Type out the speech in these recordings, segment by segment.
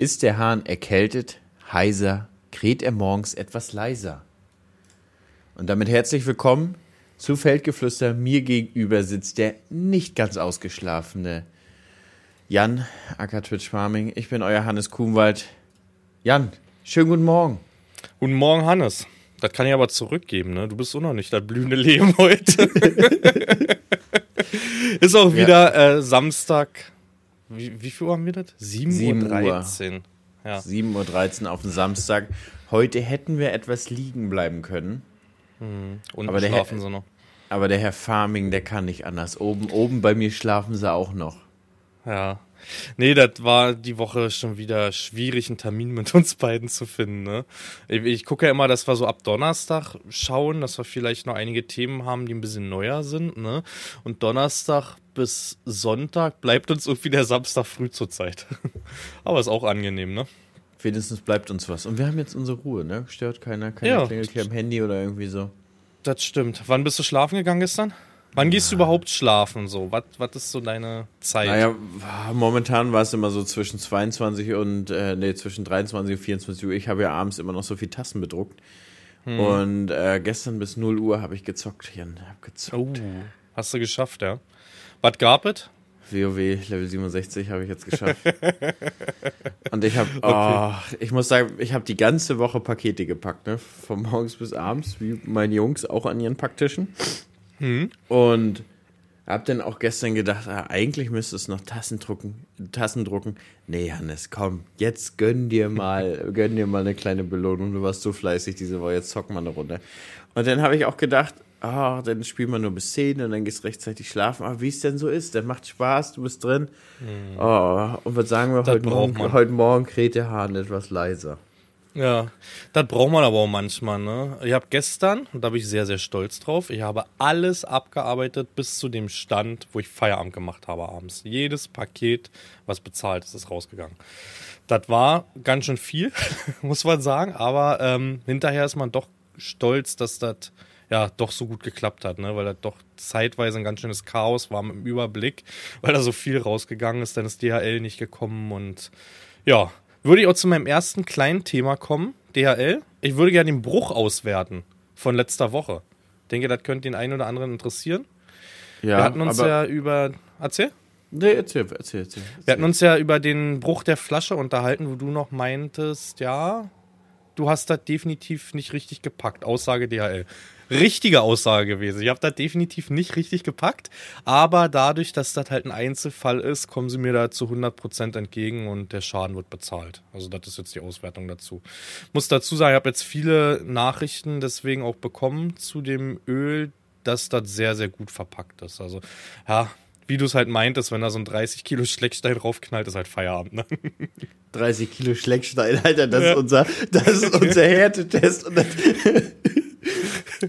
Ist der Hahn erkältet, heiser, kräht er morgens etwas leiser. Und damit herzlich willkommen zu Feldgeflüster. Mir gegenüber sitzt der nicht ganz ausgeschlafene Jan, Acker Twitch Farming. Ich bin euer Hannes Kuhnwald. Jan, schönen guten Morgen. Guten Morgen, Hannes. Das kann ich aber zurückgeben, ne? Du bist auch noch nicht das blühende Leben heute. Ist auch wieder ja. äh, Samstag. Wie, wie viel Uhr haben wir das? 7.13 Uhr. Ja. 7.13 Uhr auf den Samstag. Heute hätten wir etwas liegen bleiben können. Hm. Und aber schlafen Herr, sie noch. Aber der Herr Farming, der kann nicht anders. Oben, oben bei mir schlafen sie auch noch. Ja. Nee, das war die Woche schon wieder schwierig, einen Termin mit uns beiden zu finden. Ne? Ich, ich gucke ja immer, dass wir so ab Donnerstag schauen, dass wir vielleicht noch einige Themen haben, die ein bisschen neuer sind. Ne? Und Donnerstag bis Sonntag bleibt uns irgendwie der Samstag früh zur Zeit. Aber ist auch angenehm, ne? Wenigstens bleibt uns was. Und wir haben jetzt unsere Ruhe, ne? Stört keiner, keine ja. klingelt hier am Handy oder irgendwie so. Das stimmt. Wann bist du schlafen gegangen gestern? Wann gehst du überhaupt schlafen? So, was, was ist so deine Zeit? Naja, momentan war es immer so zwischen 22 und äh, nee, zwischen 23 und 24 Uhr. Ich habe ja abends immer noch so viel Tassen bedruckt. Hm. Und äh, gestern bis 0 Uhr habe ich gezockt, Jan. Hab gezockt. Oh, hast du geschafft, ja? Was gab es? WoW Level 67 habe ich jetzt geschafft. und ich habe, okay. oh, ich muss sagen, ich habe die ganze Woche Pakete gepackt, ne? Von morgens bis abends, wie meine Jungs auch an ihren Packtischen. Hm. Und hab dann auch gestern gedacht, ah, eigentlich müsste es noch Tassen drucken, Tassen drucken. Nee, Hannes, komm, jetzt gönn dir mal, gönn dir mal eine kleine Belohnung. Du warst so fleißig diese Woche, jetzt zocken wir eine Runde. Und dann habe ich auch gedacht, ah, dann spielt man nur bis 10 und dann gehst du rechtzeitig schlafen. Aber wie es denn so ist, dann macht Spaß, du bist drin. Mhm. Oh, und was sagen wir heute Morgen? Heute Morgen kräht der Hahn etwas leiser. Ja, das braucht man aber auch manchmal. Ne? Ich habe gestern, und da bin ich sehr, sehr stolz drauf, ich habe alles abgearbeitet bis zu dem Stand, wo ich Feierabend gemacht habe abends. Jedes Paket, was bezahlt ist, ist rausgegangen. Das war ganz schön viel, muss man sagen, aber ähm, hinterher ist man doch stolz, dass das ja doch so gut geklappt hat, ne? weil das doch zeitweise ein ganz schönes Chaos war mit dem Überblick, weil da so viel rausgegangen ist, dann ist DHL nicht gekommen und ja, würde ich auch zu meinem ersten kleinen Thema kommen, DHL. Ich würde gerne den Bruch auswerten von letzter Woche. Ich denke, das könnte den einen oder anderen interessieren. Ja, Wir hatten uns ja über. Erzähl? Nee, erzähl, erzähl, erzähl, erzähl. Wir hatten uns ja über den Bruch der Flasche unterhalten, wo du noch meintest, ja, du hast das definitiv nicht richtig gepackt. Aussage DHL richtige Aussage gewesen. Ich habe das definitiv nicht richtig gepackt, aber dadurch, dass das halt ein Einzelfall ist, kommen sie mir da zu 100% entgegen und der Schaden wird bezahlt. Also das ist jetzt die Auswertung dazu. Muss dazu sagen, ich habe jetzt viele Nachrichten deswegen auch bekommen zu dem Öl, dass das sehr, sehr gut verpackt ist. Also ja, wie du es halt meintest, wenn da so ein 30 Kilo Schleckstein draufknallt, ist halt Feierabend. Ne? 30 Kilo Schleckstein, Alter, das ja. ist unser, das ist unser Härtetest. Und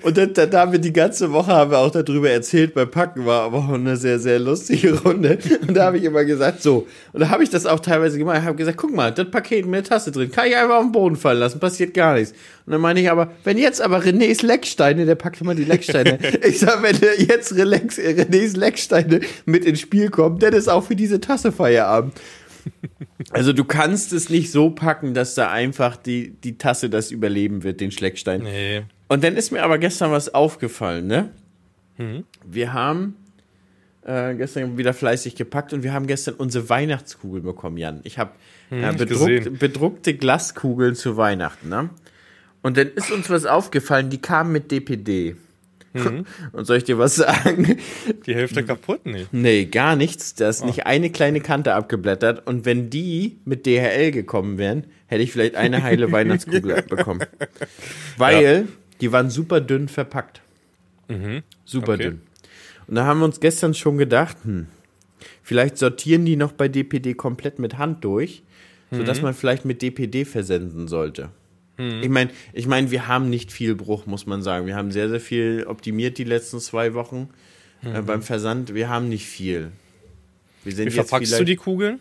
und dann, dann haben wir die ganze Woche haben wir auch darüber erzählt, beim Packen war aber auch eine sehr, sehr lustige Runde. Und da habe ich immer gesagt, so. Und da habe ich das auch teilweise gemacht. Ich habe gesagt, guck mal, das Paket mit der Tasse drin, kann ich einfach auf den Boden fallen lassen, passiert gar nichts. Und dann meine ich aber, wenn jetzt aber Renés Lecksteine, der packt immer die Lecksteine. ich sage, wenn jetzt Renés Lecksteine mit ins Spiel kommen, dann ist auch für diese Tasse Feierabend. Also du kannst es nicht so packen, dass da einfach die, die Tasse das überleben wird, den Schleckstein. Nee. Und dann ist mir aber gestern was aufgefallen, ne? Mhm. Wir haben äh, gestern wieder fleißig gepackt und wir haben gestern unsere Weihnachtskugel bekommen, Jan. Ich habe hm, äh, bedruckt, bedruckte Glaskugeln zu Weihnachten, ne? Und dann ist uns was aufgefallen, die kamen mit DPD. Mhm. Und soll ich dir was sagen? Die Hälfte kaputt nicht. Nee, gar nichts. Da ist oh. nicht eine kleine Kante abgeblättert. Und wenn die mit DHL gekommen wären, hätte ich vielleicht eine heile Weihnachtskugel bekommen. Weil ja. Die waren super dünn verpackt. Mhm. Super okay. dünn. Und da haben wir uns gestern schon gedacht, hm, vielleicht sortieren die noch bei DPD komplett mit Hand durch, mhm. sodass man vielleicht mit DPD versenden sollte. Mhm. Ich meine, ich mein, wir haben nicht viel Bruch, muss man sagen. Wir haben sehr, sehr viel optimiert die letzten zwei Wochen äh, mhm. beim Versand. Wir haben nicht viel. Wir sind Wie verpackst du die Kugeln?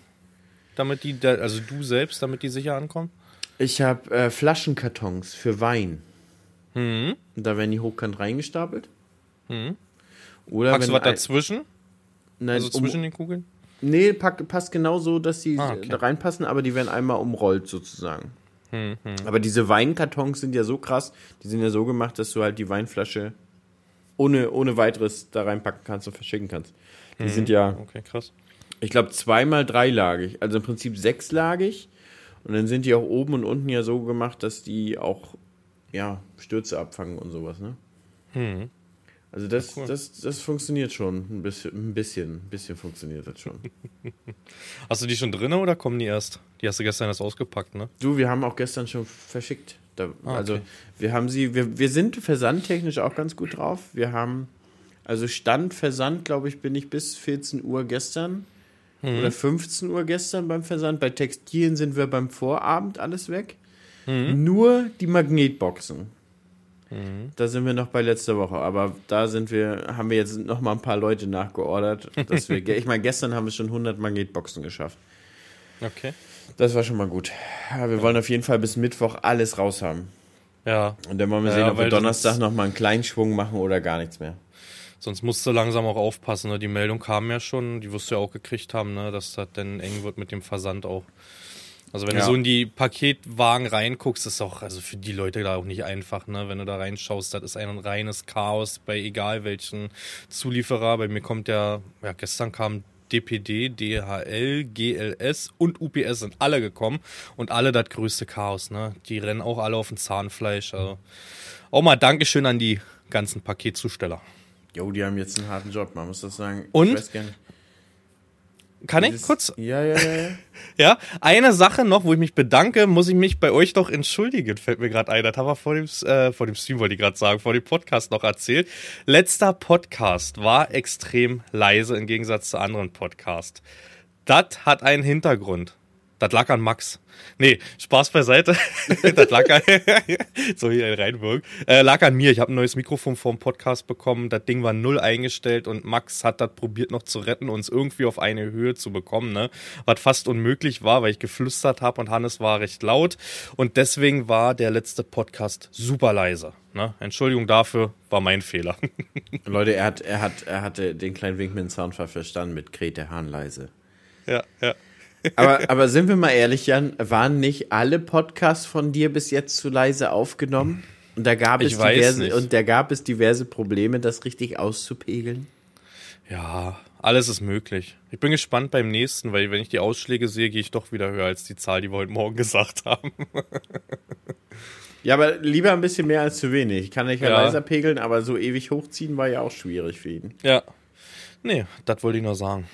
Damit die, also du selbst, damit die sicher ankommen? Ich habe äh, Flaschenkartons für Wein. Mhm. Da werden die hochkant reingestapelt. Mhm. Oder Packst du was dazwischen? Nein, also zwischen um, den Kugeln? Nee, pack, passt genau so, dass sie Ah, okay. da reinpassen, aber die werden einmal umrollt sozusagen. Hm, Aber diese Weinkartons sind ja so krass, die sind ja so gemacht, dass du halt die Weinflasche ohne, ohne weiteres da reinpacken kannst und verschicken kannst. Die sind ja, Okay, krass. ich glaube, zweimal dreilagig, also im Prinzip sechslagig. Und dann sind die auch oben und unten ja so gemacht, dass die auch, ja, Stürze abfangen und sowas, ne? Hm. Also das, cool. das, das funktioniert schon ein bisschen, ein bisschen, ein bisschen funktioniert das schon. Hast du die schon drin oder kommen die erst? Die hast du gestern erst ausgepackt, ne? Du, wir haben auch gestern schon verschickt. Da, Ah, also okay. wir haben sie, wir, wir sind versandtechnisch auch ganz gut drauf. Wir haben, also Stand Versand, glaube ich, bin ich bis 14 Uhr gestern Mhm. oder 15 Uhr gestern beim Versand. Bei Textilien sind wir beim Vorabend alles weg. Mhm. Nur die Magnetboxen. Da sind wir noch bei letzter Woche, aber da sind wir, haben wir jetzt noch mal ein paar Leute nachgeordert, dass wir, ich meine, gestern haben wir schon 100 Magnetboxen geschafft. Okay. Das war schon mal gut. Ja, wir wollen auf jeden Fall bis Mittwoch alles raus haben. Ja, Und dann wollen wir Ja, sehen, ob wir Donnerstag noch mal einen kleinen Schwung machen oder gar nichts mehr. sonst musst du langsam auch aufpassen. Ne? Die Meldung kam ja schon, die wirst du ja auch gekriegt haben, ne? dass das dann eng wird mit dem Versand auch. Also wenn Ja. du so in die Paketwagen reinguckst, ist auch also für die Leute da auch nicht einfach, ne? Wenn du da reinschaust, das ist ein reines Chaos bei egal welchen Zulieferer. Bei mir kommt ja, ja gestern kam DPD, DHL, GLS und UPS sind alle gekommen und alle das größte Chaos, ne? Die rennen auch alle auf dem Zahnfleisch. Also auch mal Dankeschön an die ganzen Paketzusteller. Jo, die haben jetzt einen harten Job, man muss das sagen. Und? Ich weiß gar nicht. Kann ich kurz? Ja, ja, ja, ja. Ja, eine Sache noch, wo ich mich bedanke, muss ich mich bei euch doch entschuldigen, fällt mir gerade ein. Das haben wir vor dem, äh, vor dem Stream, wollte ich gerade sagen, vor dem Podcast noch erzählt. Letzter Podcast war extrem leise im Gegensatz zu anderen Podcasts. Das hat einen Hintergrund. Das lag an Max. Nee, Spaß beiseite. das lag an, so hier in Reinburg. Äh, lag an mir. Ich habe ein neues Mikrofon vom Podcast bekommen. Das Ding war null eingestellt und Max hat das probiert noch zu retten, uns irgendwie auf eine Höhe zu bekommen, ne? Was fast unmöglich war, weil ich geflüstert habe und Hannes war recht laut. Und deswegen war der letzte Podcast super leise. Ne? Entschuldigung dafür, war mein Fehler. Leute, er hat, er hat, er hatte den kleinen Wink mit dem Soundfall verstanden mit Grete Hahnleise. ja, ja. Aber, aber sind wir mal ehrlich, Jan, waren nicht alle Podcasts von dir bis jetzt zu leise aufgenommen? Und da gab Ich es diverse, nicht. und da gab es diverse Probleme, das richtig auszupegeln. Ja, alles ist möglich. Ich bin gespannt beim nächsten, weil wenn ich die Ausschläge sehe, gehe ich doch wieder höher als die Zahl, die wir heute Morgen gesagt haben. Ja, aber lieber ein bisschen mehr als zu wenig. Ich kann nicht Ja. leiser pegeln, aber so ewig hochziehen war ja auch schwierig für ihn. Ja. Nee, das wollte ich nur sagen.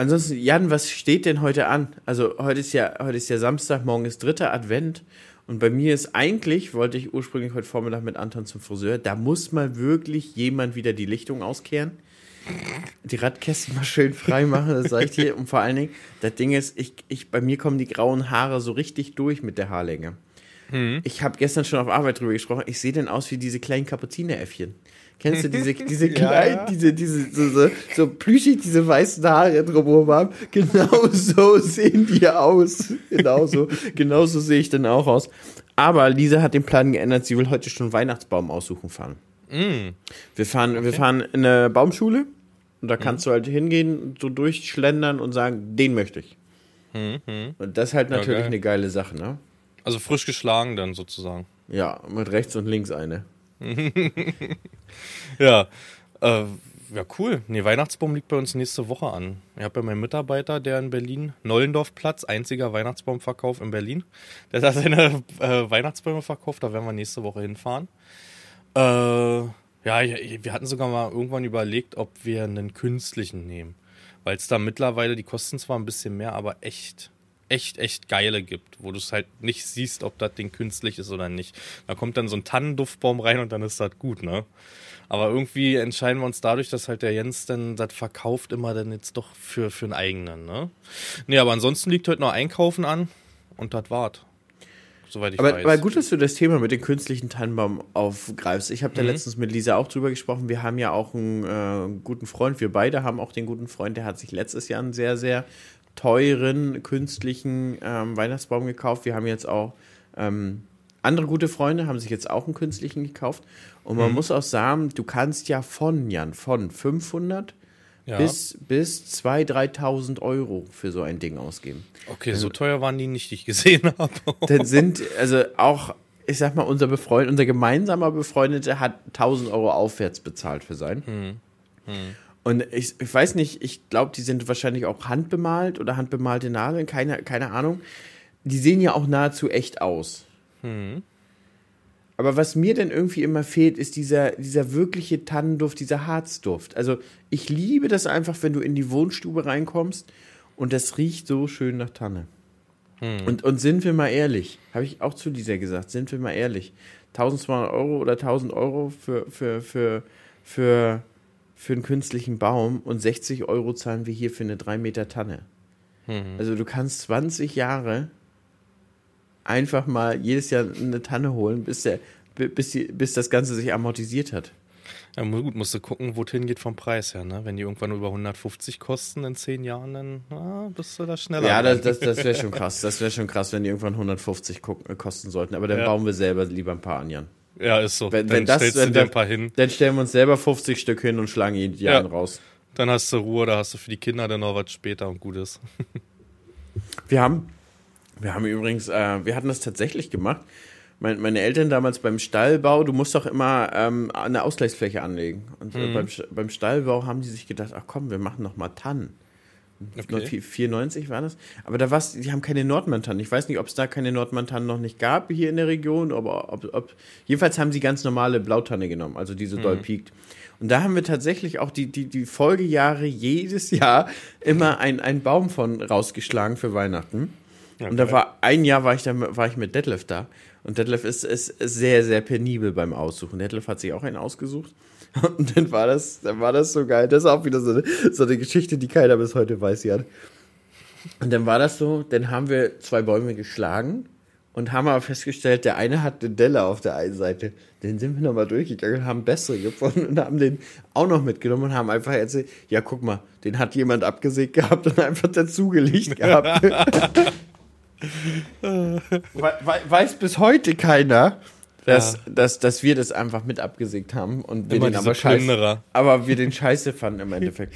Ansonsten, Jan, was steht denn heute an? Also heute ist ja, heute ist ja Samstag, morgen ist dritter Advent. Und bei mir ist eigentlich, wollte ich ursprünglich heute Vormittag mit Anton zum Friseur, da muss mal wirklich jemand wieder die Lichtung auskehren. Die Radkästen mal schön frei machen, das sage ich dir. Und vor allen Dingen, das Ding ist, ich, ich, bei mir kommen die grauen Haare so richtig durch mit der Haarlänge. Ich habe gestern schon auf Arbeit drüber gesprochen. Ich sehe denn aus wie diese kleinen Kapuzineräffchen. Kennst du diese, diese kleinen, ja. diese, diese, so, so, so plüschig, diese weißen Haare drumherum haben? Genau so sehen die aus. Genau so, genau so sehe ich dann auch aus. Aber Lisa hat den Plan geändert. Sie will heute schon Weihnachtsbaum aussuchen fahren. Wir fahren, wir fahren in eine Baumschule und da kannst du halt hingehen, so durchschlendern und sagen, den möchte ich. Und das ist halt natürlich geil. eine geile Sache, ne? Also frisch geschlagen dann sozusagen. Ja, mit rechts und links eine. Ja. Äh, ja, cool. Nee, Weihnachtsbaum liegt bei uns nächste Woche an. Ich habe ja meinen Mitarbeiter, der in Berlin, Nollendorfplatz, einziger Weihnachtsbaumverkauf in Berlin. Der hat seine äh, Weihnachtsbäume verkauft, da werden wir nächste Woche hinfahren. Äh, ja, wir hatten sogar mal irgendwann überlegt, ob wir einen künstlichen nehmen. Weil es da mittlerweile, die kosten zwar ein bisschen mehr, aber echt, echt, echt geile gibt, wo du es halt nicht siehst, ob das Ding künstlich ist oder nicht. Da kommt dann so ein Tannenduftbaum rein und dann ist das gut, ne? Aber irgendwie entscheiden wir uns dadurch, dass halt der Jens dann das verkauft, immer dann jetzt doch für, für einen eigenen, ne? Nee, aber ansonsten liegt heute noch Einkaufen an und das war's. Soweit ich Aber, weiß. aber gut, dass du das Thema mit dem künstlichen Tannenbaum aufgreifst. Ich habe da letztens mit Lisa auch drüber gesprochen. Wir haben ja auch einen äh, guten Freund. Wir beide haben auch den guten Freund, der hat sich letztes Jahr einen sehr, sehr teuren künstlichen ähm, Weihnachtsbaum gekauft. Wir haben jetzt auch ähm, andere gute Freunde, haben sich jetzt auch einen künstlichen gekauft. Und man muss auch sagen, du kannst ja von, Jan, von 500 ja. bis, bis 2.000, 3.000 Euro für so ein Ding ausgeben. Okay, also, so teuer waren die nicht, die ich gesehen habe. Dann sind, also auch, ich sag mal, unser Befreund, unser gemeinsamer Befreundete hat 1.000 Euro aufwärts bezahlt für sein. Hm. Hm. Und ich, ich weiß nicht, ich glaube, die sind wahrscheinlich auch handbemalt oder handbemalte Nadeln, keine, keine Ahnung. Die sehen ja auch nahezu echt aus. Hm. Aber was mir denn irgendwie immer fehlt, ist dieser, dieser wirkliche Tannenduft, dieser Harzduft. Also ich liebe das einfach, wenn du in die Wohnstube reinkommst und das riecht so schön nach Tanne. Hm. Und, und sind wir mal ehrlich, habe ich auch zu dieser gesagt, sind wir mal ehrlich, 1200 Euro oder 1000 Euro für, für, für, für, für einen künstlichen Baum und 60 Euro zahlen wir hier für eine 3 Meter Tanne. Hm. Also du kannst 20 Jahre einfach mal jedes Jahr eine Tanne holen, bis, der, bis, die, bis das Ganze sich amortisiert hat. Ja, gut, musst du gucken, wo hingeht vom Preis her. Ne? Wenn die irgendwann über 150 kosten in 10 Jahren, dann ah, bist du da schneller. Ja, das, das, das wäre schon krass. Das wäre schon krass, wenn die irgendwann 150 äh, kosten sollten. Aber dann ja. bauen wir selber lieber ein paar an, Jan. Ja, ist so. Wenn, dann wenn das, stellst wenn, du dir ein paar hin. Dann stellen wir uns selber 50 Stück hin und schlagen ihn die ja. raus. Dann hast du Ruhe, da hast du für die Kinder dann noch was später und gut ist. wir haben wir haben übrigens, äh, wir hatten das tatsächlich gemacht. Mein, meine Eltern damals beim Stallbau, du musst doch immer ähm, eine Ausgleichsfläche anlegen. Und äh, mhm. beim, beim Stallbau haben die sich gedacht, ach komm, wir machen noch mal Tannen. Okay. 94 war das. Aber da war die haben keine Nordmantannen. Ich weiß nicht, ob es da keine Nordmantannen noch nicht gab hier in der Region, aber ob, ob, jedenfalls haben sie ganz normale Blautanne genommen, also diese mhm. doll piekt. Und da haben wir tatsächlich auch die, die, die Folgejahre jedes Jahr immer einen Baum von rausgeschlagen für Weihnachten. Ja, und da war ein Jahr war ich da war ich mit Detlef da und Detlef ist, ist sehr sehr penibel beim Aussuchen. Detlef hat sich auch einen ausgesucht und dann war das dann war das so geil. Das ist auch wieder so eine, so eine Geschichte, die keiner bis heute weiß, Jan. Und dann war das so, dann haben wir zwei Bäume geschlagen und haben aber festgestellt, der eine hat eine Delle auf der einen Seite. Den sind wir nochmal durchgegangen, haben bessere gefunden und haben den auch noch mitgenommen und haben einfach erzählt, ja guck mal, den hat jemand abgesägt gehabt und einfach dazugelegt gehabt. weiß bis heute keiner, dass, ja. dass, dass wir das einfach mit abgesägt haben und wir Immer den aber scheiße, aber wir den scheiße fanden im Endeffekt.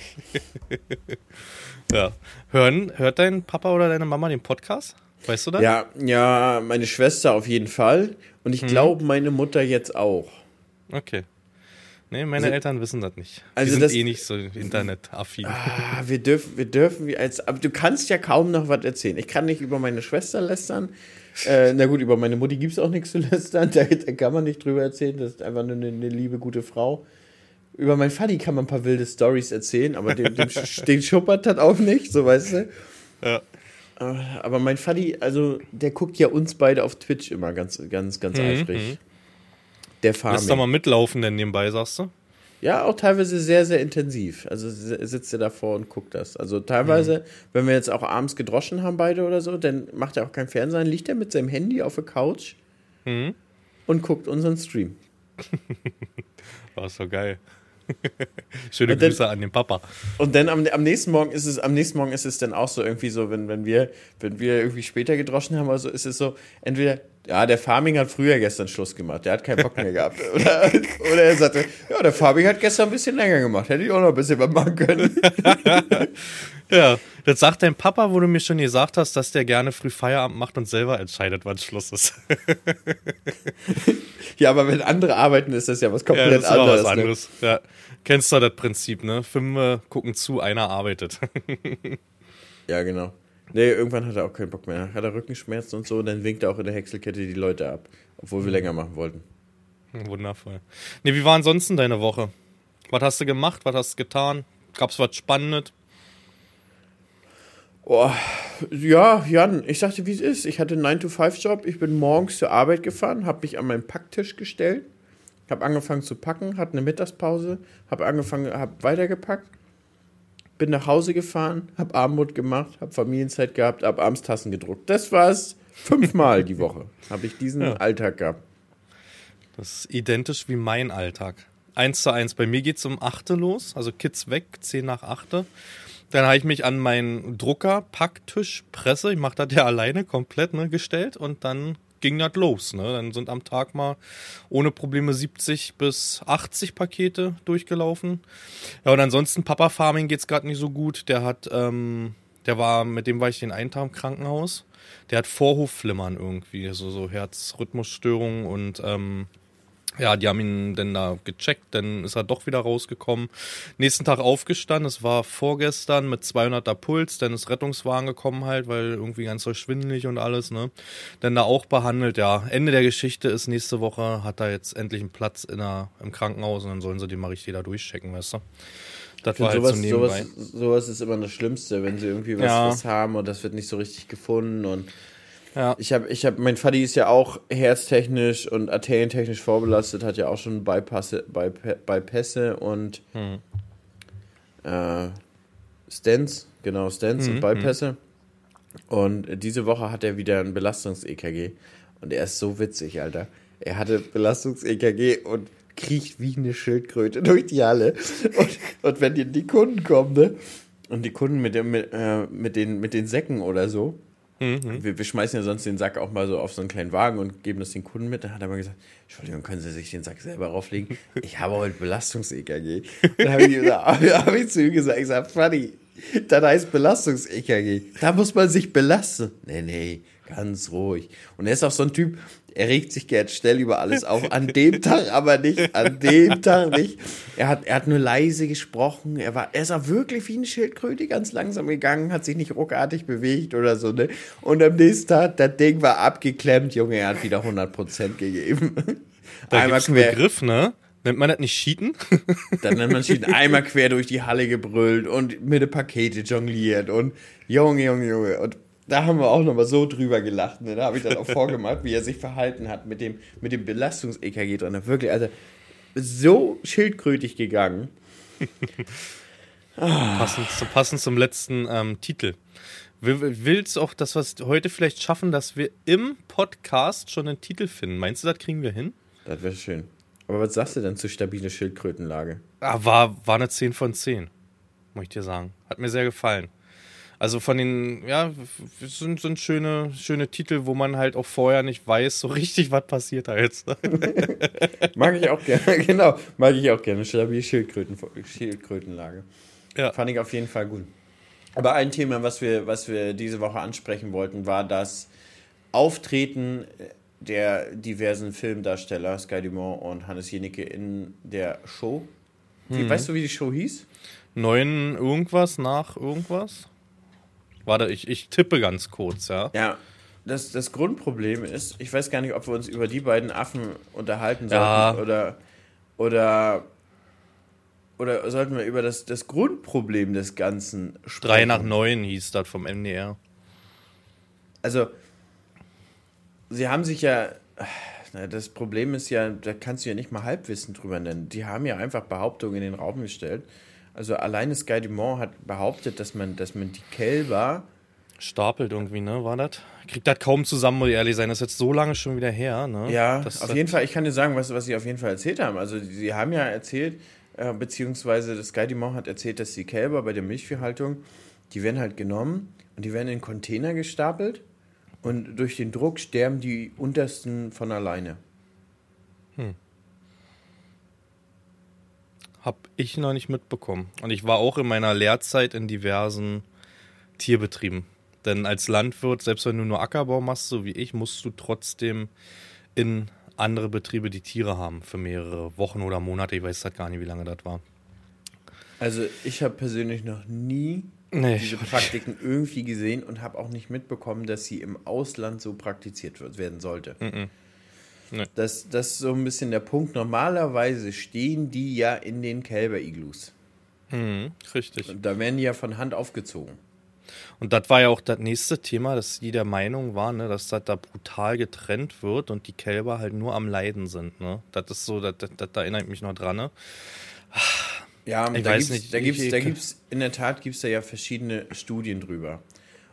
ja. Hören, hört dein Papa oder deine Mama den Podcast? Weißt du das? Ja, ja, meine Schwester auf jeden Fall. Und ich hm. glaube, meine Mutter jetzt auch. Okay. Nee, meine also, Eltern wissen das nicht. Die also sind das, eh nicht so internetaffin. Ah, wir dürfen, wir dürfen, wie als, aber du kannst ja kaum noch was erzählen. Ich kann nicht über meine Schwester lästern. Äh, na gut, über meine Mutti gibt es auch nichts zu lästern. Da, da, kann man nicht drüber erzählen. Das ist einfach eine, eine liebe, gute Frau. Über meinen Fanny kann man ein paar wilde Stories erzählen, aber dem, dem, den schuppert das auch nicht, so weißt du. Ja. Äh, aber mein Faddy, also der guckt ja uns beide auf Twitch immer ganz, ganz, ganz mhm, eifrig. Mhm der Farming. Lässt da mal mitlaufen denn nebenbei, sagst du? Ja, auch teilweise sehr, sehr intensiv. Also sitzt er davor und guckt das. Also teilweise, mhm. wenn wir jetzt auch abends gedroschen haben beide oder so, dann macht er auch kein Fernsehen, liegt er mit seinem Handy auf der Couch mhm. und guckt unseren Stream. War so geil. Schöne dann, Grüße an den Papa. Und dann am, am, nächsten Morgen ist es, am nächsten Morgen ist es dann auch so irgendwie so, wenn, wenn wir, wenn wir irgendwie später gedroschen haben, also ist es so, entweder ja, der Farming hat früher gestern Schluss gemacht. Der hat keinen Bock mehr gehabt. Oder, oder er sagte, ja, der Farming hat gestern ein bisschen länger gemacht. Hätte ich auch noch ein bisschen was machen können. ja, das sagt dein Papa, wo du mir schon gesagt hast, dass der gerne früh Feierabend macht und selber entscheidet, wann Schluss ist. ja, aber wenn andere arbeiten, ist das ja was komplett ja, das ist anderes. Was anderes. Ne? Ja. Kennst du das Prinzip, ne? Fünf gucken zu, einer arbeitet. ja, genau. Nee, irgendwann hat er auch keinen Bock mehr. Hat er Rückenschmerzen und so, und dann winkt er auch in der Häckselkette die Leute ab. Obwohl wir mhm. länger machen wollten. Wundervoll. Nee, wie war ansonsten deine Woche? Was hast du gemacht? Was hast du getan? Gab's was Spannendes? Oh, ja, Jan, ich sagte, wie es ist. Ich hatte einen 9-to-5-Job. Ich bin morgens zur Arbeit gefahren, habe mich an meinen Packtisch gestellt, habe angefangen zu packen, hatte eine Mittagspause, habe angefangen, habe weitergepackt bin nach Hause gefahren, hab Abendbrot gemacht, hab Familienzeit gehabt, hab abends Tassen gedruckt. Das war's fünfmal die Woche. Habe ich diesen ja. Alltag gehabt. Das ist identisch wie mein Alltag. Eins zu eins. Bei mir geht's um 8 los, also Kids weg, 10 nach 8. Dann habe ich mich an meinen Drucker, Packtisch, Presse, ich mache das ja alleine komplett, ne, gestellt und dann ging das los. Ne? Dann sind am Tag mal ohne Probleme 70 bis 80 Pakete durchgelaufen. Ja, und ansonsten Papa Farming geht's gerade nicht so gut. Der hat, ähm, der war, mit dem war ich den einen Tag im Krankenhaus. Der hat Vorhofflimmern irgendwie, so, so Herzrhythmusstörungen und ähm, ja, die haben ihn dann da gecheckt, dann ist er doch wieder rausgekommen. Nächsten Tag aufgestanden, es war vorgestern mit 200er Puls, dann ist Rettungswagen gekommen halt, weil irgendwie ganz so schwindelig und alles, ne. Dann da auch behandelt, ja. Ende der Geschichte ist nächste Woche, hat er jetzt endlich einen Platz in der, im Krankenhaus und dann sollen sie den mal richtig da durchchecken, weißt du. Das war halt sowas, so nebenbei. Sowas, sowas ist immer das Schlimmste, wenn sie irgendwie was, ja. was haben und das wird nicht so richtig gefunden und ja. Ich habe, ich habe, mein Vati ist ja auch herztechnisch und arterientechnisch vorbelastet, hat ja auch schon Bypasse, Bypässe und hm. äh, Stents, genau, Stents mhm, und Bypässe. Mhm. Und diese Woche hat er wieder ein Belastungs-EKG. Und er ist so witzig, Alter. Er hatte Belastungs-EKG und kriecht wie eine Schildkröte durch die Halle. Und, und wenn die, die Kunden kommen, ne? Und die Kunden mit, dem, mit, äh, mit, den, mit den Säcken oder so, Mhm. Wir, wir, schmeißen ja sonst den Sack auch mal so auf so einen kleinen Wagen und geben das den Kunden mit. Da hat er mal gesagt, Entschuldigung, können Sie sich den Sack selber rauflegen? Ich habe heute Belastungs-EKG. Da habe ich, hab ich zu ihm gesagt, ich sage, Funny, das heißt Belastungs-EKG. Da muss man sich belasten. Nee, nee, ganz ruhig. Und er ist auch so ein Typ, er regt sich gern schnell über alles auf. An dem Tag aber nicht. An dem Tag nicht. Er hat, er hat nur leise gesprochen. Er war, er ist auch wirklich wie eine Schildkröte ganz langsam gegangen, hat sich nicht ruckartig bewegt oder so, ne? Und am nächsten Tag, das Ding war abgeklemmt, Junge, er hat wieder 100% gegeben. Da Einmal gibt's einen quer. Begriff, ne? Nennt man das nicht Cheaten? Dann nennt man Cheaten. Einmal quer durch die Halle gebrüllt und mit den Pakete jongliert und Junge, Junge, Junge. Und da haben wir auch nochmal so drüber gelacht. Ne? Da habe ich dann auch vorgemacht, wie er sich verhalten hat mit dem, mit dem Belastungs-EKG drin. Wirklich, also so schildkrötig gegangen. passend, so passend zum letzten ähm, Titel. Willst du auch, dass wir es heute vielleicht schaffen, dass wir im Podcast schon einen Titel finden? Meinst du, das kriegen wir hin? Das wäre schön. Aber was sagst du denn zu stabile Schildkrötenlage? Ah, war, war eine 10 von 10, muss ich dir sagen. Hat mir sehr gefallen. Also von den, ja, sind, sind schöne, schöne Titel, wo man halt auch vorher nicht weiß, so richtig, was passiert da jetzt. mag ich auch gerne, genau, mag ich auch gerne. Stabil Schildkröten, Schildkrötenlage. Ja. Fand ich auf jeden Fall gut. Aber ein Thema, was wir, was wir diese Woche ansprechen wollten, war das Auftreten der diversen Filmdarsteller, Sky Dumont und Hannes Jenicke in der Show. Wie, hm. Weißt du, wie die Show hieß? Neun irgendwas nach irgendwas? Warte, ich, ich tippe ganz kurz, ja. Ja. Das, das Grundproblem ist, ich weiß gar nicht, ob wir uns über die beiden Affen unterhalten sollten ja. oder, oder, oder sollten wir über das, das Grundproblem des Ganzen sprechen. Drei nach neun hieß das vom MDR. Also, sie haben sich ja, das Problem ist ja, da kannst du ja nicht mal Halbwissen drüber nennen. Die haben ja einfach Behauptungen in den Raum gestellt also alleine Sky Dumont hat behauptet, dass man, dass man die Kälber stapelt irgendwie, ne? War das? Kriegt das kaum zusammen, muss ich ehrlich sein. Das ist jetzt so lange schon wieder her, ne? Ja, das, auf jeden Fall. Ich kann dir sagen, was, was sie auf jeden Fall erzählt haben. Also, sie haben ja erzählt, äh, beziehungsweise das Sky Dumont hat erzählt, dass die Kälber bei der Milchviehhaltung, die werden halt genommen und die werden in Container gestapelt und durch den Druck sterben die untersten von alleine. Hm. Hab ich noch nicht mitbekommen. Und ich war auch in meiner Lehrzeit in diversen Tierbetrieben. Denn als Landwirt, selbst wenn du nur Ackerbau machst, so wie ich, musst du trotzdem in andere Betriebe die Tiere haben für mehrere Wochen oder Monate. Ich weiß halt gar nicht, wie lange das war. Also ich habe persönlich noch nie nee, diese Praktiken irgendwie gesehen und habe auch nicht mitbekommen, dass sie im Ausland so praktiziert wird, werden sollte. Mm -mm. Nee. Das, das ist so ein bisschen der Punkt. Normalerweise stehen die ja in den Kälberiglus. Mhm, richtig. Und da werden die ja von Hand aufgezogen. Und das war ja auch das nächste Thema, dass die der Meinung waren, ne, dass das da brutal getrennt wird und die Kälber halt nur am Leiden sind. Ne? Das ist so, das, das, das erinnert mich noch dran. Ne? Ja, ich da weiß nicht. Da gibt es da gibt's, in der Tat gibt es da ja verschiedene Studien drüber.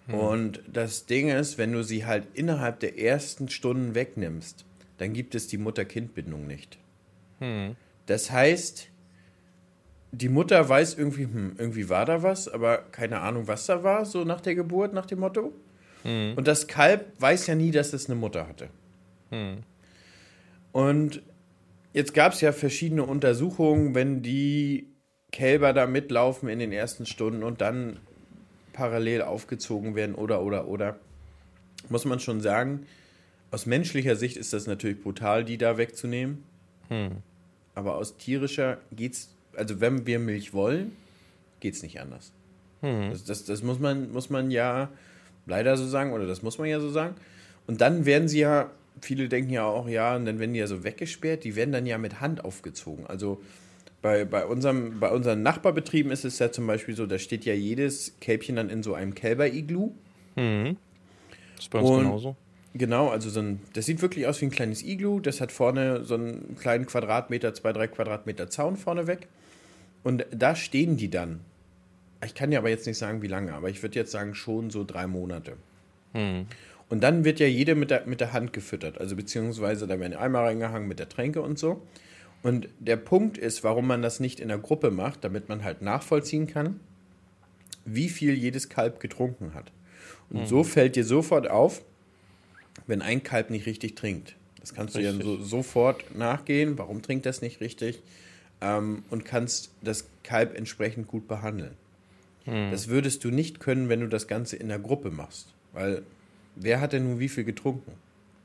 Hm. Und das Ding ist, wenn du sie halt innerhalb der ersten Stunden wegnimmst, dann gibt es die Mutter-Kind-Bindung nicht. Hm. Das heißt, die Mutter weiß irgendwie, hm, irgendwie war da was, aber keine Ahnung, was da war, so nach der Geburt, nach dem Motto. Hm. Und das Kalb weiß ja nie, dass es eine Mutter hatte. Hm. Und jetzt gab es ja verschiedene Untersuchungen, wenn die Kälber da mitlaufen in den ersten Stunden und dann parallel aufgezogen werden oder oder oder. Muss man schon sagen, aus menschlicher Sicht ist das natürlich brutal, die da wegzunehmen. Hm. Aber aus tierischer geht's, also wenn wir Milch wollen, geht's nicht anders. Hm. Das, das, das, muss, man, muss man ja leider so sagen, oder das muss man ja so sagen. Und dann werden sie ja, viele denken ja auch, ja, und dann werden die ja so weggesperrt, die werden dann ja mit Hand aufgezogen. Also bei, bei, unserem, bei unseren Nachbarbetrieben ist es ja zum Beispiel so, da steht ja jedes Kälbchen dann in so einem Kälber-Iglu. Mhm. Das ist bei uns und, genauso. Genau, also so ein, das sieht wirklich aus wie ein kleines Iglu. Das hat vorne so einen kleinen Quadratmeter, zwei, drei Quadratmeter Zaun vorne weg. Und da stehen die dann. Ich kann ja aber jetzt nicht sagen, wie lange, aber ich würde jetzt sagen, schon so drei Monate. Hm. Und dann wird ja jede mit der, mit der Hand gefüttert. Also beziehungsweise da werden Eimer reingehangen mit der Tränke und so. Und der Punkt ist, warum man das nicht in der Gruppe macht, damit man halt nachvollziehen kann, wie viel jedes Kalb getrunken hat. Und mhm. so fällt dir sofort auf, wenn ein Kalb nicht richtig trinkt. Das kannst richtig. du ja so, sofort nachgehen, warum trinkt das nicht richtig ähm, und kannst das Kalb entsprechend gut behandeln. Mhm. Das würdest du nicht können, wenn du das Ganze in der Gruppe machst, weil wer hat denn nun wie viel getrunken?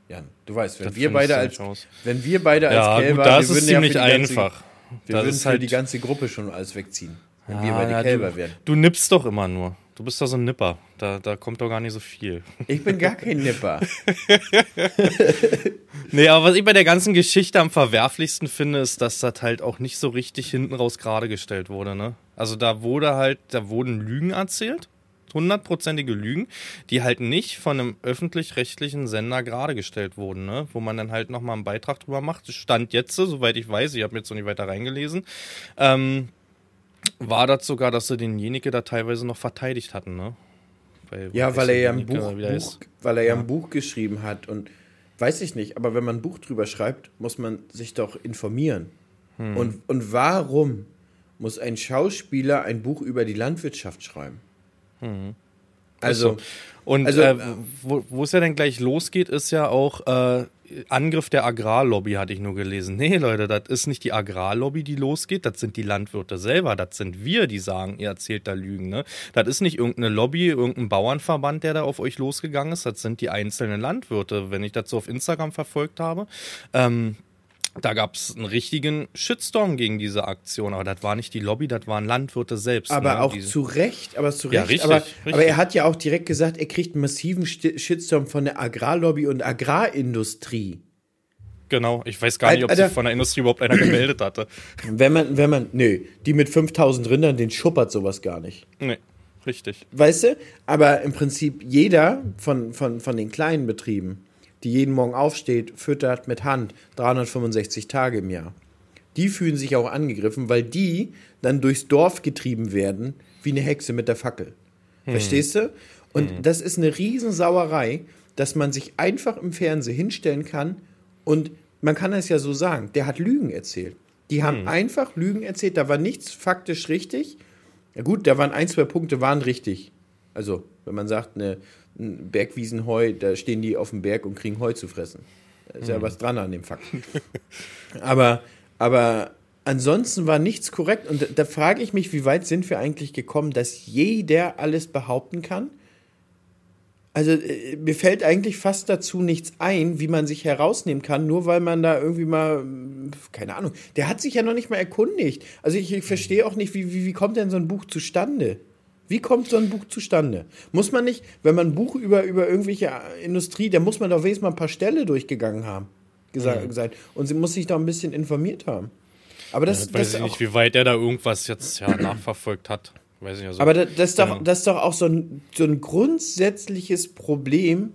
Jan, du weißt, wenn das wir beide als wenn wir beide ja, als Kälber, gut, das ist ziemlich ja einfach. Ganze, wir das würden halt die ganze Gruppe schon alles wegziehen, wenn ah, wir beide ja, Kälber du, werden. Du nippst doch immer nur. Du bist doch so ein Nipper. Da, da kommt doch gar nicht so viel. Ich bin gar kein Nipper. nee, aber was ich bei der ganzen Geschichte am verwerflichsten finde, ist, dass das halt auch nicht so richtig hinten raus gerade gestellt wurde, ne? Also da wurde halt, da wurden Lügen erzählt hundertprozentige Lügen, die halt nicht von einem öffentlich-rechtlichen Sender gerade gestellt wurden, ne? wo man dann halt nochmal einen Beitrag drüber macht. Stand jetzt, soweit ich weiß, ich habe mir jetzt noch nicht weiter reingelesen, ähm, war das sogar, dass sie denjenigen da teilweise noch verteidigt hatten, ne? Weil, ja, weil er ja ein Buch, Buch weil er ja, ja ein Buch geschrieben hat und weiß ich nicht, aber wenn man ein Buch drüber schreibt, muss man sich doch informieren. Hm. Und, und warum muss ein Schauspieler ein Buch über die Landwirtschaft schreiben? Mhm. Also, und also, äh, wo, wo es ja dann gleich losgeht, ist ja auch äh, Angriff der Agrarlobby, hatte ich nur gelesen. Nee, Leute, das ist nicht die Agrarlobby, die losgeht, das sind die Landwirte selber, das sind wir, die sagen, ihr erzählt da Lügen. Ne? Das ist nicht irgendeine Lobby, irgendein Bauernverband, der da auf euch losgegangen ist, das sind die einzelnen Landwirte, wenn ich das so auf Instagram verfolgt habe. Ähm, da gab es einen richtigen Shitstorm gegen diese Aktion, aber das war nicht die Lobby, das waren Landwirte selbst. Aber ne? auch diese zu Recht, aber zu Recht. Ja, richtig, aber, richtig. aber, er hat ja auch direkt gesagt, er kriegt einen massiven Shitstorm von der Agrarlobby und Agrarindustrie. Genau, ich weiß gar nicht, ob Alter, sich von der Industrie überhaupt einer gemeldet hatte. Wenn man, wenn man, nö, die mit 5000 Rindern, den schuppert sowas gar nicht. Nee, richtig. Weißt du? Aber im Prinzip jeder von, von, von den kleinen Betrieben, die jeden Morgen aufsteht, füttert mit Hand 365 Tage im Jahr. Die fühlen sich auch angegriffen, weil die dann durchs Dorf getrieben werden, wie eine Hexe mit der Fackel. Hm. Verstehst du? Und hm. das ist eine Riesensauerei, dass man sich einfach im Fernsehen hinstellen kann und man kann es ja so sagen, der hat Lügen erzählt. Die haben hm. einfach Lügen erzählt, da war nichts faktisch richtig. Ja gut, da waren ein, zwei Punkte waren richtig. Also, wenn man sagt, eine, Bergwiesenheu, da stehen die auf dem Berg und kriegen Heu zu fressen. Da ist ja mhm. was dran an dem Fakt. aber, aber ansonsten war nichts korrekt und da, da frage ich mich, wie weit sind wir eigentlich gekommen, dass jeder alles behaupten kann? Also äh, mir fällt eigentlich fast dazu nichts ein, wie man sich herausnehmen kann, nur weil man da irgendwie mal, keine Ahnung, der hat sich ja noch nicht mal erkundigt. Also ich, ich verstehe auch nicht, wie, wie, wie kommt denn so ein Buch zustande? Wie kommt so ein Buch zustande? Muss man nicht, wenn man ein Buch über, über irgendwelche Industrie, da muss man doch wenigstens mal ein paar Stelle durchgegangen haben. Gesagt, mhm. gesagt. Und sie muss sich da ein bisschen informiert haben. Aber das, ja, weiß das ich nicht, wie weit er da irgendwas jetzt ja, nachverfolgt hat. Weiß ich also, Aber das, das, ist doch, das ist doch auch so ein, so ein grundsätzliches Problem,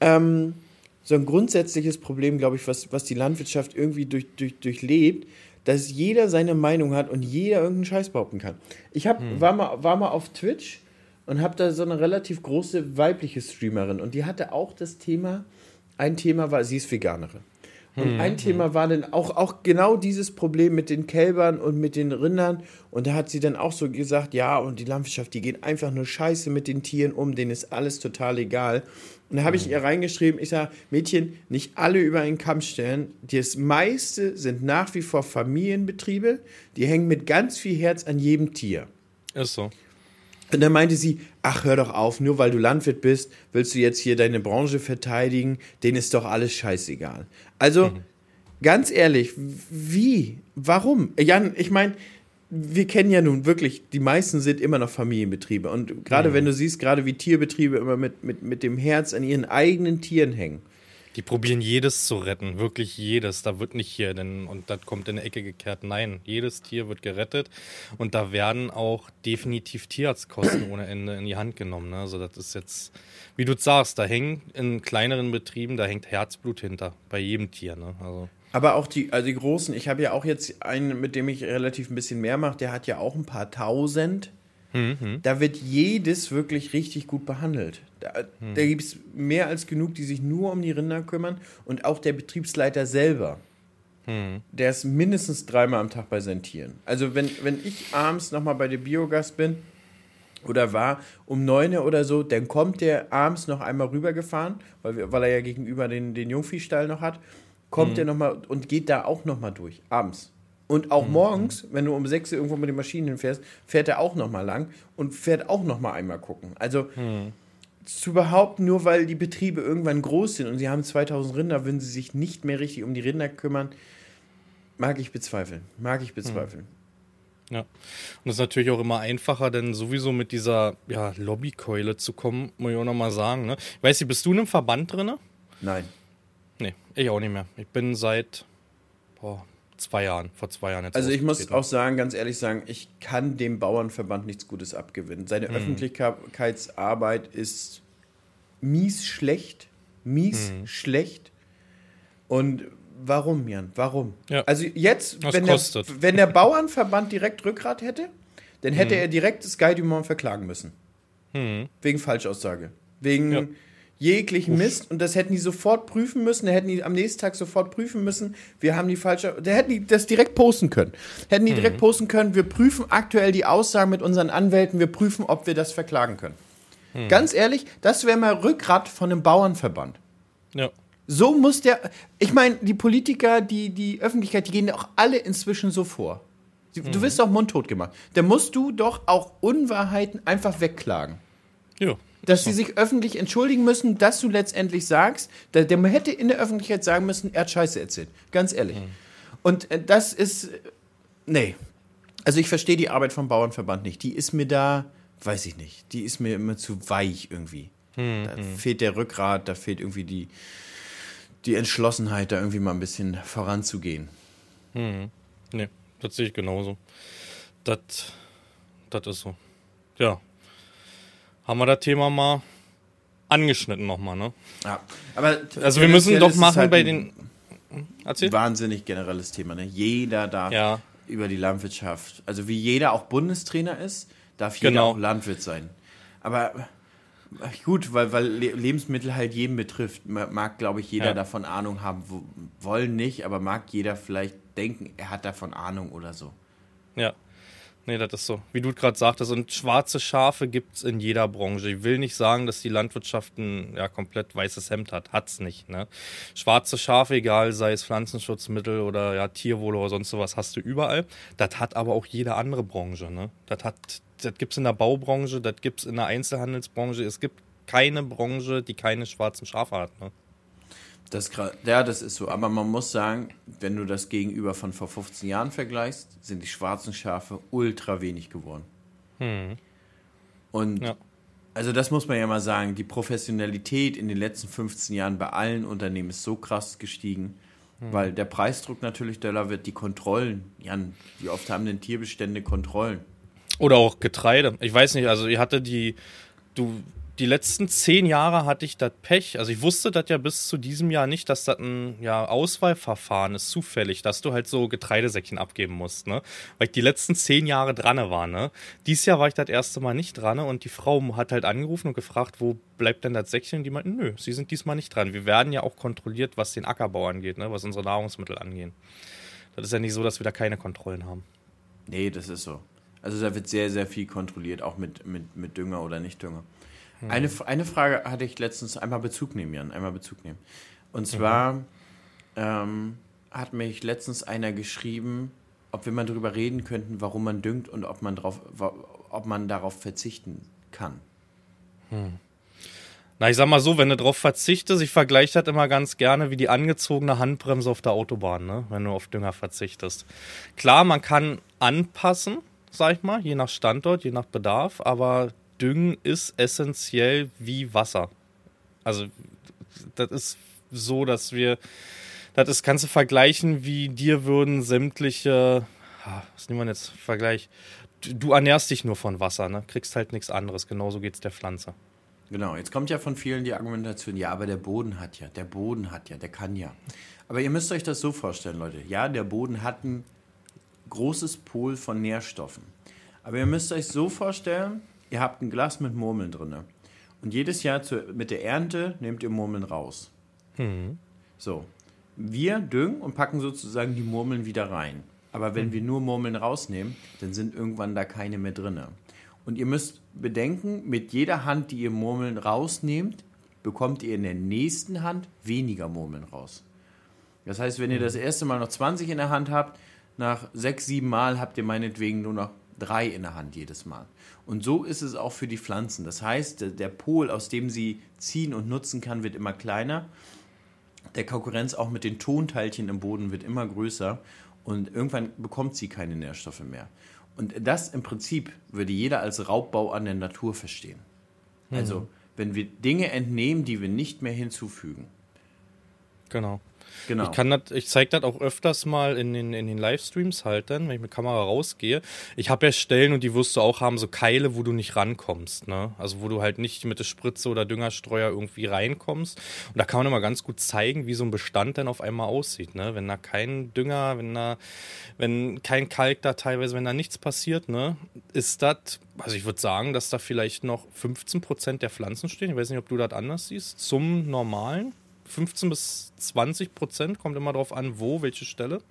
ähm, so ein grundsätzliches Problem, glaube ich, was, was die Landwirtschaft irgendwie durch, durch, durchlebt, dass jeder seine Meinung hat und jeder irgendeinen Scheiß behaupten kann. Ich hab, hm. war, mal, war mal auf Twitch und habe da so eine relativ große weibliche Streamerin und die hatte auch das Thema, ein Thema war, sie ist Veganerin. Und ein Thema war dann auch, auch genau dieses Problem mit den Kälbern und mit den Rindern. Und da hat sie dann auch so gesagt, ja, und die Landwirtschaft, die geht einfach nur scheiße mit den Tieren um, denen ist alles total egal. Und da habe ich ihr reingeschrieben, ich sage, Mädchen, nicht alle über einen Kamm stellen. Das meiste sind nach wie vor Familienbetriebe, die hängen mit ganz viel Herz an jedem Tier. Ist so. Und dann meinte sie, ach, hör doch auf, nur weil du Landwirt bist, willst du jetzt hier deine Branche verteidigen, denen ist doch alles scheißegal. Also, mhm. ganz ehrlich, wie? Warum? Jan, ich meine, wir kennen ja nun wirklich, die meisten sind immer noch Familienbetriebe. Und gerade mhm. wenn du siehst, gerade wie Tierbetriebe immer mit, mit, mit dem Herz an ihren eigenen Tieren hängen. Die probieren jedes zu retten, wirklich jedes. Da wird nicht hier, denn, und das kommt in die Ecke gekehrt. Nein, jedes Tier wird gerettet und da werden auch definitiv Tierarztkosten ohne Ende in die Hand genommen. Ne? Also das ist jetzt, wie du sagst, da hängt in kleineren Betrieben, da hängt Herzblut hinter, bei jedem Tier. Ne? Also. Aber auch die, also die großen, ich habe ja auch jetzt einen, mit dem ich relativ ein bisschen mehr mache, der hat ja auch ein paar tausend. Mhm. Da wird jedes wirklich richtig gut behandelt. Da, mhm. da gibt es mehr als genug, die sich nur um die Rinder kümmern und auch der Betriebsleiter selber. Mhm. Der ist mindestens dreimal am Tag bei seinen Tieren. Also wenn, wenn ich abends nochmal bei der Biogas bin oder war um neun oder so, dann kommt der abends noch einmal rübergefahren, weil, weil er ja gegenüber den, den Jungviehstall noch hat, kommt mhm. er nochmal und geht da auch nochmal durch, abends. Und auch mhm. morgens, wenn du um 6 Uhr irgendwo mit den Maschinen hinfährst, fährt er auch nochmal lang und fährt auch nochmal einmal gucken. Also mhm. zu behaupten, nur weil die Betriebe irgendwann groß sind und sie haben 2000 Rinder, würden sie sich nicht mehr richtig um die Rinder kümmern, mag ich bezweifeln. Mag ich bezweifeln. Ja. Und das ist natürlich auch immer einfacher, denn sowieso mit dieser ja, Lobbykeule zu kommen, muss ich auch nochmal sagen. Ne? Weißt du, bist du in einem Verband drin? Nein. Nee, ich auch nicht mehr. Ich bin seit boah, zwei Jahren, vor zwei Jahren jetzt. Also ich muss auch sagen, ganz ehrlich sagen, ich kann dem Bauernverband nichts Gutes abgewinnen. Seine hm. Öffentlichkeitsarbeit ist mies schlecht, mies hm. schlecht. Und warum, Jan? Warum? Ja. Also jetzt, wenn der, wenn der, Bauernverband direkt Rückgrat hätte, dann hätte hm. er direkt Sky Dumont verklagen müssen. Hm. Wegen Falschaussage. Wegen ja jeglichen. Mist und das hätten die sofort prüfen müssen. Da hätten die am nächsten Tag sofort prüfen müssen. Wir haben die falsche. Da hätten die das direkt posten können. Hätten die mhm. direkt posten können. Wir prüfen aktuell die Aussagen mit unseren Anwälten. Wir prüfen, ob wir das verklagen können. Mhm. Ganz ehrlich, das wäre mal Rückgrat von einem Bauernverband. Ja. So muss der. Ich meine, die Politiker, die, die Öffentlichkeit, die gehen auch alle inzwischen so vor. Du mhm. wirst doch mundtot gemacht. Da musst du doch auch Unwahrheiten einfach wegklagen. Ja dass sie sich öffentlich entschuldigen müssen, dass du letztendlich sagst, der, der hätte in der Öffentlichkeit sagen müssen, er hat Scheiße erzählt. Ganz ehrlich. Mhm. Und äh, das ist, nee. Also ich verstehe die Arbeit vom Bauernverband nicht. Die ist mir da, weiß ich nicht, die ist mir immer zu weich irgendwie. Mhm. Da mhm. fehlt der Rückgrat, da fehlt irgendwie die, die Entschlossenheit, da irgendwie mal ein bisschen voranzugehen. Mhm. Nee, das sehe ich genauso. Das, das ist so. Ja, haben wir das Thema mal angeschnitten nochmal, ne? Ja, aber also wir müssen doch machen halt bei den. Erzähl. Wahnsinnig generelles Thema, ne? Jeder darf ja. über die Landwirtschaft, also wie jeder auch Bundestrainer ist, darf jeder genau. auch Landwirt sein. Aber gut, weil, weil Lebensmittel halt jeden betrifft, mag, glaube ich, jeder ja. davon Ahnung haben, wollen nicht, aber mag jeder vielleicht denken, er hat davon Ahnung oder so. Ja. Nee, das ist so. Wie du gerade sagtest, und schwarze Schafe gibt es in jeder Branche. Ich will nicht sagen, dass die Landwirtschaft ein ja, komplett weißes Hemd hat. Hat's nicht. Ne? Schwarze Schafe, egal, sei es Pflanzenschutzmittel oder ja, Tierwohl oder sonst sowas, hast du überall. Das hat aber auch jede andere Branche. Ne? Das, hat, das gibt es in der Baubranche, das gibt es in der Einzelhandelsbranche. Es gibt keine Branche, die keine schwarzen Schafe hat. Ne? Das, ja, das ist so. Aber man muss sagen, wenn du das gegenüber von vor 15 Jahren vergleichst, sind die schwarzen Schafe ultra wenig geworden. Hm. Und ja. also das muss man ja mal sagen, die Professionalität in den letzten 15 Jahren bei allen Unternehmen ist so krass gestiegen, hm. weil der Preisdruck natürlich doller wird, die Kontrollen. Jan, wie oft haben denn Tierbestände Kontrollen? Oder auch Getreide. Ich weiß nicht, also ihr hatte die, du die letzten zehn Jahre hatte ich das Pech. Also ich wusste das ja bis zu diesem Jahr nicht, dass das ein ja, Auswahlverfahren ist, zufällig, dass du halt so Getreidesäckchen abgeben musst, ne? Weil ich die letzten zehn Jahre dran war, ne? Dieses Jahr war ich das erste Mal nicht dran und die Frau hat halt angerufen und gefragt, wo bleibt denn das Säckchen? Und die meinten, nö, sie sind diesmal nicht dran. Wir werden ja auch kontrolliert, was den Ackerbau angeht, ne? Was unsere Nahrungsmittel angeht. Das ist ja nicht so, dass wir da keine Kontrollen haben. Nee, das ist so. Also da wird sehr, sehr viel kontrolliert, auch mit, mit, mit Dünger oder Nicht-Dünger. Hm. Eine, eine Frage hatte ich letztens, einmal Bezug nehmen, Jan, einmal Bezug nehmen. Und zwar mhm. ähm, hat mich letztens einer geschrieben, ob wir mal darüber reden könnten, warum man düngt und ob man, drauf, ob man darauf verzichten kann. Hm. Na, ich sag mal so, wenn du darauf verzichtest, ich vergleiche das immer ganz gerne wie die angezogene Handbremse auf der Autobahn, ne? wenn du auf Dünger verzichtest. Klar, man kann anpassen, sag ich mal, je nach Standort, je nach Bedarf, aber Düngen ist essentiell wie Wasser. Also, das ist so, dass wir, das ist, kannst du vergleichen, wie dir würden sämtliche, was nehmen wir jetzt, Vergleich, du ernährst dich nur von Wasser, ne? kriegst halt nichts anderes, genauso geht es der Pflanze. Genau, jetzt kommt ja von vielen die Argumentation, ja, aber der Boden hat ja, der Boden hat ja, der kann ja. Aber ihr müsst euch das so vorstellen, Leute. Ja, der Boden hat ein großes Pool von Nährstoffen. Aber ihr müsst euch so vorstellen, ihr habt ein Glas mit Murmeln drin. Und jedes Jahr zu, mit der Ernte nehmt ihr Murmeln raus. Mhm. So. Wir düngen und packen sozusagen die Murmeln wieder rein. Aber wenn mhm. wir nur Murmeln rausnehmen, dann sind irgendwann da keine mehr drin. Und ihr müsst bedenken, mit jeder Hand, die ihr Murmeln rausnehmt, bekommt ihr in der nächsten Hand weniger Murmeln raus. Das heißt, wenn ihr mhm. das erste Mal noch 20 in der Hand habt, nach sechs, sieben Mal habt ihr meinetwegen nur noch drei in der Hand jedes Mal. Und so ist es auch für die Pflanzen. Das heißt, der Pol, aus dem sie ziehen und nutzen kann, wird immer kleiner. Der Konkurrenz auch mit den Tonteilchen im Boden wird immer größer und irgendwann bekommt sie keine Nährstoffe mehr. Und das im Prinzip würde jeder als Raubbau an der Natur verstehen. Mhm. Also, wenn wir Dinge entnehmen, die wir nicht mehr hinzufügen. Genau. Genau. Ich ich zeige das auch öfters mal in den, in den Livestreams halt dann, wenn ich mit Kamera rausgehe. Ich habe ja Stellen und die wirst du auch haben, so Keile, wo du nicht rankommst, ne? Also wo du halt nicht mit der Spritze oder Düngerstreuer irgendwie reinkommst. Und da kann man immer ganz gut zeigen, wie so ein Bestand dann auf einmal aussieht, ne? Wenn da kein Dünger, wenn da, wenn kein Kalk da teilweise, wenn da nichts passiert, ne? Ist das, also ich würde sagen, dass da vielleicht noch 15 Prozent der Pflanzen stehen. Ich weiß nicht, ob du das anders siehst, zum normalen. 15 bis 20 Prozent, kommt immer darauf an, wo, welche Stelle.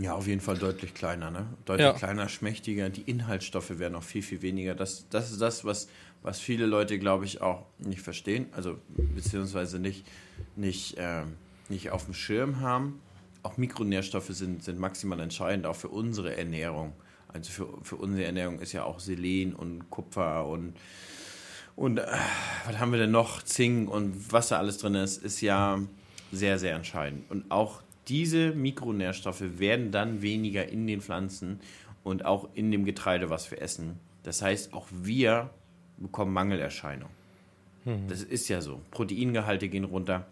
Ja, auf jeden Fall deutlich kleiner, ne? Deutlich ja. kleiner, schmächtiger. Die Inhaltsstoffe werden auch viel, viel weniger. Das, das ist das, was, was viele Leute, glaube ich, auch nicht verstehen, also beziehungsweise nicht, nicht, äh, nicht auf dem Schirm haben. Auch Mikronährstoffe sind, sind maximal entscheidend, auch für unsere Ernährung. Also für, für unsere Ernährung ist ja auch Selen und Kupfer und und äh, was haben wir denn noch? Zink und was da alles drin ist, ist ja sehr, sehr entscheidend. Und auch diese Mikronährstoffe werden dann weniger in den Pflanzen und auch in dem Getreide, was wir essen. Das heißt, auch wir bekommen Mangelerscheinungen. Mhm. Das ist ja so. Proteingehalte gehen runter,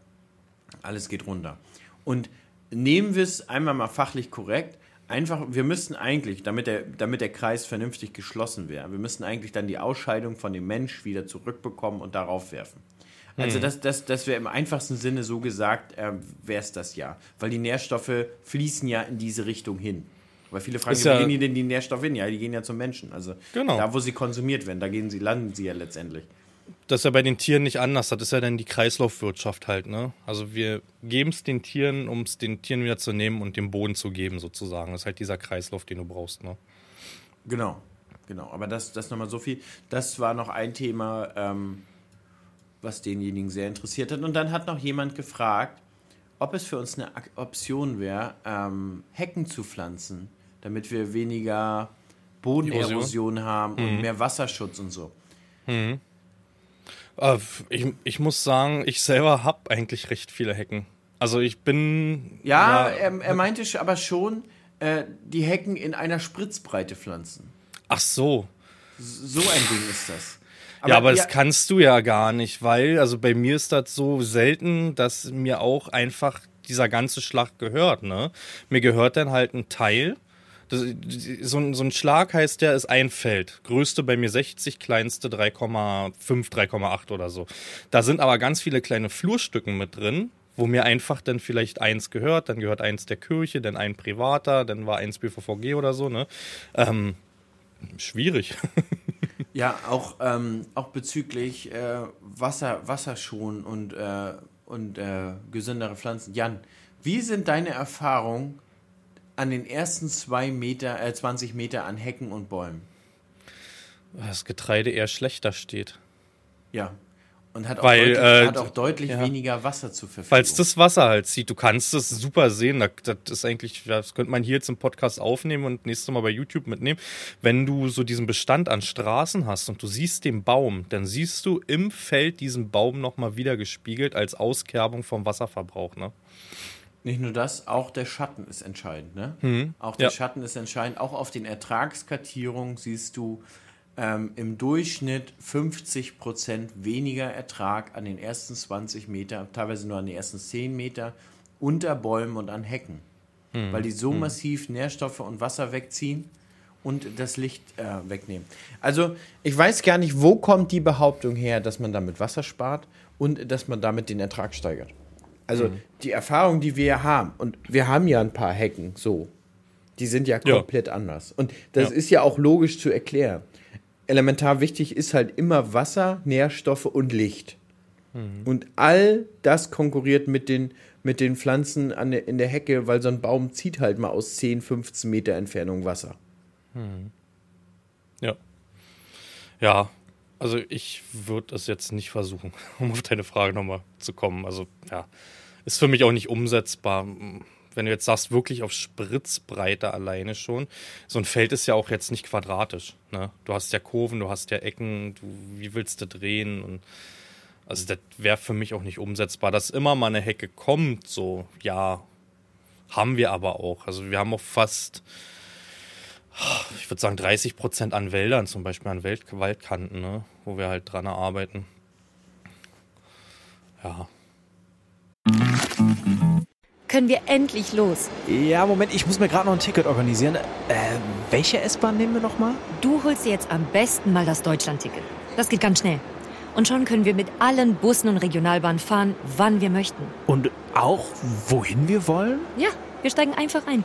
alles geht runter. Und nehmen wir es einmal mal fachlich korrekt, einfach, wir müssten eigentlich, damit der, damit der Kreis vernünftig geschlossen wäre, wir müssten eigentlich dann die Ausscheidung von dem Mensch wieder zurückbekommen und darauf werfen. Also hm. das, das, das wäre im einfachsten Sinne so gesagt, äh, wäre es das ja. Weil die Nährstoffe fließen ja in diese Richtung hin. Weil viele fragen, ja, wo gehen die denn die Nährstoffe hin? Ja, die gehen ja zum Menschen. Also genau. da, wo sie konsumiert werden, da gehen sie, landen sie ja letztendlich das ist ja bei den Tieren nicht anders. Das ist ja dann die Kreislaufwirtschaft halt, ne? Also wir geben es den Tieren, um es den Tieren wieder zu nehmen und dem Boden zu geben, sozusagen. Das ist halt dieser Kreislauf, den du brauchst, ne? Genau, genau. Aber das, das nochmal so viel. Das war noch ein Thema, ähm, was denjenigen sehr interessiert hat. Und dann hat noch jemand gefragt, ob es für uns eine Option wäre, ähm, Hecken zu pflanzen, damit wir weniger Bodenerosion haben und mhm. mehr Wasserschutz und so. Mhm. Äh, ich, ich muss sagen, ich selber habe eigentlich recht viele Hecken. Also ich bin. Ja, ja er, er, meinte aber schon, äh, die Hecken in einer Spritzbreite pflanzen. Ach so. So ein Ding ist das. Aber, ja, aber das kannst du ja gar nicht, weil, also bei mir ist das so selten, dass mir auch einfach dieser ganze Schlag gehört, ne? Mir gehört dann halt ein Teil Das, so, ein, so ein Schlag heißt der, ist ein Feld. Größte bei mir 60, kleinste 3,5, 3,8 oder so. Da sind aber ganz viele kleine Flurstücken mit drin, wo mir einfach dann vielleicht eins gehört, dann gehört eins der Kirche, dann ein privater, dann war eins BVVG oder so, ne? Ähm, schwierig. ja, auch, ähm, auch bezüglich äh, Wasser, Wasserschon und, äh, und äh, gesündere Pflanzen. Jan, wie sind deine Erfahrungen an den ersten zwei Meter, äh, 20 Meter an Hecken und Bäumen? Das Getreide eher schlechter steht. Ja, und hat auch, Weil, deutlich, äh, hat auch deutlich ja. weniger Wasser zur Verfügung. Weil es das Wasser halt zieht. Du kannst es super sehen. Das, das ist eigentlich, das könnte man hier jetzt im Podcast aufnehmen und nächstes Mal bei YouTube mitnehmen. Wenn du so diesen Bestand an Straßen hast und du siehst den Baum, dann siehst du im Feld diesen Baum nochmal wieder gespiegelt als Auskerbung vom Wasserverbrauch. Ne? Nicht nur das, auch der Schatten ist entscheidend. Ne? Mhm. Auch der Ja. Schatten ist entscheidend. Auch auf den Ertragskartierungen siehst du ähm, im Durchschnitt 50 Prozent weniger Ertrag an den ersten 20 Meter, teilweise nur an den ersten 10 Meter, unter Bäumen und an Hecken. Weil die so massiv Nährstoffe und Wasser wegziehen und das Licht äh, wegnehmen. Also ich weiß gar nicht, wo kommt die Behauptung her, dass man damit Wasser spart und dass man damit den Ertrag steigert. Also die Erfahrung, die wir haben, und wir haben ja ein paar Hecken so, die sind ja Ja. komplett anders. Und das Ja. ist ja auch logisch zu erklären. Elementar wichtig ist halt immer Wasser, Nährstoffe und Licht. Und all das konkurriert mit den, mit den Pflanzen an in der Hecke, weil so ein Baum zieht halt mal aus 10, 15 Meter Entfernung Wasser. Ja. Ja, also ich würde es jetzt nicht versuchen, um auf deine Frage nochmal zu kommen. Also ja, ist für mich auch nicht umsetzbar. Wenn du jetzt sagst, wirklich auf Spritzbreite alleine schon, so ein Feld ist ja auch jetzt nicht quadratisch. Ne? Du hast ja Kurven, du hast ja Ecken, du, wie willst du drehen? Und also das wäre für mich auch nicht umsetzbar. Dass immer mal eine Hecke kommt, so, ja, haben wir aber auch. Also wir haben auch fast ich würde sagen 30 Prozent an Wäldern, zum Beispiel an Wald Waldkanten, ne? wo wir halt dran arbeiten. Ja. Können wir endlich los? Ja, Moment, ich muss mir gerade noch ein Ticket organisieren. Äh, welche S-Bahn nehmen wir nochmal? Du holst dir jetzt am besten mal das Deutschlandticket. Das geht ganz schnell. Und schon können wir mit allen Bussen und Regionalbahnen fahren, wann wir möchten. Und auch, wohin wir wollen? Ja, wir steigen einfach ein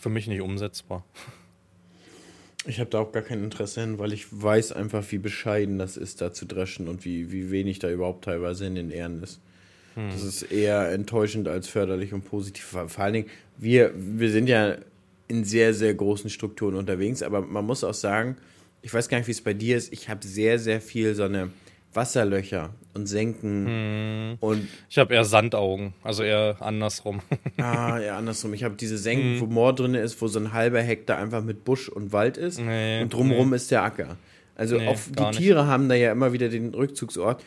Für mich nicht umsetzbar. Ich habe da auch gar kein Interesse hin, weil ich weiß einfach, wie bescheiden das ist, da zu dreschen und wie, wie wenig da überhaupt teilweise in den Ehren ist. Das ist eher enttäuschend als förderlich und positiv. Vor vor allen Dingen, wir, wir sind ja in sehr, sehr großen Strukturen unterwegs, aber man muss auch sagen, ich weiß gar nicht, wie es bei dir ist, ich habe sehr, sehr viel so eine Wasserlöcher und Senken und Ich habe eher Sandaugen, also eher andersrum. Ah, ja, andersrum. Ich habe diese Senken, wo Moor drin ist, wo so ein halber Hektar einfach mit Busch und Wald ist. Nee, und drumherum ist der Acker. Also Nee, auch die. Tiere haben da ja immer wieder den Rückzugsort.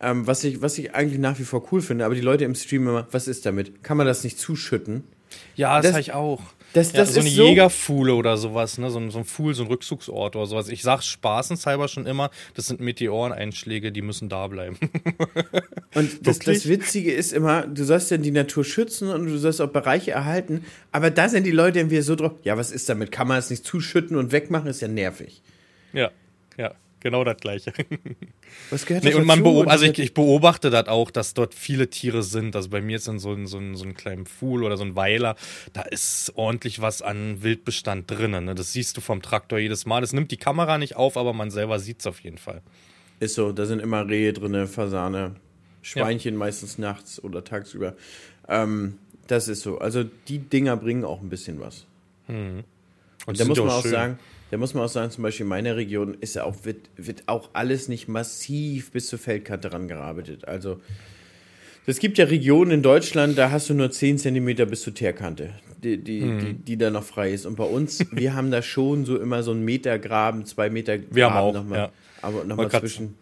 Ähm, was, ich, was ich eigentlich nach wie vor cool finde, aber die Leute im Stream immer, was ist damit? Kann man das nicht zuschütten? Ja, das, Das- habe ich auch. Das- ja, das so ist eine so- Jägerfuhle oder sowas, ne? So ein, so ein Fuhl, so ein Rückzugsort oder sowas. Ich sag spaßenshalber schon immer, das sind Meteoreneinschläge, die müssen da bleiben. Und das, das Witzige ist immer, du sollst ja die Natur schützen und du sollst auch Bereiche erhalten, aber da sind die Leute irgendwie so drauf, ja, was ist damit? Kann man es nicht zuschütten und wegmachen? Ist ja nervig. ja, ja, genau das Gleiche. Was gehört Nee, und man dazu? beob also das ich, ich beobachte das auch, dass dort viele Tiere sind. Also bei mir ist dann so ein, so ein, so ein kleiner Pfuhl oder so ein Weiler, da ist ordentlich was an Wildbestand drinnen. Ne? Das siehst du vom Traktor jedes Mal. Das nimmt die Kamera nicht auf, aber man selber sieht es auf jeden Fall. Ist so, da sind immer Rehe drin, Fasane, Schweinchen meistens nachts oder tagsüber. Ähm, das ist so. Also die Dinger bringen auch ein bisschen was. Und Da sind muss ja man auch schön. sagen, da muss man auch sagen, zum Beispiel in meiner Region ist ja auch, wird, wird auch alles nicht massiv bis zur Feldkante rangearbeitet. Also es gibt ja Regionen in Deutschland, da hast du nur 10 cm bis zur Teerkante. die, die, hm. die, die da noch frei ist. Und bei uns, wir haben da schon so immer so einen Meter Graben, zwei Meter Graben. Wir haben auch, nochmal, ja. Aber nochmal zwischen.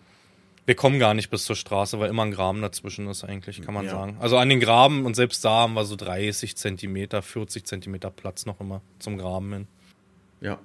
Wir kommen gar nicht bis zur Straße, weil immer ein Graben dazwischen ist eigentlich, kann man ja. sagen. Also an den Graben und selbst da haben wir so 30 Zentimeter, 40 Zentimeter Platz noch immer zum Graben hin. Ja.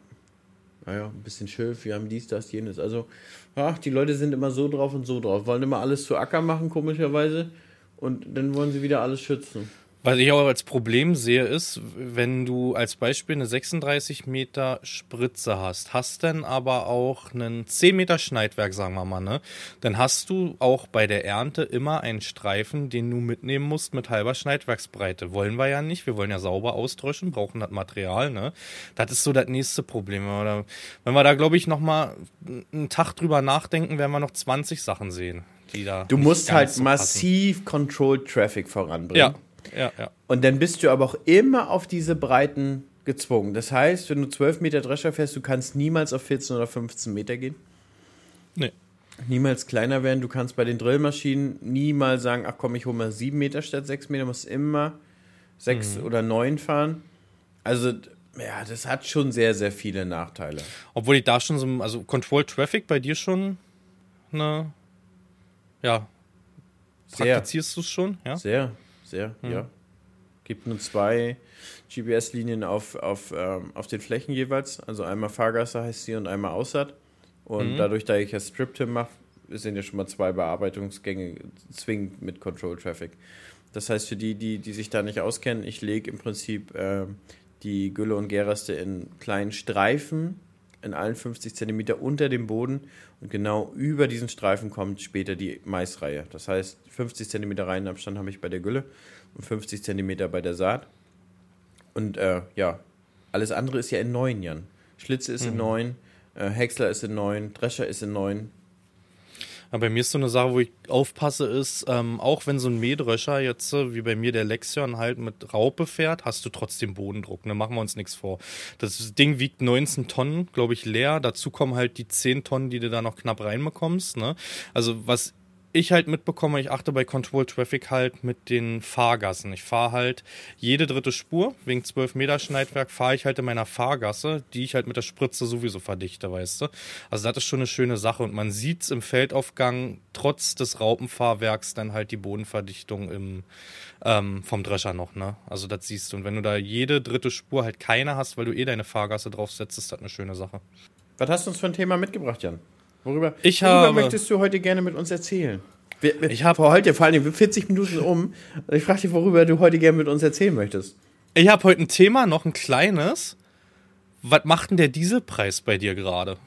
Naja, ein bisschen Schilf, wir haben dies, das, jenes. Also, ach, die Leute sind immer so drauf und so drauf. Wollen immer alles zu Acker machen, komischerweise. Und dann wollen sie wieder alles schützen. Was ich auch als Problem sehe, ist, wenn du als Beispiel eine 36 Meter Spritze hast, hast dann aber auch einen 10 Meter Schneidwerk, sagen wir mal, ne? Dann hast du auch bei der Ernte immer einen Streifen, den du mitnehmen musst mit halber Schneidwerksbreite. Wollen wir ja nicht. Wir wollen ja sauber ausdröschen, brauchen das Material, ne? Das ist so das nächste Problem. Oder wenn wir da, glaube ich, nochmal einen Tag drüber nachdenken, werden wir noch 20 Sachen sehen, die da. Du musst halt so massiv Controlled Traffic voranbringen. Ja. Ja, ja. Und dann bist du aber auch immer auf diese Breiten gezwungen. Das heißt, wenn du 12 Meter Drescher fährst, du kannst niemals auf 14 oder 15 Meter gehen. Nee. Niemals kleiner werden. Du kannst bei den Drillmaschinen niemals sagen, ach komm, ich hole mal 7 Meter statt 6 Meter. Du musst immer 6 mhm. oder 9 fahren. Also, ja, das hat schon sehr, sehr viele Nachteile. Obwohl ich da schon so, also Control Traffic bei dir schon eine, ja, praktizierst du es schon? Ja? Sehr sehr, mhm. ja. Gibt nur zwei GPS-Linien auf, auf, ähm, auf den Flächen jeweils. Also einmal Fahrgasse heißt sie und einmal Aussat. Und mhm. dadurch, da ich ja Strip-Tim mache, sind ja schon mal zwei Bearbeitungsgänge zwingend mit Control Traffic. Das heißt, für die, die, die sich da nicht auskennen, ich lege im Prinzip äh, die Gülle und Geraste in kleinen Streifen in allen 50 Zentimeter unter dem Boden und genau über diesen Streifen kommt später die Maisreihe. Das heißt, 50 Zentimeter Reihenabstand habe ich bei der Gülle und 50 Zentimeter bei der Saat. Und äh, ja, alles andere ist ja in 9 Jahren. Schlitze ist mhm. in 9, äh, Häcksler ist in 9, Drescher ist in 9, aber bei mir ist so eine Sache, wo ich aufpasse, ist, ähm, auch wenn so ein Mähdröscher jetzt, äh, wie bei mir der Lexion halt mit Raupe fährt, hast du trotzdem Bodendruck. Ne? Machen wir uns nichts vor. Das Ding wiegt 19 Tonnen, glaube ich, leer. Dazu kommen halt die 10 Tonnen, die du da noch knapp reinbekommst. Ne? Also was ich halt mitbekomme, ich achte bei Control Traffic halt mit den Fahrgassen. Ich fahre halt jede dritte Spur, wegen 12 Meter Schneidwerk, fahre ich halt in meiner Fahrgasse, die ich halt mit der Spritze sowieso verdichte, weißt du. Also das ist schon eine schöne Sache und man sieht im Feldaufgang trotz des Raupenfahrwerks dann halt die Bodenverdichtung im, ähm, vom Drescher noch, ne. Also das siehst du. Und wenn du da jede dritte Spur halt keine hast, weil du eh deine Fahrgasse draufsetzt, ist das eine schöne Sache. Was hast du uns für ein Thema mitgebracht, Jan? Worüber, ich worüber habe, möchtest du heute gerne mit uns erzählen? Wir, wir, ich habe heute vor allem 40 Minuten um. Ich frage dich, worüber du heute gerne mit uns erzählen möchtest. Ich habe heute ein Thema, noch ein kleines. Was macht denn der Dieselpreis bei dir gerade?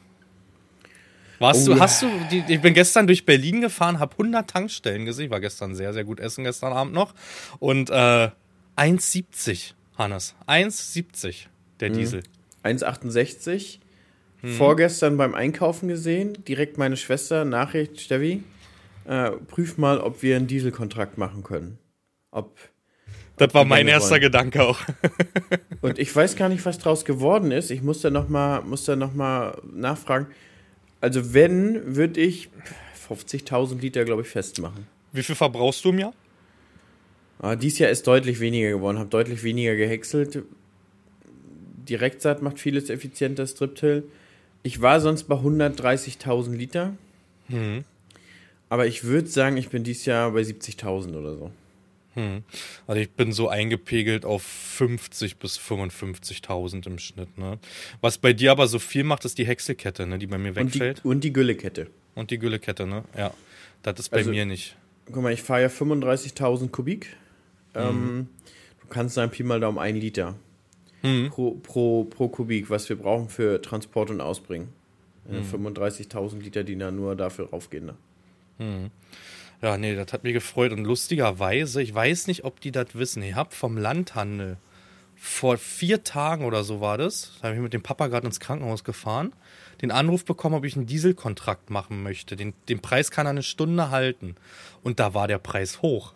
Warst oh, du, hast du, die, ich bin gestern durch Berlin gefahren, habe 100 Tankstellen gesehen. Ich war gestern sehr, sehr gut essen, gestern Abend noch. Und äh, 1,70, Hannes. 1,70 der hm. Diesel. 1,68. Hm. Vorgestern beim Einkaufen gesehen, direkt meine Schwester, Nachricht, Steffi, äh, prüf mal, ob wir einen Dieselkontrakt machen können. Ob. Das war mein erster wollen. Gedanke auch. Und ich weiß gar nicht, was draus geworden ist. Ich muss da nochmal noch, nachfragen. Also, wenn, würde ich 50.000 Liter, glaube ich, festmachen. Wie viel verbrauchst du im Jahr? Ah, dies Jahr ist deutlich weniger geworden, habe deutlich weniger gehäckselt. Direktsaat macht vieles effizienter, Striptill. Ich war sonst bei 130.000 Liter. Mhm. Aber ich würde sagen, ich bin dieses Jahr bei 70.000 oder so. Hm. Also ich bin so eingepegelt auf 50 bis 55.000 im Schnitt. Ne? Was bei dir aber so viel macht, ist die Häckselkette, ne, die bei mir wegfällt. Und die, und die Güllekette. Und die Güllekette, ne? Ja. Das ist bei also, mir nicht. Guck mal, ich fahre ja 35.000 Kubik. Mhm. Ähm, du kannst sagen, Pi mal Daumen ein Liter mhm. pro, pro, pro Kubik, was wir brauchen für Transport und Ausbringen. Mhm. 35.000 Liter, die da nur dafür raufgehen. Ne? Mhm. Ja, nee, das hat mich gefreut. Und lustigerweise, ich weiß nicht, ob die das wissen, ich habe vom Landhandel vor vier Tagen oder so war das, da habe ich mit dem Papa gerade ins Krankenhaus gefahren, den Anruf bekommen, ob ich einen Dieselkontrakt machen möchte. Den, den Preis kann er eine Stunde halten. Und da war der Preis hoch.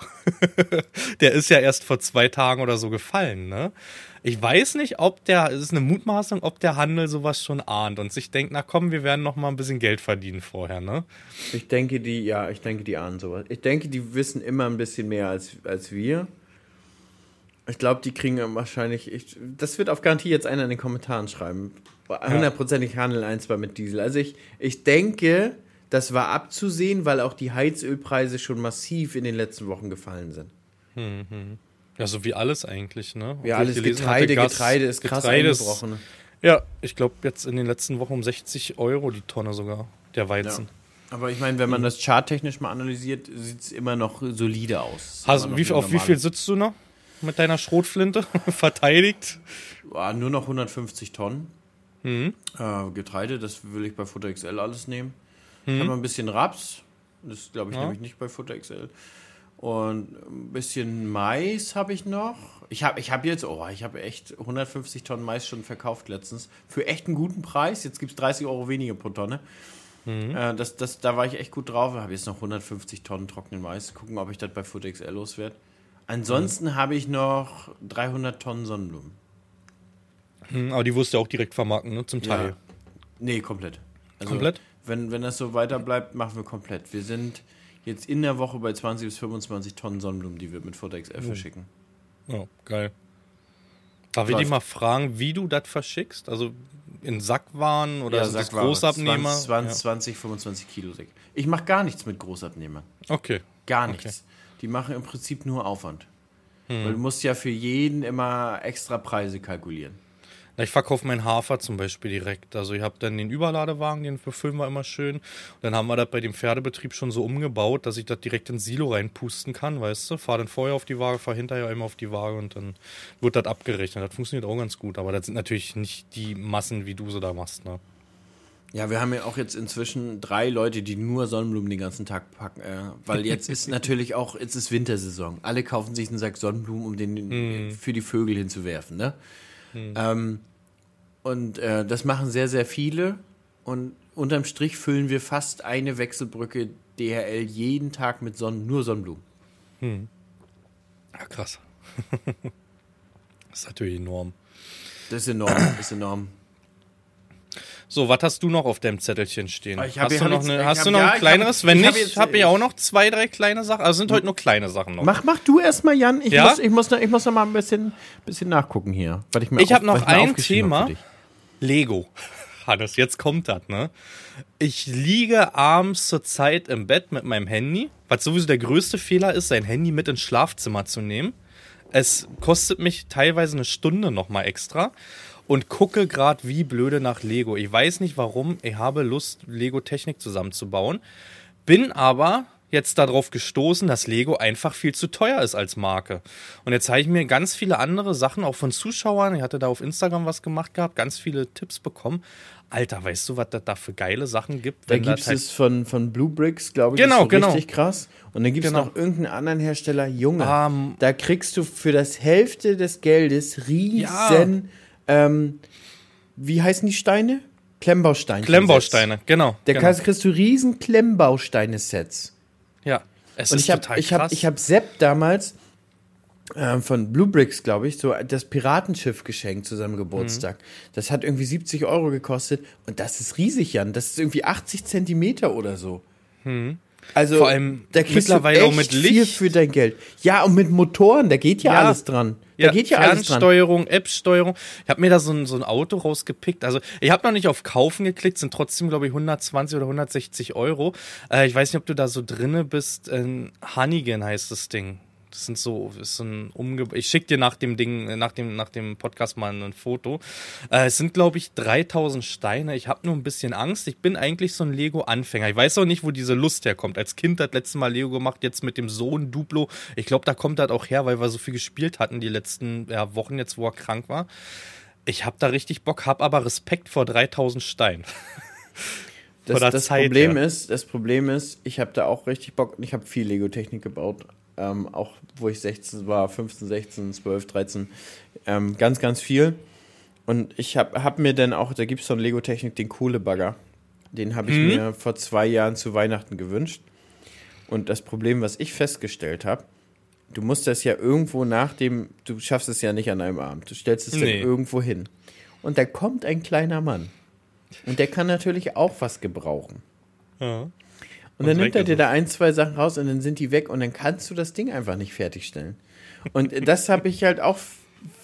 der ist ja erst vor zwei Tagen oder so gefallen, ne? Ich weiß nicht, ob der, es ist eine Mutmaßung, ob der Handel sowas schon ahnt und sich denkt, na komm, wir werden noch mal ein bisschen Geld verdienen vorher, ne? Ich denke, die, ja, ich denke, die ahnen sowas. Ich denke, die wissen immer ein bisschen mehr als, als wir. Ich glaube, die kriegen wahrscheinlich. Ich, das wird auf Garantie jetzt einer in den Kommentaren schreiben. Hundertprozentig handeln ein, zwei mit Diesel. Also ich, ich denke, das war abzusehen, weil auch die Heizölpreise schon massiv in den letzten Wochen gefallen sind. Ja, so wie alles eigentlich, ne? Ja, alles Getreide, hatte, Gas- Getreide ist krass Getreide ist- eingebrochen. Ja, ich glaube jetzt in den letzten Wochen um 60 Euro die Tonne sogar, der Weizen. Aber ich meine, wenn man das charttechnisch mal analysiert, sieht es immer noch solide aus. Noch wie, auf wie viel sitzt du noch mit deiner Schrotflinte? Verteidigt? Ah, nur noch 150 Tonnen. Mhm. Äh, Getreide, das will ich bei Futter XL alles nehmen. Ich habe noch ein bisschen Raps. Das glaube ich Mhm. Ja. nämlich nicht bei Futter XL. Und ein bisschen Mais habe ich noch. Ich habe ich hab jetzt, oh, ich habe echt 150 Tonnen Mais schon verkauft letztens. Für echt einen guten Preis. Jetzt gibt es 30 Euro weniger pro Tonne. Mhm. Äh, das, das, da war ich echt gut drauf. Habe jetzt noch 150 Tonnen trockenen Mais. Gucken, ob ich das bei Futter XL loswerde. Ansonsten habe ich noch 300 Tonnen Sonnenblumen. Hm, aber die wirst du ja auch direkt vermarkten, ne? Zum Teil. Ja. Nee, komplett. Also, Komplett? Wenn, wenn das so weiter bleibt, machen wir komplett. Wir sind jetzt in der Woche bei 20 bis 25 Tonnen Sonnenblumen, die wir mit Futter XL verschicken. Ja, geil. Darf ich dich mal fragen, wie du das verschickst? Also in Sackwaren oder sind das Sackware. Großabnehmer? 20, 20, 20 25 Kilo Säcke. Ich mache gar nichts mit Großabnehmern. Ja. Okay. Gar Okay. nichts. Die machen im Prinzip nur Aufwand. Hm. Weil du musst ja für jeden immer extra Preise kalkulieren. Na, ich verkaufe meinen Hafer zum Beispiel direkt. Also ich habe dann den Überladewagen, den befüllen wir immer schön. Und dann haben wir das bei dem Pferdebetrieb schon so umgebaut, dass ich das direkt ins Silo reinpusten kann, weißt du? Fahr dann vorher auf die Waage, fahr hinterher immer auf die Waage und dann wird das abgerechnet. Das funktioniert auch ganz gut, aber das sind natürlich nicht die Massen, wie du sie da machst, ne? Ja, wir haben ja auch jetzt inzwischen drei Leute, die nur Sonnenblumen den ganzen Tag packen. Äh, weil jetzt ist natürlich auch, jetzt ist Wintersaison. Alle kaufen sich einen Sack Sonnenblumen, um den für die Vögel hinzuwerfen. Ne? Ähm, und äh, das machen sehr, sehr viele. Und unterm Strich füllen wir fast eine Wechselbrücke DHL jeden Tag mit Sonnen, nur Sonnenblumen. Ja, krass. das ist natürlich enorm. Das ist enorm, das ist enorm. So, was hast du noch auf deinem Zettelchen stehen? Hast du noch, jetzt- eine, hast du noch ja, ein kleineres? hab- Wenn ich nicht, habe ich auch noch zwei, drei kleine Sachen. Also sind heute nur kleine Sachen noch. Mach, mach du erstmal, Jan. Ich, Ja? muss, ich, muss noch, ich muss noch mal ein bisschen, bisschen nachgucken hier. weil Ich, mir Ich hab auf- noch ein Thema. Lego. Hannes, jetzt kommt das, ne? Ich liege abends zur Zeit im Bett mit meinem Handy, was sowieso der größte Fehler ist, sein Handy mit ins Schlafzimmer zu nehmen. Es kostet mich teilweise eine Stunde nochmal extra und gucke gerade wie blöde nach Lego. Ich weiß nicht warum, ich habe Lust, Lego-Technik zusammenzubauen, bin aber jetzt darauf gestoßen, dass Lego einfach viel zu teuer ist als Marke. Und jetzt habe ich mir ganz viele andere Sachen auch von Zuschauern, ich hatte da auf Instagram was gemacht gehabt, ganz viele Tipps bekommen. Alter, weißt du, was das da für geile Sachen gibt? Da gibt es von, von Blue Bricks, glaube ich, Genau, so genau. richtig krass. Und dann gibt es Genau. noch irgendeinen anderen Hersteller, Junge. Ähm, da kriegst du für das Hälfte des Geldes riesen, ähm, wie heißen die Steine? Klemmbausteine. Klemmbausteine, genau. Da genau. kriegst du riesen Klemmbausteine-Sets. Ja, es Und ist ich habe total ich hab, krass. ich hab Sepp damals ähm, von Blue Bricks, glaube ich, so das Piratenschiff geschenkt zu seinem Geburtstag. Mhm. Das hat irgendwie 70 Euro gekostet und das ist riesig, Jan. Das ist irgendwie 80 Zentimeter oder so. Also. Vor allem da kriegst mittlerweile du auch echt mit viel Licht. für dein Geld. Ja, und mit Motoren, da geht ja, Ja. alles dran. Da geht ja alles dran. Fernsteuerung, App-Steuerung. Ich habe mir da so ein, so ein Auto rausgepickt. Also ich habe noch nicht auf Kaufen geklickt, sind trotzdem, glaube ich, 120 oder 160 Euro. Äh, ich weiß nicht, ob du da so drinne bist. Äh, Hannigan heißt das Ding. Das sind so, ist so ein Umge Ich schick dir nach dem Ding, nach dem, nach dem Podcast mal ein Foto. Äh, es sind, glaube ich, 3000 Steine. Ich habe nur ein bisschen Angst. Ich bin eigentlich so ein Lego-Anfänger. Ich weiß auch nicht, wo diese Lust herkommt. Als Kind hat letztes Mal Lego gemacht, jetzt mit dem Sohn Duplo. Ich glaube, da kommt das auch her, weil wir so viel gespielt hatten die letzten ja, Wochen jetzt, wo er krank war. Ich habe da richtig Bock, habe aber Respekt vor 3000 Steinen. Das, das Problem her. ist, das Problem ist, ich habe da auch richtig Bock. Ich habe viel Lego-Technik gebaut, ähm, auch wo ich 16 war, 15, 16, 12, 13, ähm, ganz, ganz viel. Und ich habe hab mir dann auch, da gibt es von Lego-Technik den Kohlebagger. Den habe ich Mhm. mir vor zwei Jahren zu Weihnachten gewünscht. Und das Problem, was ich festgestellt habe, du musst das ja irgendwo nach dem, du schaffst es ja nicht an einem Abend, du stellst es Nee. dann irgendwo hin. Und da kommt ein kleiner Mann. Und der kann natürlich auch was gebrauchen. Ja. Und dann nimmt er dir da ein, zwei Sachen raus und dann sind die weg und dann kannst du das Ding einfach nicht fertigstellen. Und das habe ich halt auch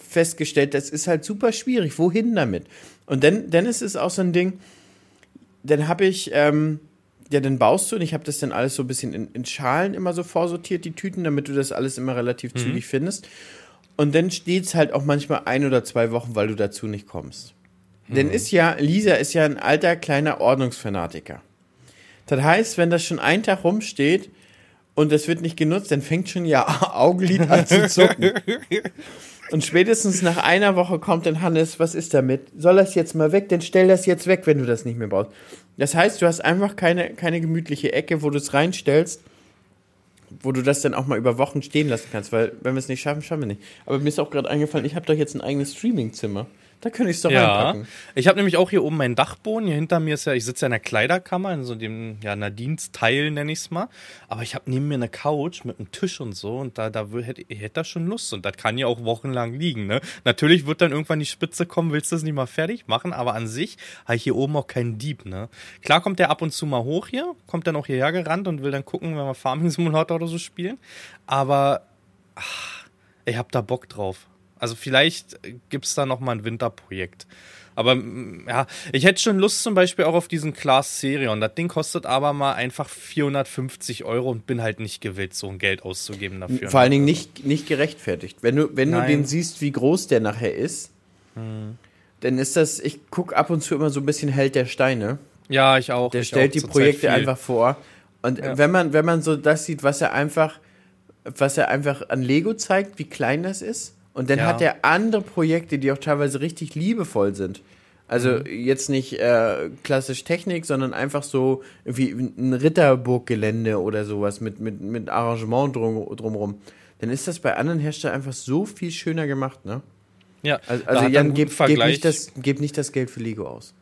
festgestellt, das ist halt super schwierig. Wohin damit? Und dann, dann ist es auch so ein Ding, dann habe ich, ähm, ja, dann baust du und ich habe das dann alles so ein bisschen in, in Schalen immer so vorsortiert, die Tüten, damit du das alles immer relativ zügig findest. Und dann steht es halt auch manchmal ein oder zwei Wochen, weil du dazu nicht kommst. Denn ist ja, Lisa ist ja ein alter, kleiner Ordnungsfanatiker. Das heißt, wenn das schon einen Tag rumsteht und das wird nicht genutzt, dann fängt schon ja Augenlid an zu zucken. Und spätestens nach einer Woche kommt dann Hannes, was ist damit? Soll das jetzt mal weg? Dann stell das jetzt weg, wenn du das nicht mehr brauchst. Das heißt, du hast einfach keine, keine gemütliche Ecke, wo du es reinstellst, wo du das dann auch mal über Wochen stehen lassen kannst, weil wenn wir es nicht schaffen, schaffen wir nicht. Aber mir ist auch gerade eingefallen, ich habe doch jetzt ein eigenes Streamingzimmer. Da könnte ich es doch Ja, reinpacken. ich habe nämlich auch hier oben meinen Dachboden. Hier hinter mir ist ja, ich sitze ja in der Kleiderkammer, in so dem, ja, Nadines Teil nenne ich es mal. Aber ich habe neben mir eine Couch mit einem Tisch und so und da, da hätte ich hätte da schon Lust und das kann ja auch wochenlang liegen, ne? Natürlich wird dann irgendwann die Spitze kommen, willst du das nicht mal fertig machen, aber an sich habe ich hier oben auch keinen Dieb, ne? Klar kommt der ab und zu mal hoch hier, kommt dann auch hierher gerannt und will dann gucken, wenn wir Farming Simulator oder so spielen. Aber ach, ich hab da Bock drauf. Also vielleicht gibt's da noch mal ein Winterprojekt. Aber mm, ja, ich hätte schon Lust zum Beispiel auch auf diesen Class Serion. Das Ding kostet aber mal einfach 450 Euro und bin halt nicht gewillt, so ein Geld auszugeben dafür. Vor allen Dingen nicht, nicht gerechtfertigt. Wenn du, wenn du den siehst, wie groß der nachher ist, dann ist das, ich gucke ab und zu immer so ein bisschen Held der Steine. Ja, ich auch. Der ich stellt auch die Projekte einfach vor. Und Ja. wenn man, wenn man so das sieht, was er einfach, was er einfach an Lego zeigt, wie klein das ist, und dann Ja. hat er andere Projekte, die auch teilweise richtig liebevoll sind. Also Mhm. jetzt nicht äh, klassisch Technik, sondern einfach so irgendwie ein Ritterburggelände oder sowas mit, mit, mit Arrangement drum, drumrum. Dann ist das bei anderen Herstellern einfach so viel schöner gemacht, ne? Ja, Also, also Jan, gib, Vergleich. nicht das, gib nicht das Geld für Lego aus.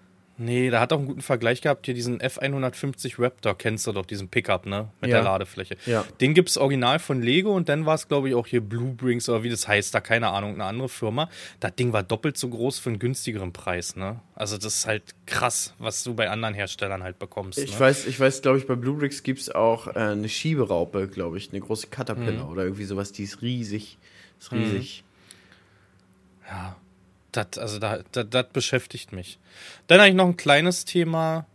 Nee, da hat auch einen guten Vergleich gehabt. Hier diesen F150 Raptor, kennst du doch, diesen Pickup, ne? Mit Ja. der Ladefläche. Ja. Den gibt's original von Lego und dann war es, glaube ich, auch hier Bluebrings oder wie das heißt, da keine Ahnung, eine andere Firma. Das Ding war doppelt so groß für einen günstigeren Preis, ne? Also das ist halt krass, was du bei anderen Herstellern halt bekommst. Ich ne? weiß, ich weiß, glaube ich, bei Bluebricks gibt es auch äh, eine Schieberaupe, glaube ich, eine große Caterpillar Mhm. oder irgendwie sowas, die ist riesig. Ist riesig. Ja, das, also da, das, das beschäftigt mich. Dann eigentlich noch ein kleines Thema.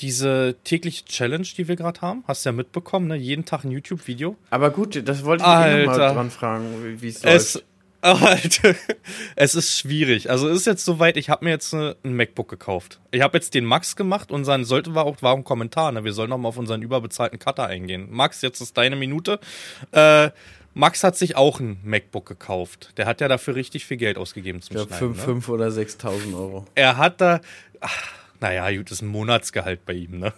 Diese tägliche Challenge, die wir gerade haben, hast du ja mitbekommen, ne? Jeden Tag ein YouTube-Video. Aber gut, das wollte ich dich eh mal dran fragen, wie- es läuft. Alter, es ist schwierig. Also es ist jetzt soweit, ich habe mir jetzt äh, ein MacBook gekauft. Ich habe jetzt den Max gemacht und dann sollte war auch, war ein Kommentar, ne? Wir sollen noch mal auf unseren überbezahlten Cutter eingehen. Max, jetzt ist deine Minute. Äh, Max hat sich auch ein MacBook gekauft. Der hat ja dafür richtig viel Geld ausgegeben zum Ich glaube, Schneiden. 5 ne? oder 6.000 Euro. Er hat da, ach, naja, gut, ist ein Monatsgehalt bei ihm, ne?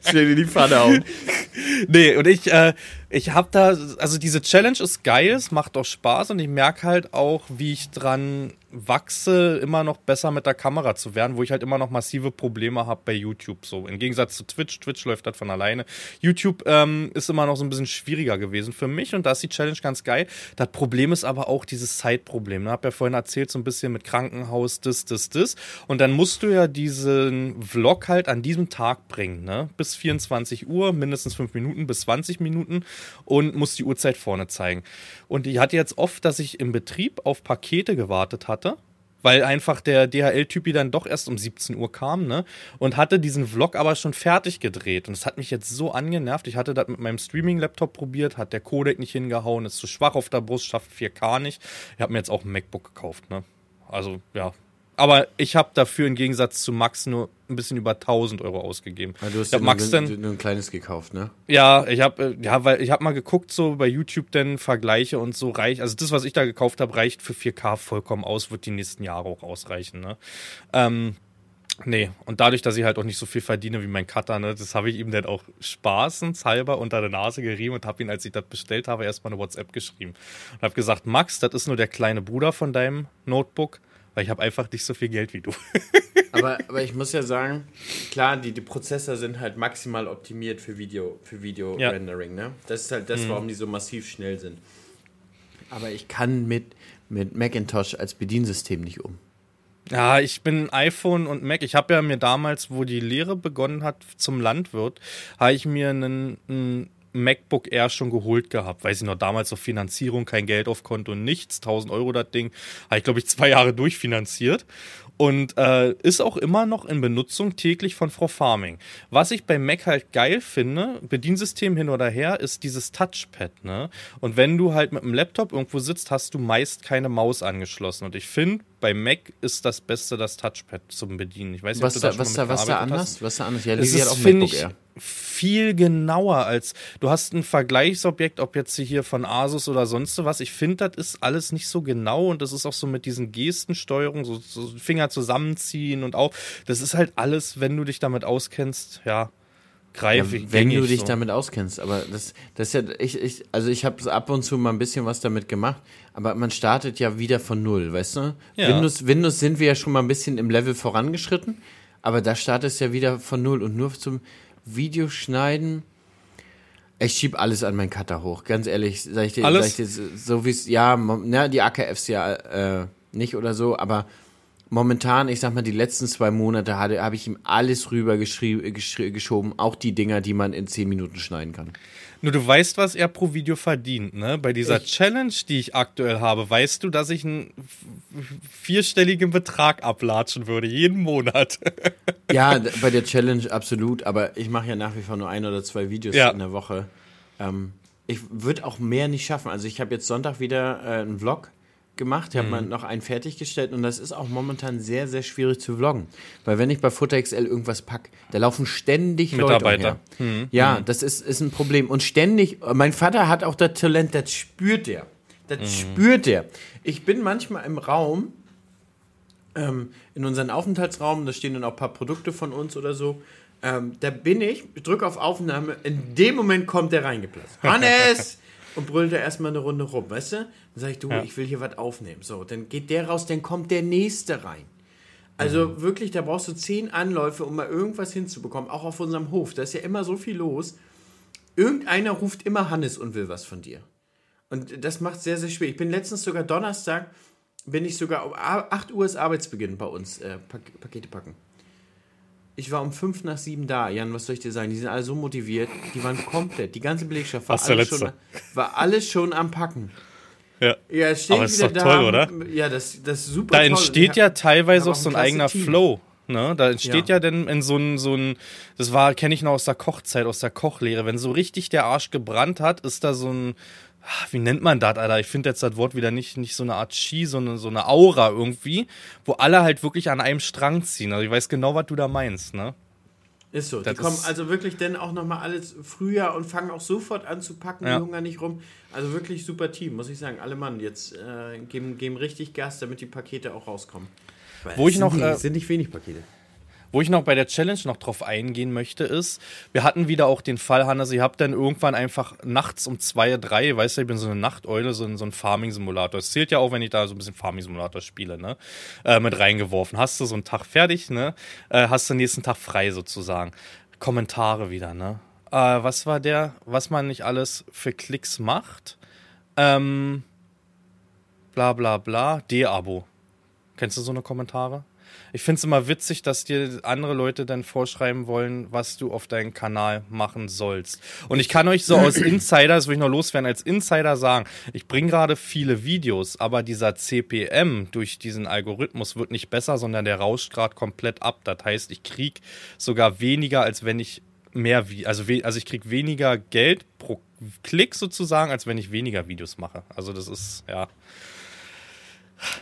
Stell dir die Pfanne hauen. Nee, und ich, äh, ich hab da, also diese Challenge ist geil, es macht auch Spaß und ich merke halt auch, wie ich dran wachse, immer noch besser mit der Kamera zu werden, wo ich halt immer noch massive Probleme habe bei YouTube. So, im Gegensatz zu Twitch, Twitch läuft das von alleine. YouTube ähm, ist immer noch so ein bisschen schwieriger gewesen für mich und da ist die Challenge ganz geil. Das Problem ist aber auch dieses Zeitproblem. Ne? Hab ja vorhin erzählt, so ein bisschen mit Krankenhaus, das, das, das. Und dann musst du ja diesen Vlog halt an diesem Tag bringen, ne? Bis 24 Uhr, mindestens 5 Minuten bis 20 Minuten und musst die Uhrzeit vorne zeigen. Und ich hatte jetzt oft, dass ich im Betrieb auf Pakete gewartet hatte. Weil einfach der DHL-Typi dann doch erst um 17 Uhr kam, ne? Und hatte diesen Vlog aber schon fertig gedreht. Und es hat mich jetzt so angenervt. Ich hatte das mit meinem Streaming-Laptop probiert, hat der Codec nicht hingehauen, ist zu schwach auf der Brust, schafft 4K nicht. Ich habe mir jetzt auch ein MacBook gekauft, ne? Also, ja. Aber ich habe dafür im Gegensatz zu Max nur ein bisschen über 1000 Euro ausgegeben. Ja, du hast ich hab Max nur, dann, nur ein kleines gekauft, ne? ja, ich habe ja, weil ich habe mal geguckt so bei YouTube denn Vergleiche und so reicht, also das was ich da gekauft habe, reicht für 4K vollkommen aus, wird die nächsten Jahre auch ausreichen, ne? Ähm, nee, und dadurch, dass ich halt auch nicht so viel verdiene wie mein Cutter, ne, das habe ich ihm dann auch spaßenshalber unter der Nase gerieben und habe ihn, als ich das bestellt habe, erstmal eine WhatsApp geschrieben und habe gesagt, Max, das ist nur der kleine Bruder von deinem Notebook, weil ich habe einfach nicht so viel Geld wie du. Aber, aber ich muss ja sagen, klar, die, die Prozesse sind halt maximal optimiert für Video, für Video Ja. Rendering, ne? Das ist halt das, warum die so massiv schnell sind. Aber ich kann mit, mit Macintosh als Bediensystem nicht um. Ja, ich bin iPhone und Mac. Ich habe ja mir damals, wo die Lehre begonnen hat zum Landwirt, habe ich mir einen, einen MacBook Air schon geholt gehabt. Weiß ich noch, damals so Finanzierung, kein Geld auf Konto, nichts. 1000 Euro das Ding. Habe ich, glaube ich, zwei Jahre durchfinanziert. Und äh, ist auch immer noch in Benutzung täglich von Frau Farming. Was ich bei Mac halt geil finde, Bediensystem hin oder her, ist dieses Touchpad. Ne? Und wenn du halt mit einem Laptop irgendwo sitzt, hast du meist keine Maus angeschlossen. Und ich finde, bei Mac ist das Beste das Touchpad zum Bedienen. Ich weiß nicht, was ob da, du was da, was da anders? Was da anders? Ja, das Lisi ist, hat auch MacBook ich, Air. Viel genauer als du hast ein Vergleichsobjekt, ob jetzt hier von Asus oder sonst was. Ich finde, das ist alles nicht so genau und das ist auch so mit diesen Gestensteuerungen, so, so Finger zusammenziehen und auch, das ist halt alles, wenn du dich damit auskennst, ja, Ja, greifig. wenn gängig du dich so. damit auskennst, aber das, das ist ja, ich, ich, also ich habe ab und zu mal ein bisschen was damit gemacht, aber man startet ja wieder von null, weißt du? Ja. Windows, Windows sind wir ja schon mal ein bisschen im Level vorangeschritten, aber da startet es ja wieder von null und nur zum Videoschneiden. Ich schieb alles an meinen Cutter hoch, ganz ehrlich, sag ich dir, Alles? Sag ich dir so wie es, ja, na, die AKFs ja äh, nicht oder so, aber momentan, ich sag mal, die letzten zwei Monate hatte- habe ich ihm alles rüber geschrie- geschoben, auch die Dinger, die man in zehn Minuten schneiden kann. Nur du weißt, was er pro Video verdient, ne? Bei dieser Challenge, die ich aktuell habe, weißt du, dass ich einen vierstelligen Betrag ablatschen würde, jeden Monat. Ja, bei der Challenge absolut, aber ich mache ja nach wie vor nur ein oder zwei Videos Ja. in der Woche. Ähm, ich würde auch mehr nicht schaffen. Also ich habe jetzt Sonntag wieder äh, einen Vlog gemacht, ich habe Mhm. mal noch einen fertiggestellt und das ist auch momentan sehr, sehr schwierig zu vloggen. Weil wenn ich bei Futter XL irgendwas pack, da laufen ständig Leute Mitarbeiter. umher. Ja, das ist, ist ein Problem. Und ständig, mein Vater hat auch das Talent, das spürt er. Das spürt er. Ich bin manchmal im Raum, ähm, in unseren Aufenthaltsraum, da stehen dann auch ein paar Produkte von uns oder so. Ähm, da bin ich, drücke auf Aufnahme, in dem Moment kommt der reingeplatzt. Hannes! Und brüllt da erstmal eine Runde rum, weißt du? Dann sage ich, du, ich will hier was aufnehmen. So, dann geht der raus, dann kommt der nächste rein. Also wirklich, da brauchst du zehn Anläufe, um mal irgendwas hinzubekommen, auch auf unserem Hof. Da ist ja immer so viel los. Irgendeiner ruft immer Hannes und will was von dir. Und das macht sehr, sehr schwer. Ich bin letztens sogar Donnerstag, bin ich sogar um A- 8 Uhr ist Arbeitsbeginn bei uns, äh, Pak Pakete packen. Ich war um 5 nach 7 da. Jan, was soll ich dir sagen? Die sind alle so motiviert. Die waren komplett, die ganze Belegschaft war, alles schon, war alles schon am Packen. Ja. Ja, es steht Aber ist wieder doch da. toll, oder? Ja, das, das ist super Da entsteht ja teilweise auch so ein eigener Team. Flow. Ne? Da entsteht Ja. ja, dann in so ein, so ein, das war, kenne ich noch aus der Kochzeit, aus der Kochlehre, wenn so richtig der Arsch gebrannt hat, ist da so ein, wie nennt man das, Alter? Ich finde jetzt das Wort wieder nicht, nicht so eine Art Ski, sondern so eine Aura irgendwie, wo alle halt wirklich an einem Strang ziehen. Also ich weiß genau, was du da meinst, ne? Ist so. Die Das kommen ist- also wirklich dann auch nochmal alles früher und fangen auch sofort an zu packen, Ja. die hungern nicht rum. Also wirklich super Team, muss ich sagen. Alle Mann jetzt äh, geben, geben richtig Gas, damit die Pakete auch rauskommen. Weil Wo ich noch, Sind, äh, sind nicht wenig Pakete. Wo ich noch bei der Challenge noch drauf eingehen möchte, ist, wir hatten wieder auch den Fall, Hannes, ihr habt dann irgendwann einfach nachts um zwei, drei, weißt du, ich bin so eine Nachteule, so ein, so ein Farming-Simulator. Es zählt ja auch, wenn ich da so ein bisschen Farming-Simulator spiele, ne? Äh, mit reingeworfen. Hast du so einen Tag fertig, ne? Äh, hast du den nächsten Tag frei sozusagen. Kommentare wieder, ne? Äh, was war der, was man nicht alles für Klicks macht? Ähm, bla bla bla, D-Abo. Kennst du so eine Kommentare? Ich finde es immer witzig, dass dir andere Leute dann vorschreiben wollen, was du auf deinem Kanal machen sollst. Und ich kann euch so aus Insider, das will ich noch loswerden, als Insider sagen, ich bringe gerade viele Videos, aber dieser CPM durch diesen Algorithmus wird nicht besser, sondern der rauscht gerade komplett ab. Das heißt, ich krieg sogar weniger, als wenn ich mehr, Vi- also, also ich krieg weniger Geld pro Klick sozusagen, als wenn ich weniger Videos mache. Also das ist, ja.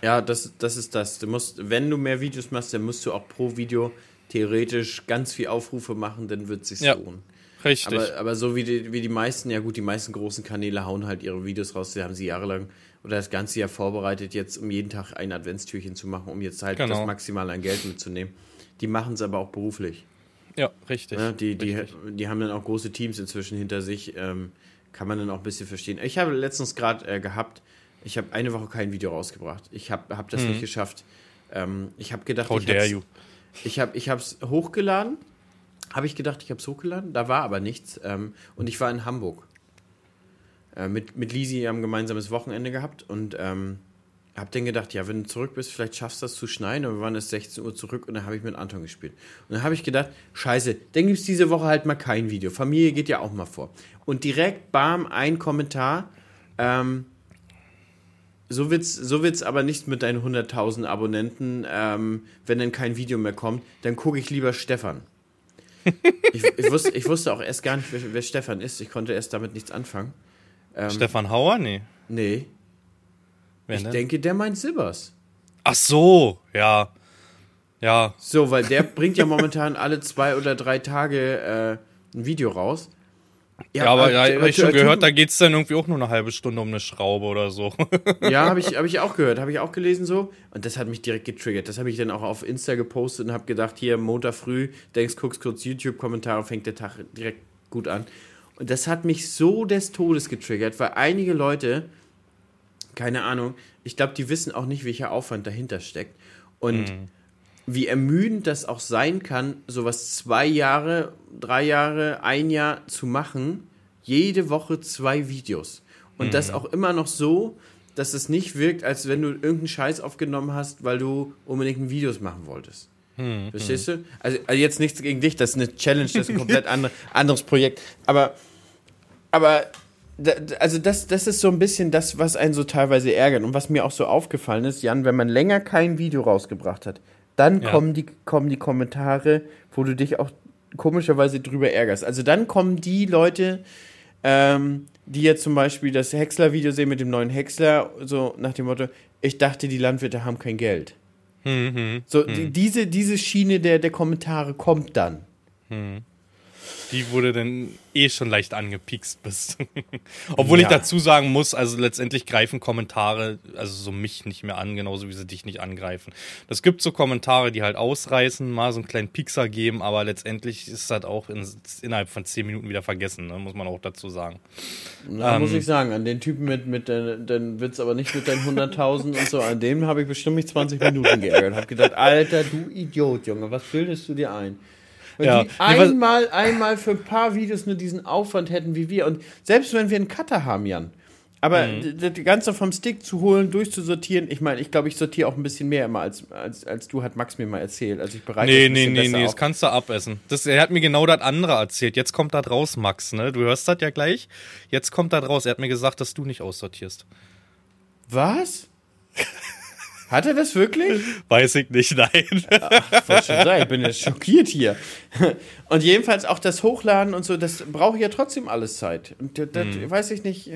Ja, das, das ist das. Du musst, wenn du mehr Videos machst, dann musst du auch pro Video theoretisch ganz viel Aufrufe machen, dann wird es sich Ja. lohnen. Richtig. Aber, aber so wie die, wie die meisten, ja gut, die meisten großen Kanäle hauen halt ihre Videos raus, die haben sie jahrelang oder das ganze Jahr vorbereitet, jetzt um jeden Tag ein Adventstürchen zu machen, um jetzt halt Genau. das Maximal an Geld mitzunehmen. Die machen es aber auch beruflich. ja, richtig. Ja, die, die, richtig. die haben dann auch große Teams inzwischen hinter sich. Ähm, kann man dann auch ein bisschen verstehen. Ich habe letztens gerade äh, gehabt, ich habe eine Woche kein Video rausgebracht. Ich habe hab das nicht geschafft. Ähm, ich habe gedacht, Mhm. How ich dare hab's- you. ich habe ich es hochgeladen. Habe ich gedacht, ich habe es hochgeladen. Da war aber nichts. Ähm, und ich war in Hamburg. Äh, mit, mit Lisi haben ein gemeinsames Wochenende gehabt und ähm, hab dann gedacht, ja, wenn du zurück bist, vielleicht schaffst du das zu schneiden. Und wir waren erst 16 Uhr zurück und dann habe ich mit Anton gespielt. Und dann habe ich gedacht, scheiße, dann gibt es diese Woche halt mal kein Video. Familie geht ja auch mal vor. Und direkt, bam, ein Kommentar. Ähm, so wird's, so wird's aber nicht mit deinen 100.000 Abonnenten, ähm, wenn dann kein Video mehr kommt, dann gucke ich lieber Stefan. ich, ich, wusste, ich wusste auch erst gar nicht, wer, wer Stefan ist. Ich konnte erst damit nichts anfangen. Ähm, Stefan Hauer? Nee. Nee. Wer ich denn? denke, der meint Sibbers. Ach so, ja. Ja. So, weil der bringt ja momentan alle zwei oder drei Tage äh, ein Video raus. Ja, ja aber ja, habe ich schon gehört, da geht es dann irgendwie auch nur eine halbe Stunde um eine Schraube oder so. ja, habe ich, hab ich auch gehört, habe ich auch gelesen so. Und das hat mich direkt getriggert. Das habe ich dann auch auf Insta gepostet und habe gedacht, hier Montag früh, denkst, guckst kurz YouTube-Kommentare, fängt der Tag direkt gut an. Und das hat mich so des Todes getriggert, weil einige Leute keine Ahnung. Ich glaube, die wissen auch nicht, welcher Aufwand dahinter steckt. Und mhm. Wie ermüdend das auch sein kann, sowas zwei Jahre, drei Jahre, ein Jahr zu machen, jede Woche zwei Videos. Und mhm. das auch immer noch so, dass es nicht wirkt, als wenn du irgendeinen Scheiß aufgenommen hast, weil du unbedingt Videos machen wolltest. Mhm. Verstehst du? Also, also, jetzt nichts gegen dich, das ist eine Challenge, das ist ein komplett andere, anderes Projekt. Aber, aber also das, das ist so ein bisschen das, was einen so teilweise ärgert und was mir auch so aufgefallen ist, Jan, wenn man länger kein Video rausgebracht hat, dann ja. kommen, die, kommen die Kommentare, wo du dich auch komischerweise drüber ärgerst. Also dann kommen die Leute, ähm, die jetzt zum Beispiel das Häcksler-Video sehen mit dem neuen Häcksler, so nach dem Motto, ich dachte, die Landwirte haben kein Geld. Mhm, so, mhm. Die, diese, diese Schiene der, der Kommentare kommt dann. Mhm die wurde dann eh schon leicht angepikst bist. Obwohl ja. ich dazu sagen muss, also letztendlich greifen Kommentare, also so mich nicht mehr an, genauso wie sie dich nicht angreifen. Das gibt so Kommentare, die halt ausreißen, mal so einen kleinen Pixar geben, aber letztendlich ist das auch in, innerhalb von zehn Minuten wieder vergessen, ne? muss man auch dazu sagen. Na, ähm, muss ich sagen, an den Typen mit, mit den Witz aber nicht mit deinen 100.000 und so, an dem habe ich bestimmt nicht 20 Minuten geärgert. Hab gedacht, Alter, du Idiot, Junge, was bildest du dir ein? Wenn ja. die einmal, einmal für ein paar Videos nur diesen Aufwand hätten wie wir. Und selbst wenn wir einen Cutter haben, Jan, aber mhm. das Ganze vom Stick zu holen, durchzusortieren, ich meine, ich glaube, ich sortiere auch ein bisschen mehr immer, als, als, als du, hat Max mir mal erzählt. Also ich bereite Nee, nee, nee, nee, das kannst du abessen. Das, er hat mir genau das andere erzählt. Jetzt kommt das raus, Max, ne? Du hörst das ja gleich. Jetzt kommt das raus. Er hat mir gesagt, dass du nicht aussortierst. Was? Hat er das wirklich? Weiß ich nicht, nein. Ach, schon sagen, ich bin jetzt schockiert hier. Und jedenfalls auch das Hochladen und so, das brauche ich ja trotzdem alles Zeit. Und das, das hm. weiß ich nicht.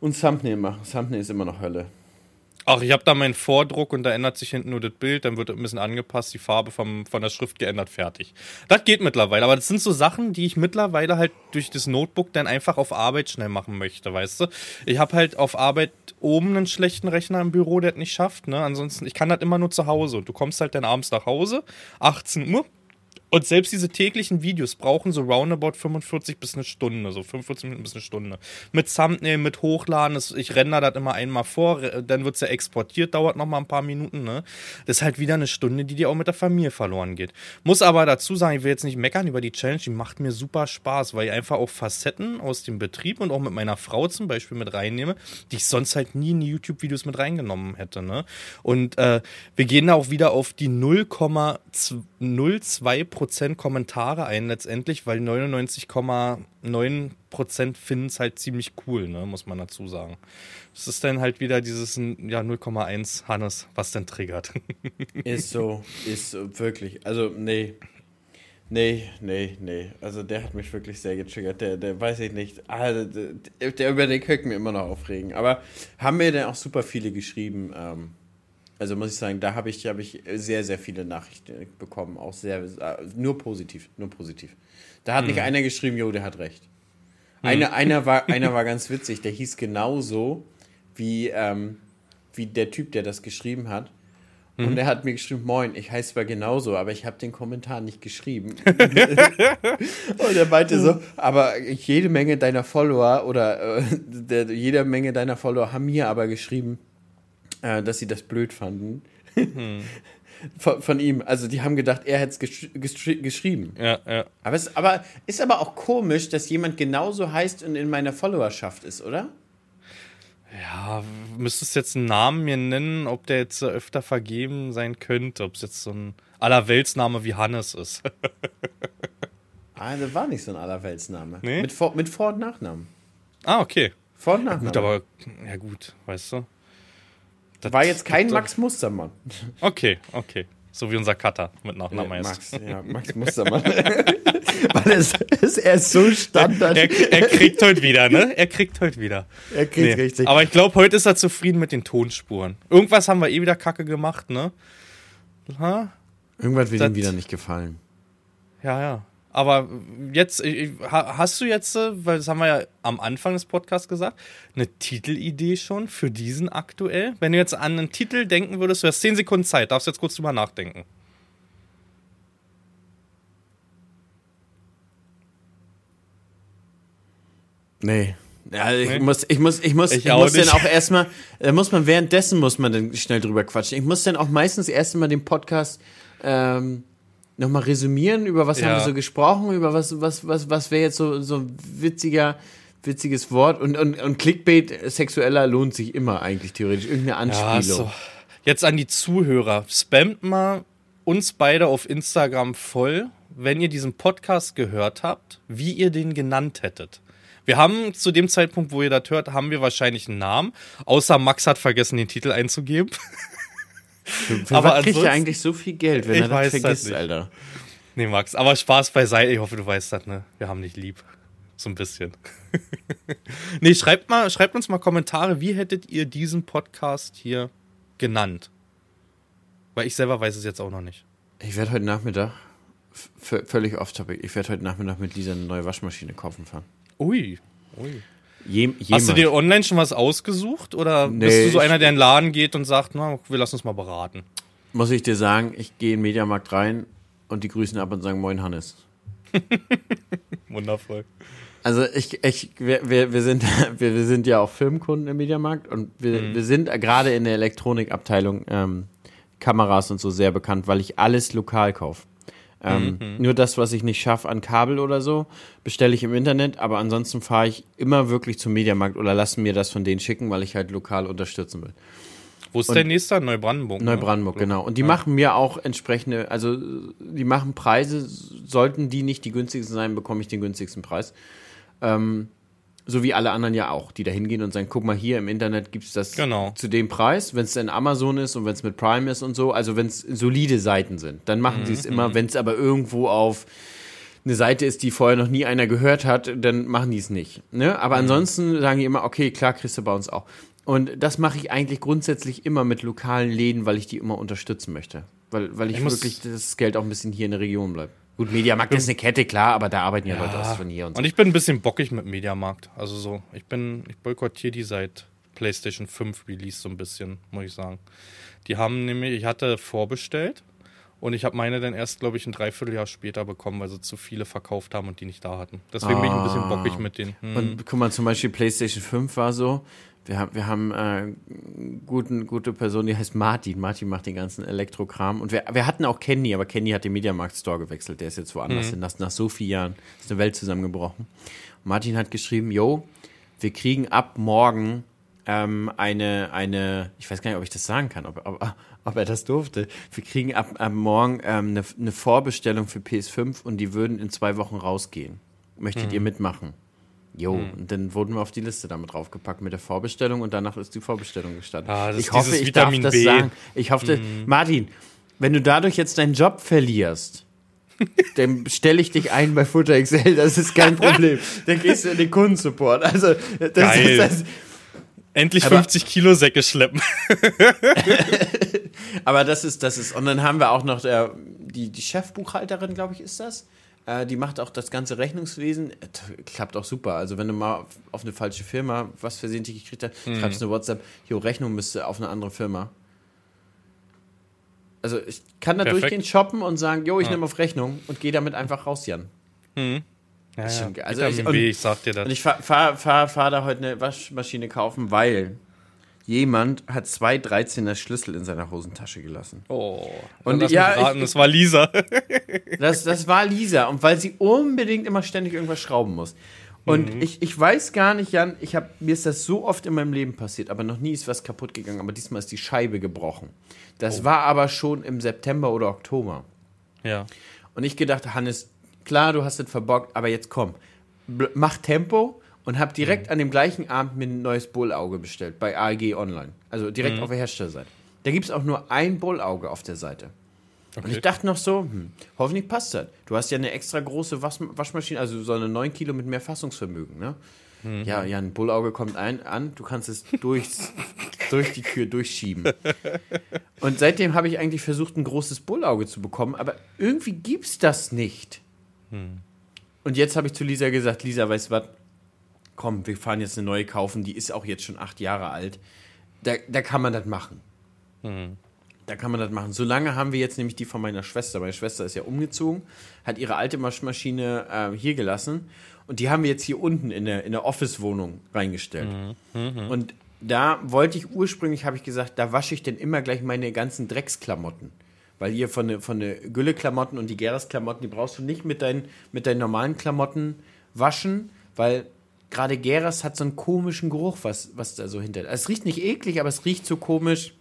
Und Thumbnail machen. Thumbnail ist immer noch Hölle. Ach, ich habe da meinen Vordruck und da ändert sich hinten nur das Bild, dann wird ein bisschen angepasst, die Farbe vom, von der Schrift geändert, fertig. Das geht mittlerweile, aber das sind so Sachen, die ich mittlerweile halt durch das Notebook dann einfach auf Arbeit schnell machen möchte, weißt du? Ich habe halt auf Arbeit oben einen schlechten Rechner im Büro, der das nicht schafft, ne? Ansonsten, ich kann das immer nur zu Hause und du kommst halt dann abends nach Hause, 18 Uhr, und selbst diese täglichen Videos brauchen so roundabout 45 bis eine Stunde, so 45 Minuten bis eine Stunde. Mit Thumbnail, mit Hochladen, das, ich render das immer einmal vor, dann wird es ja exportiert, dauert nochmal ein paar Minuten, ne? Das ist halt wieder eine Stunde, die dir auch mit der Familie verloren geht. Muss aber dazu sagen, ich will jetzt nicht meckern über die Challenge, die macht mir super Spaß, weil ich einfach auch Facetten aus dem Betrieb und auch mit meiner Frau zum Beispiel mit reinnehme, die ich sonst halt nie in die YouTube-Videos mit reingenommen hätte, ne? Und äh, wir gehen da auch wieder auf die 0,02 Prozent Kommentare ein letztendlich, weil 99,9 Prozent finden es halt ziemlich cool, ne, muss man dazu sagen. Das ist dann halt wieder dieses ja 0,1 Hannes, was denn triggert. ist so, ist so, wirklich. Also nee, Nee, nee, nee. Also der hat mich wirklich sehr getriggert. Der, der weiß ich nicht. Ah, der, der, über den könnte mir immer noch aufregen. Aber haben mir dann auch super viele geschrieben. Ähm, also muss ich sagen, da habe ich, hab ich sehr, sehr viele Nachrichten bekommen. Auch sehr, nur positiv, nur positiv. Da hat mhm. nicht einer geschrieben, jo, der hat recht. Mhm. Einer, einer, war, einer war ganz witzig, der hieß genauso wie, ähm, wie der Typ, der das geschrieben hat. Und mhm. er hat mir geschrieben, moin, ich heiße zwar genauso, aber ich habe den Kommentar nicht geschrieben. und er meinte so, aber jede Menge deiner Follower oder äh, der, jede Menge deiner Follower haben mir aber geschrieben, äh, dass sie das blöd fanden. Hm. Von, von, ihm. Also die haben gedacht, er hätte es gesch gesch geschrieben. Ja, ja. Aber es aber, ist aber auch komisch, dass jemand genauso heißt und in meiner Followerschaft ist, oder? Ja, müsstest jetzt einen Namen mir nennen, ob der jetzt öfter vergeben sein könnte, ob es jetzt so ein Allerweltsname wie Hannes ist. ah, das war nicht so ein Allerweltsname. Nee? Mit, Vor mit Vor- und Nachnamen. ah, okay. Vor- und Nachnamen. Gut, aber ja gut, weißt du. Das war jetzt kein Max Mustermann. Okay, okay. So wie unser Cutter mit Nachnamen heißt. Max, ja, Max Mustermann. Weil es, es, er ist so Standard. Er, er kriegt heute wieder, ne? Er kriegt heute wieder. Er kriegt richtig. Aber ich glaube, heute ist er zufrieden mit den Tonspuren. Irgendwas haben wir eh wieder kacke gemacht, ne? Ha? Irgendwas wird das- ihm wieder nicht gefallen. Ja, ja. Aber jetzt, hast du jetzt, äh, weil das haben wir ja am Anfang des Podcasts gesagt, eine Titelidee schon für diesen aktuell? Wenn du jetzt an einen Titel denken würdest, du hast 10 Sekunden Zeit, darfst jetzt kurz drüber nachdenken. Nee. Ja, ich Nee? muss, ich muss, ich muss, Ich ich, auch muss dann auch erstmal, da muss man währenddessen muss man dann schnell drüber quatschen. Ich muss dann auch meistens erst mal den Podcast ähm, nochmal resümieren, über was Ja. haben wir so gesprochen, über was, was, was, was wäre jetzt so, so ein witziger, witziges Wort und, und, und Clickbait sexueller lohnt sich immer eigentlich theoretisch. Irgendeine Ja, Anspielung. so. Jetzt an die Zuhörer. Spamt mal uns beide auf Instagram voll, wenn ihr diesen Podcast gehört habt, wie ihr den genannt hättet. Wir haben zu dem Zeitpunkt, wo ihr das hört, haben wir wahrscheinlich einen Namen. Außer Max hat vergessen, den Titel einzugeben. Für aber was kriegt er eigentlich so viel Geld, wenn er das das vergisst, nicht. Alter? nee, Max, aber Spaß beiseite. Ich hoffe, du weißt das, ne? Wir haben dich lieb. So ein bisschen. nee, schreibt mal, schreibt uns mal Kommentare, wie hättet ihr diesen Podcast hier genannt? Weil ich selber weiß es jetzt auch noch nicht. Ich werde heute Nachmittag, völlig off-topic, ich werde heute Nachmittag mit Lisa eine neue Waschmaschine kaufen fahren. Ui. Ui. Je, Hast du dir online schon was ausgesucht oder Nee, bist du so einer, der in den Laden geht und sagt, na, wir lassen uns mal beraten? muss ich dir sagen, ich gehe in den Mediamarkt rein und die grüßen ab und sagen Moin Hannes. Wundervoll. Also ich, ich, wir, wir, wir, sind, wir, wir sind ja auch Filmkunden im Mediamarkt und wir, wir sind gerade in der Elektronikabteilung ähm, Kameras und so sehr bekannt, weil ich alles lokal kaufe. Ähm, Nur das, was ich nicht schaffe an Kabel oder so, bestelle ich im Internet, aber ansonsten fahre ich immer wirklich zum Mediamarkt oder lasse mir das von denen schicken, weil ich halt lokal unterstützen will. Wo ist der nächste? Neubrandenburg. ne? Neubrandenburg, genau. Und die machen mir auch entsprechende, also die machen Preise, sollten die nicht die günstigsten sein, bekomme ich den günstigsten Preis. Ähm, so wie alle anderen ja auch, die da hingehen und sagen, guck mal hier im Internet gibt es das Genau. zu dem Preis, wenn es in Amazon ist und wenn es mit Prime ist und so, also wenn es solide Seiten sind, dann machen sie es immer, wenn es aber irgendwo auf eine Seite ist, die vorher noch nie einer gehört hat, dann machen die es nicht. Ne? Aber ansonsten sagen die immer, okay, klar, kriegst du bei uns auch. Und das mache ich eigentlich grundsätzlich immer mit lokalen Läden, weil ich die immer unterstützen möchte. Weil, weil ich, Ich wirklich das Geld auch ein bisschen hier in der Region bleibt. Gut, Mediamarkt ist eine Kette, klar, aber da arbeiten ja, Leute aus von hier und so. Und ich bin ein bisschen bockig mit Mediamarkt. Also so, ich bin, ich boykottiere die seit PlayStation 5 Release so ein bisschen, muss ich sagen. Die haben nämlich, ich hatte vorbestellt und ich habe meine dann erst, glaube ich, ein Dreivierteljahr später bekommen, weil sie zu viele verkauft haben und die nicht da hatten. Deswegen bin ich ein bisschen bockig mit denen. Hm. Und guck mal, zum Beispiel PlayStation 5 war so, wir haben, wir haben äh, guten, gute Person, die heißt Martin. Martin macht den ganzen Elektrokram. Und wir, wir hatten auch Kenny, aber Kenny hat den Mediamarkt Store gewechselt. Der ist jetzt woanders hin. Nach, nach so vielen Jahren ist eine Welt zusammengebrochen. Und Martin hat geschrieben, yo, wir kriegen ab morgen ähm, eine, eine, ich weiß gar nicht, ob ich das sagen kann, ob, ob, ob er das durfte. Wir kriegen ab, ab morgen ähm, eine, eine Vorbestellung für PS5 und die würden in zwei Wochen rausgehen. Möchtet ihr mitmachen? Jo, und dann wurden wir auf die Liste damit draufgepackt mit der Vorbestellung und danach ist die Vorbestellung gestartet. Ah, das ist ich hoffe, ich darf Vitamin das B. sagen. Ich hoffe, Martin, wenn du dadurch jetzt deinen Job verlierst, dann stelle ich dich ein bei Futter XL, das ist kein Problem. Dann gehst du in den Kundensupport. Also, das Geil. ist das. Endlich Aber- 50 Kilo Säcke schleppen. Aber das ist, das ist, und dann haben wir auch noch der, die, die Chefbuchhalterin, glaube ich, ist das. Äh, die macht auch das ganze Rechnungswesen. Äh, Klappt auch super. Also, wenn du mal auf, eine falsche Firma was versehentlich gekriegt hast, Mhm. schreibst du eine WhatsApp, jo, Rechnung müsste auf eine andere Firma. Also, ich kann da Perfekt. durchgehen, shoppen und sagen, jo, ich Ja. nehme auf Rechnung und gehe damit einfach raus, Jan. Ja, ist ja. geil. Also Vitamin ich- und- B, ich sag dir das. Und ich fahre fahr, fahr, fahr da heute eine Waschmaschine kaufen, weil jemand hat zwei 13er Schlüssel in seiner Hosentasche gelassen. oh. Und lass ja, raten, ich- das war Lisa. Das, das war Lisa. Und weil sie unbedingt immer ständig irgendwas schrauben muss. Und ich, ich weiß gar nicht, Jan, ich hab, mir ist das so oft in meinem Leben passiert, aber noch nie ist was kaputt gegangen. Aber diesmal ist die Scheibe gebrochen. Das war aber schon im September oder Oktober. Ja. Und ich gedacht, Hannes, klar, du hast es verbockt, aber jetzt komm, mach Tempo und hab direkt an dem gleichen Abend mir ein neues Bullauge bestellt bei AEG Online. Also direkt auf der Herstellerseite. Da gibt es auch nur ein Bullauge auf der Seite. Und ich dachte noch so, hm, hoffentlich passt das. Du hast ja eine extra große Wasch Waschmaschine, also so eine 9 Kilo mit mehr Fassungsvermögen, ne? Ja, ja, ein Bullauge kommt ein, an, du kannst es durchs, durch die Tür durchschieben. Und seitdem habe ich eigentlich versucht, ein großes Bullauge zu bekommen, aber irgendwie gibt's das nicht. Und jetzt habe ich zu Lisa gesagt, Lisa, weißt du was? Komm, wir fahren jetzt eine neue kaufen, die ist auch jetzt schon acht Jahre alt. Da, da kann man das machen. Da kann man das machen. Solange haben wir jetzt nämlich die von meiner Schwester. Meine Schwester ist ja umgezogen, hat ihre alte Waschmaschine äh, hier gelassen und die haben wir jetzt hier unten in der, in der Office-Wohnung reingestellt. Und da wollte ich ursprünglich, habe ich gesagt, da wasche ich denn immer gleich meine ganzen Drecksklamotten. Weil hier von der von Gülle-Klamotten und die Geras-Klamotten, die brauchst du nicht mit deinen, mit deinen normalen Klamotten waschen, weil gerade Geras hat so einen komischen Geruch, was, was da so hinter. Es riecht nicht eklig, aber es riecht so komisch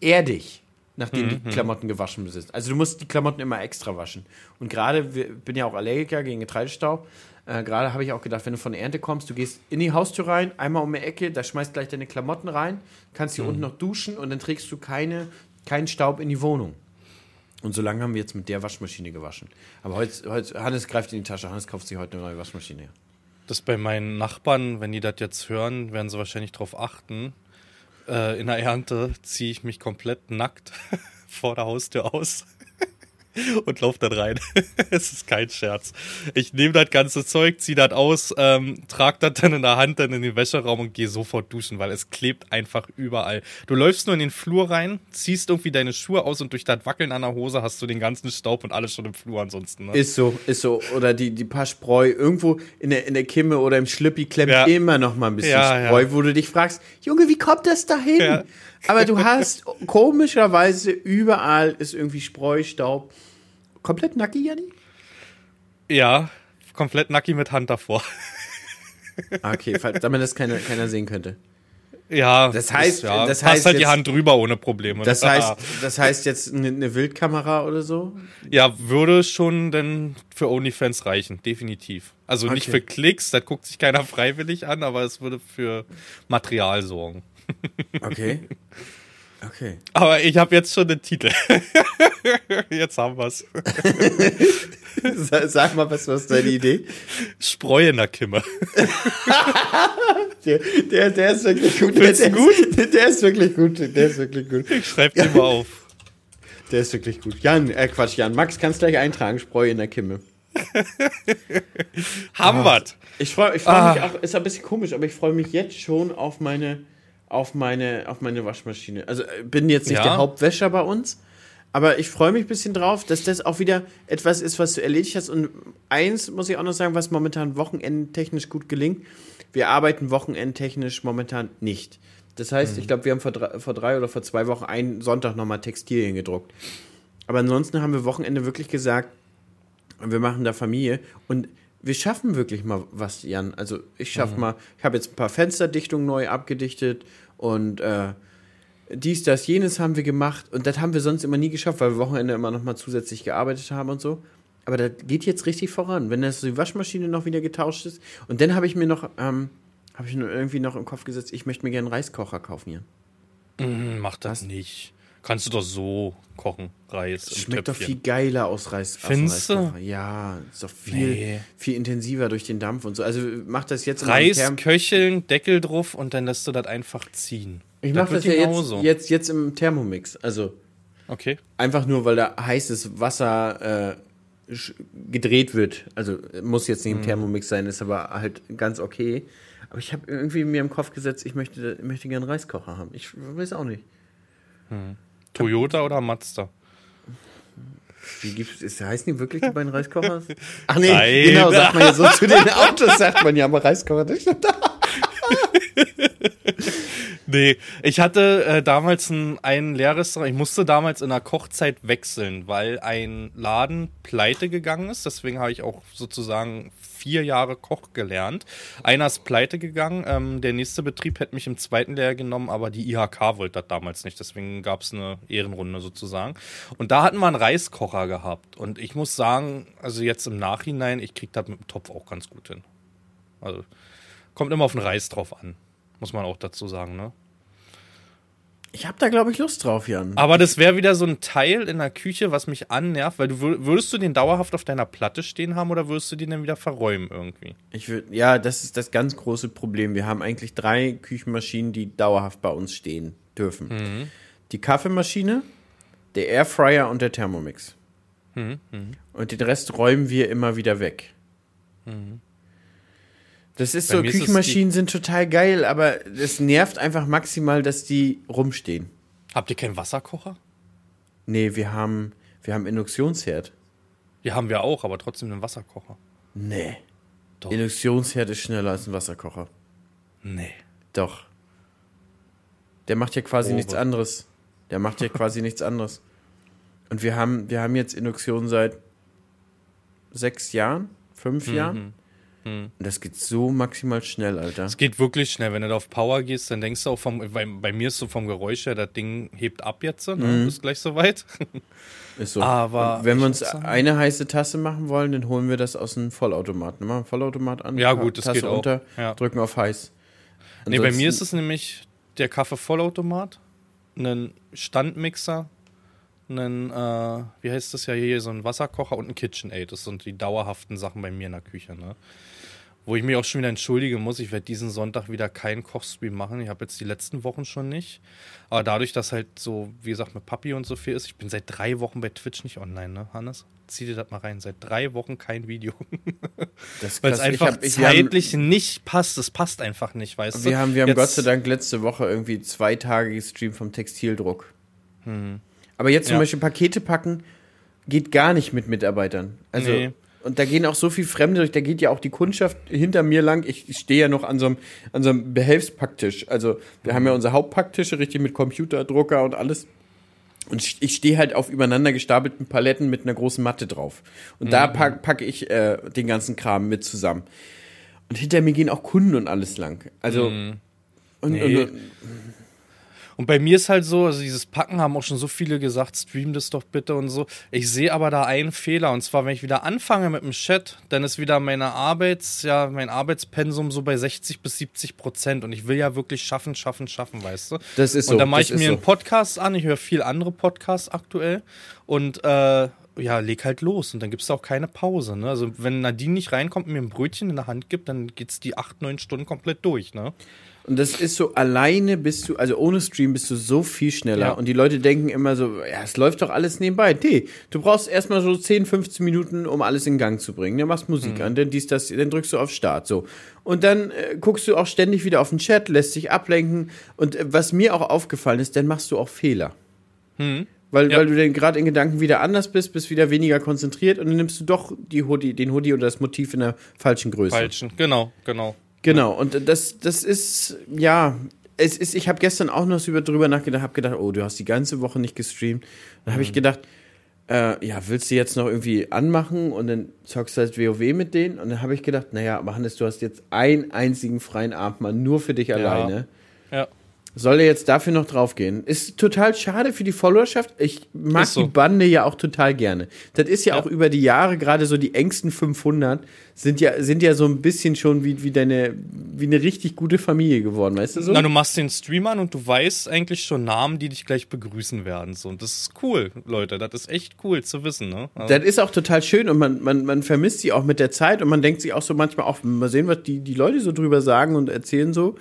erdig, nachdem die Klamotten gewaschen sind. Also du musst die Klamotten immer extra waschen. Und gerade, wir- bin ja auch Allergiker gegen Getreidestaub, äh, gerade habe ich auch gedacht, wenn du von der Ernte kommst, du gehst in die Haustür rein, einmal um die Ecke, da schmeißt gleich deine Klamotten rein, kannst hier unten noch duschen und dann trägst du keine, keinen Staub in die Wohnung. Und so lange haben wir jetzt mit der Waschmaschine gewaschen. Aber heute, heute Hannes greift in die Tasche, Hannes kauft sich heute eine neue Waschmaschine. Das bei meinen Nachbarn, wenn die das jetzt hören, werden sie wahrscheinlich darauf achten. Äh, in der Ernte ziehe ich mich komplett nackt vor der Haustür aus und laufe dann rein. es ist kein Scherz. Ich nehme das ganze Zeug, ziehe das aus, ähm, trage das dann in der Hand dann in den Wäscheraum und gehe sofort duschen, weil es klebt einfach überall. Du läufst nur in den Flur rein, ziehst irgendwie deine Schuhe aus und durch das Wackeln an der Hose hast du den ganzen Staub und alles schon im Flur ansonsten. Ne? Ist so, ist so. Oder die, die paar Spreu irgendwo in der, in der Kimme oder im Schlippi klemmt Ja. immer noch mal ein bisschen Ja, Spreu, ja. wo du dich fragst, Junge, wie kommt das dahin? Aber du hast komischerweise überall ist irgendwie Spreu, Staub. Komplett nackig, Janni? Ja, komplett nacki mit Hand davor. Ah, Okay, falls, damit das keiner, keiner sehen könnte. Ja, Das heißt- ist, ja, das passt heißt halt die jetzt- Hand drüber ohne Probleme. Das heißt, das heißt jetzt eine, eine Wildkamera oder so? ja, würde schon denn für OnlyFans reichen, definitiv. Also nicht Okay. für Klicks, das guckt sich keiner freiwillig an, aber es würde für Material sorgen. Okay. Okay. Aber ich habe jetzt schon den Titel. jetzt haben wir's. Sa- Sag mal, was ist deine Idee? Spreu in der Kimme. Der, der, ist wirklich gut. Der, der, gut? Ist, der ist wirklich gut. Der ist wirklich gut. Ich schreib den mal auf. Der ist wirklich gut. Jan, äh Quatsch, Jan, Max kannst gleich eintragen, Spreu in der Kimme. Haben wir's. Ich freue ich freu Ah. mich auch, ist ein bisschen komisch, aber ich freue mich jetzt schon auf meine, auf meine, auf meine Waschmaschine. Also äh, bin jetzt nicht Ja. der Hauptwäscher bei uns, aber ich freue mich ein bisschen drauf, dass das auch wieder etwas ist, was du erledigt hast. Und eins muss ich auch noch sagen, was momentan wochenendtechnisch gut gelingt. Wir arbeiten wochenendtechnisch momentan nicht. Das heißt, ich glaube, wir haben vor drei, vor drei oder vor zwei Wochen einen Sonntag nochmal Textilien gedruckt. Aber ansonsten haben wir Wochenende wirklich gesagt, wir machen da Familie und wir schaffen wirklich mal was, Jan. Also ich schaffe mal, ich habe jetzt ein paar Fensterdichtungen neu abgedichtet und äh, dies, das, jenes haben wir gemacht und das haben wir sonst immer nie geschafft, weil wir Wochenende immer noch mal zusätzlich gearbeitet haben und so. Aber das geht jetzt richtig voran, wenn das die Waschmaschine noch wieder getauscht ist. Und dann habe ich mir noch, ähm, habe ich mir irgendwie noch im Kopf gesetzt, ich möchte mir gerne einen Reiskocher kaufen hier. Hm, Mach das nicht. Kannst du doch so kochen, Reis Schmeckt doch viel geiler aus Reis. Findest du? Ja, ist doch viel, Nee. viel intensiver durch den Dampf und so. Also mach das jetzt Reis, köcheln, Deckel drauf und dann lässt du das einfach ziehen. Ich mache das ja jetzt, jetzt, jetzt im Thermomix. Also Okay. einfach nur, weil da heißes Wasser äh, gedreht wird. Also muss jetzt nicht im Thermomix sein, ist aber halt ganz okay. Aber ich habe irgendwie mir im Kopf gesetzt, ich möchte, ich möchte gerne einen Reiskocher haben. Ich weiß auch nicht. Toyota oder Mazda? Wie gibt's, ist, heißen die wirklich die beiden Reiskocher? Ach nee, Nein. genau, sagt man ja so zu den Autos, sagt man ja, aber Reiskocher, stimmt. Nee, ich hatte äh, damals ein, ein Lehrrestaurant. Ich musste damals in der Kochzeit wechseln, weil ein Laden pleite gegangen ist. Deswegen habe ich auch sozusagen vier Jahre Koch gelernt. Einer ist pleite gegangen, ähm, der nächste Betrieb hätte mich im zweiten Lehrjahr genommen, aber die IHK wollte das damals nicht, deswegen gab es eine Ehrenrunde sozusagen. Und da hatten wir einen Reiskocher gehabt und ich muss sagen, also jetzt im Nachhinein, ich kriege das mit dem Topf auch ganz gut hin. Also kommt immer auf den Reis drauf an, muss man auch dazu sagen, ne? Ich habe da, glaube ich, Lust drauf, Jan. Aber das wäre wieder so ein Teil in der Küche, was mich annervt, weil du wür- würdest du den dauerhaft auf deiner Platte stehen haben oder würdest du den dann wieder verräumen irgendwie? Ich würd, ja, das ist das ganz große Problem. Wir haben eigentlich drei Küchenmaschinen, die dauerhaft bei uns stehen dürfen. Die Kaffeemaschine, der Airfryer und der Thermomix. Und den Rest räumen wir immer wieder weg. Das ist Bei so, ist Küchenmaschinen sind total geil, aber es nervt einfach maximal, dass die rumstehen. Habt ihr keinen Wasserkocher? Nee, wir haben, wir haben Induktionsherd. Die haben wir auch, aber trotzdem einen Wasserkocher. Nee. Doch. Induktionsherd ist schneller als ein Wasserkocher. Nee. Doch. Der macht ja quasi Probe. nichts anderes. Der macht ja quasi nichts anderes. Und wir haben, wir haben jetzt Induktion seit sechs Jahren, fünf Jahren. Und das geht so maximal schnell, Alter. Es geht wirklich schnell. Wenn du da auf Power gehst, dann denkst du auch vom, bei, bei mir ist so vom Geräusch her, das Ding hebt ab jetzt, ne? ist gleich soweit. Ist so. Aber Und wenn wir uns eine heiße Tasse machen wollen, dann holen wir das aus einem Vollautomaten. Machen einen Vollautomat an, Ja, gut, das Tasse geht auch. unter, Ja. drücken auf heiß. nee, bei mir ist Ansonsten- es nämlich der Kaffee-Vollautomat, ein Standmixer, ein, äh, wie heißt das ja hier, so ein Wasserkocher und ein KitchenAid. Das sind die dauerhaften Sachen bei mir in der Küche, ne? Wo ich mich auch schon wieder entschuldigen muss, ich werde diesen Sonntag wieder keinen Kochstream machen. Ich habe jetzt die letzten Wochen schon nicht. Aber dadurch, dass halt so, wie gesagt, mit Papi und so viel ist, ich bin seit drei Wochen bei Twitch nicht online, ne, Hannes? Zieh dir das mal rein. Seit drei Wochen kein Video. Weil es krass. Ich einfach hab- ich- wir haben- zeitlich nicht passt. Es passt einfach nicht, weißt du? Wir haben, wir haben Jetzt- Gott sei Dank letzte Woche irgendwie zwei Tage gestreamt vom Textildruck. Aber jetzt zum Ja. Beispiel Pakete packen geht gar nicht mit Mitarbeitern. Also Nee. Und da gehen auch so viel Fremde durch. Da geht ja auch die Kundschaft hinter mir lang. Ich, ich stehe ja noch an so einem, an so einem Behelfspacktisch. Also wir haben ja unsere Hauptpacktische richtig mit Computerdrucker und alles. Und ich- stehe halt auf übereinander gestapelten Paletten mit einer großen Matte drauf. Und da pack, packe ich äh, den ganzen Kram mit zusammen. Und hinter mir gehen auch Kunden und alles lang. Also und, Nee. und, Und bei mir ist halt so, also dieses Packen haben auch schon so viele gesagt, stream das doch bitte und so. Ich sehe aber da einen Fehler und zwar, wenn ich wieder anfange mit dem Chat, dann ist wieder meine Arbeits, ja, mein Arbeitspensum so bei 60 bis 70 Prozent und ich will ja wirklich schaffen, schaffen, schaffen, weißt du? Das ist so, Und dann mache ich mir so. einen Podcast an, ich höre viel andere Podcasts aktuell und äh, ja, leg halt los und dann gibt's da auch keine Pause. Ne? Also wenn Nadine nicht reinkommt und mir ein Brötchen in der Hand gibt, dann geht's die acht, neun Stunden komplett durch. Ne? Und das ist so, alleine bist du, also ohne Stream bist du so viel schneller. Ja. Und die Leute denken immer so, ja, es läuft doch alles nebenbei. Nee, du brauchst erstmal so 10, 15 Minuten, um alles in Gang zu bringen. Dann machst Musik an, dann dies, das, dann drückst du auf Start, so. Und dann äh, guckst du auch ständig wieder auf den Chat, lässt dich ablenken. Und äh, was mir auch aufgefallen ist, dann machst du auch Fehler. Weil, Ja. weil du dann gerade in Gedanken wieder anders bist, bist wieder weniger konzentriert und dann nimmst du doch die Hoodie, den Hoodie oder das Motiv in der falschen Größe. Falschen, genau, genau. Genau, und das, das ist, ja, es ist, ich habe gestern auch noch so über, drüber nachgedacht, habe gedacht, oh, du hast die ganze Woche nicht gestreamt. Dann habe ich gedacht, äh, ja, willst du jetzt noch irgendwie anmachen und dann zockst du halt WoW mit denen? Und dann habe ich gedacht, naja, aber Hannes, du hast jetzt einen einzigen freien Abend mal nur für dich alleine. Ja. Soll er jetzt dafür noch draufgehen? Ist total schade für die Followerschaft. Ich mag so. die Bande ja auch total gerne. Das ist ja, Ja. auch über die Jahre, gerade so die engsten 500, sind ja, sind ja so ein bisschen schon wie, wie deine, wie eine richtig gute Familie geworden, weißt du so? Na, du machst den Stream an und du weißt eigentlich schon Namen, die dich gleich begrüßen werden. So. Und das ist cool, Leute. Das ist echt cool zu wissen. Ne? Also, Das ist auch total schön und man, man, man vermisst sie auch mit der Zeit und man denkt sich auch so manchmal auch, mal sehen, was die, die Leute so drüber sagen und erzählen so.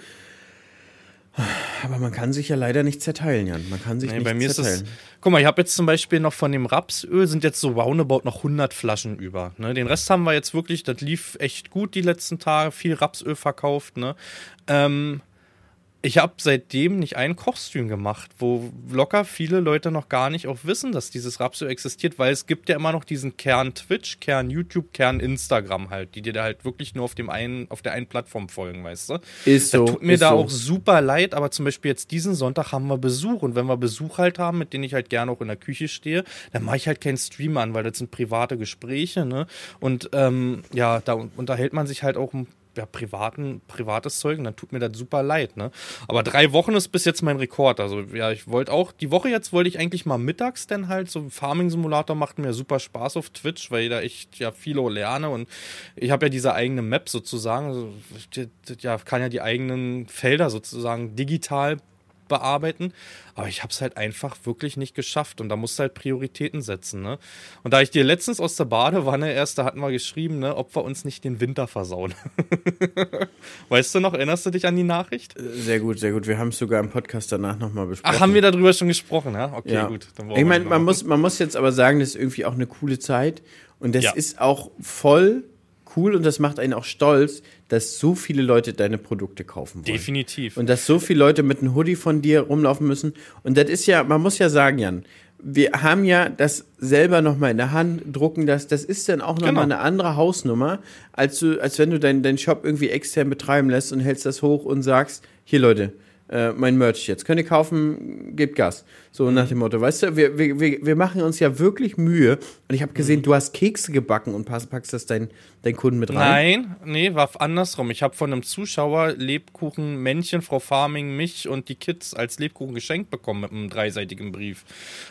Aber man kann sich ja leider nicht zerteilen, Jan. Man kann sich nee, nicht bei mir ist zerteilen. es. Guck mal, ich habe jetzt zum Beispiel noch von dem Rapsöl sind jetzt so roundabout noch 100 Flaschen über. Ne? Den Rest haben wir jetzt wirklich, das lief echt gut die letzten Tage, viel Rapsöl verkauft. Ne? Ähm, ich habe seitdem nicht einen Kochstream gemacht, wo locker viele Leute noch gar nicht auch wissen, dass dieses Rapsio existiert, weil es gibt ja immer noch diesen Kern Twitch, Kern YouTube, Kern Instagram halt, die dir da halt wirklich nur auf dem einen, auf der einen Plattform folgen, weißt du? Ist so. Das tut mir da so. auch super leid, aber zum Beispiel jetzt diesen Sonntag haben wir Besuch und wenn wir Besuch halt haben, mit denen ich halt gerne auch in der Küche stehe, dann mache ich halt keinen Stream an, weil das sind private Gespräche, ne? Und ähm, ja, da unterhält man sich halt auch ein ja, privaten, privates Zeug und dann tut mir das super leid, ne? Aber drei Wochen ist bis jetzt mein Rekord. Also, ja, ich wollte auch, die Woche jetzt wollte ich eigentlich mal mittags dann halt, so Farming-Simulator macht mir super Spaß auf Twitch, weil ich da echt ja viel lerne und ich habe ja diese eigene Map sozusagen, also, ja, kann ja die eigenen Felder sozusagen digital bearbeiten. Aber ich habe es halt einfach wirklich nicht geschafft und da musst du halt Prioritäten setzen. Ne? Und da ich dir letztens aus der Badewanne erst, da hatten wir geschrieben, ne, ob wir uns nicht den Winter versauen. weißt du noch, erinnerst du dich an die Nachricht? Sehr gut, sehr gut. Wir haben es sogar im Podcast danach nochmal besprochen. Ach, haben wir darüber schon gesprochen, ja? Okay, ja. gut. Ich meine, man muss, man muss jetzt aber sagen, das ist irgendwie auch eine coole Zeit und das Ja. ist auch voll cool und das macht einen auch stolz, dass so viele Leute deine Produkte kaufen wollen. Definitiv. Und dass so viele Leute mit einem Hoodie von dir rumlaufen müssen. Und das ist ja, man muss ja sagen, Jan, wir haben ja das selber nochmal in der Hand, drucken das. Das ist dann auch nochmal Genau. eine andere Hausnummer, als, du, als wenn du deinen deinen Shop irgendwie extern betreiben lässt und hältst das hoch und sagst, hier Leute, äh, mein Merch jetzt. Könnt ihr kaufen, gebt Gas. So nach dem Motto. Weißt du, wir, wir, wir machen uns ja wirklich Mühe. Und ich habe gesehen, du hast Kekse gebacken und packst das deinen dein Kunden mit rein. Nein, nee, war andersrum. Ich habe von einem Zuschauer Lebkuchen, Männchen, Frau Farming, mich und die Kids als Lebkuchen geschenkt bekommen mit einem dreiseitigen Brief.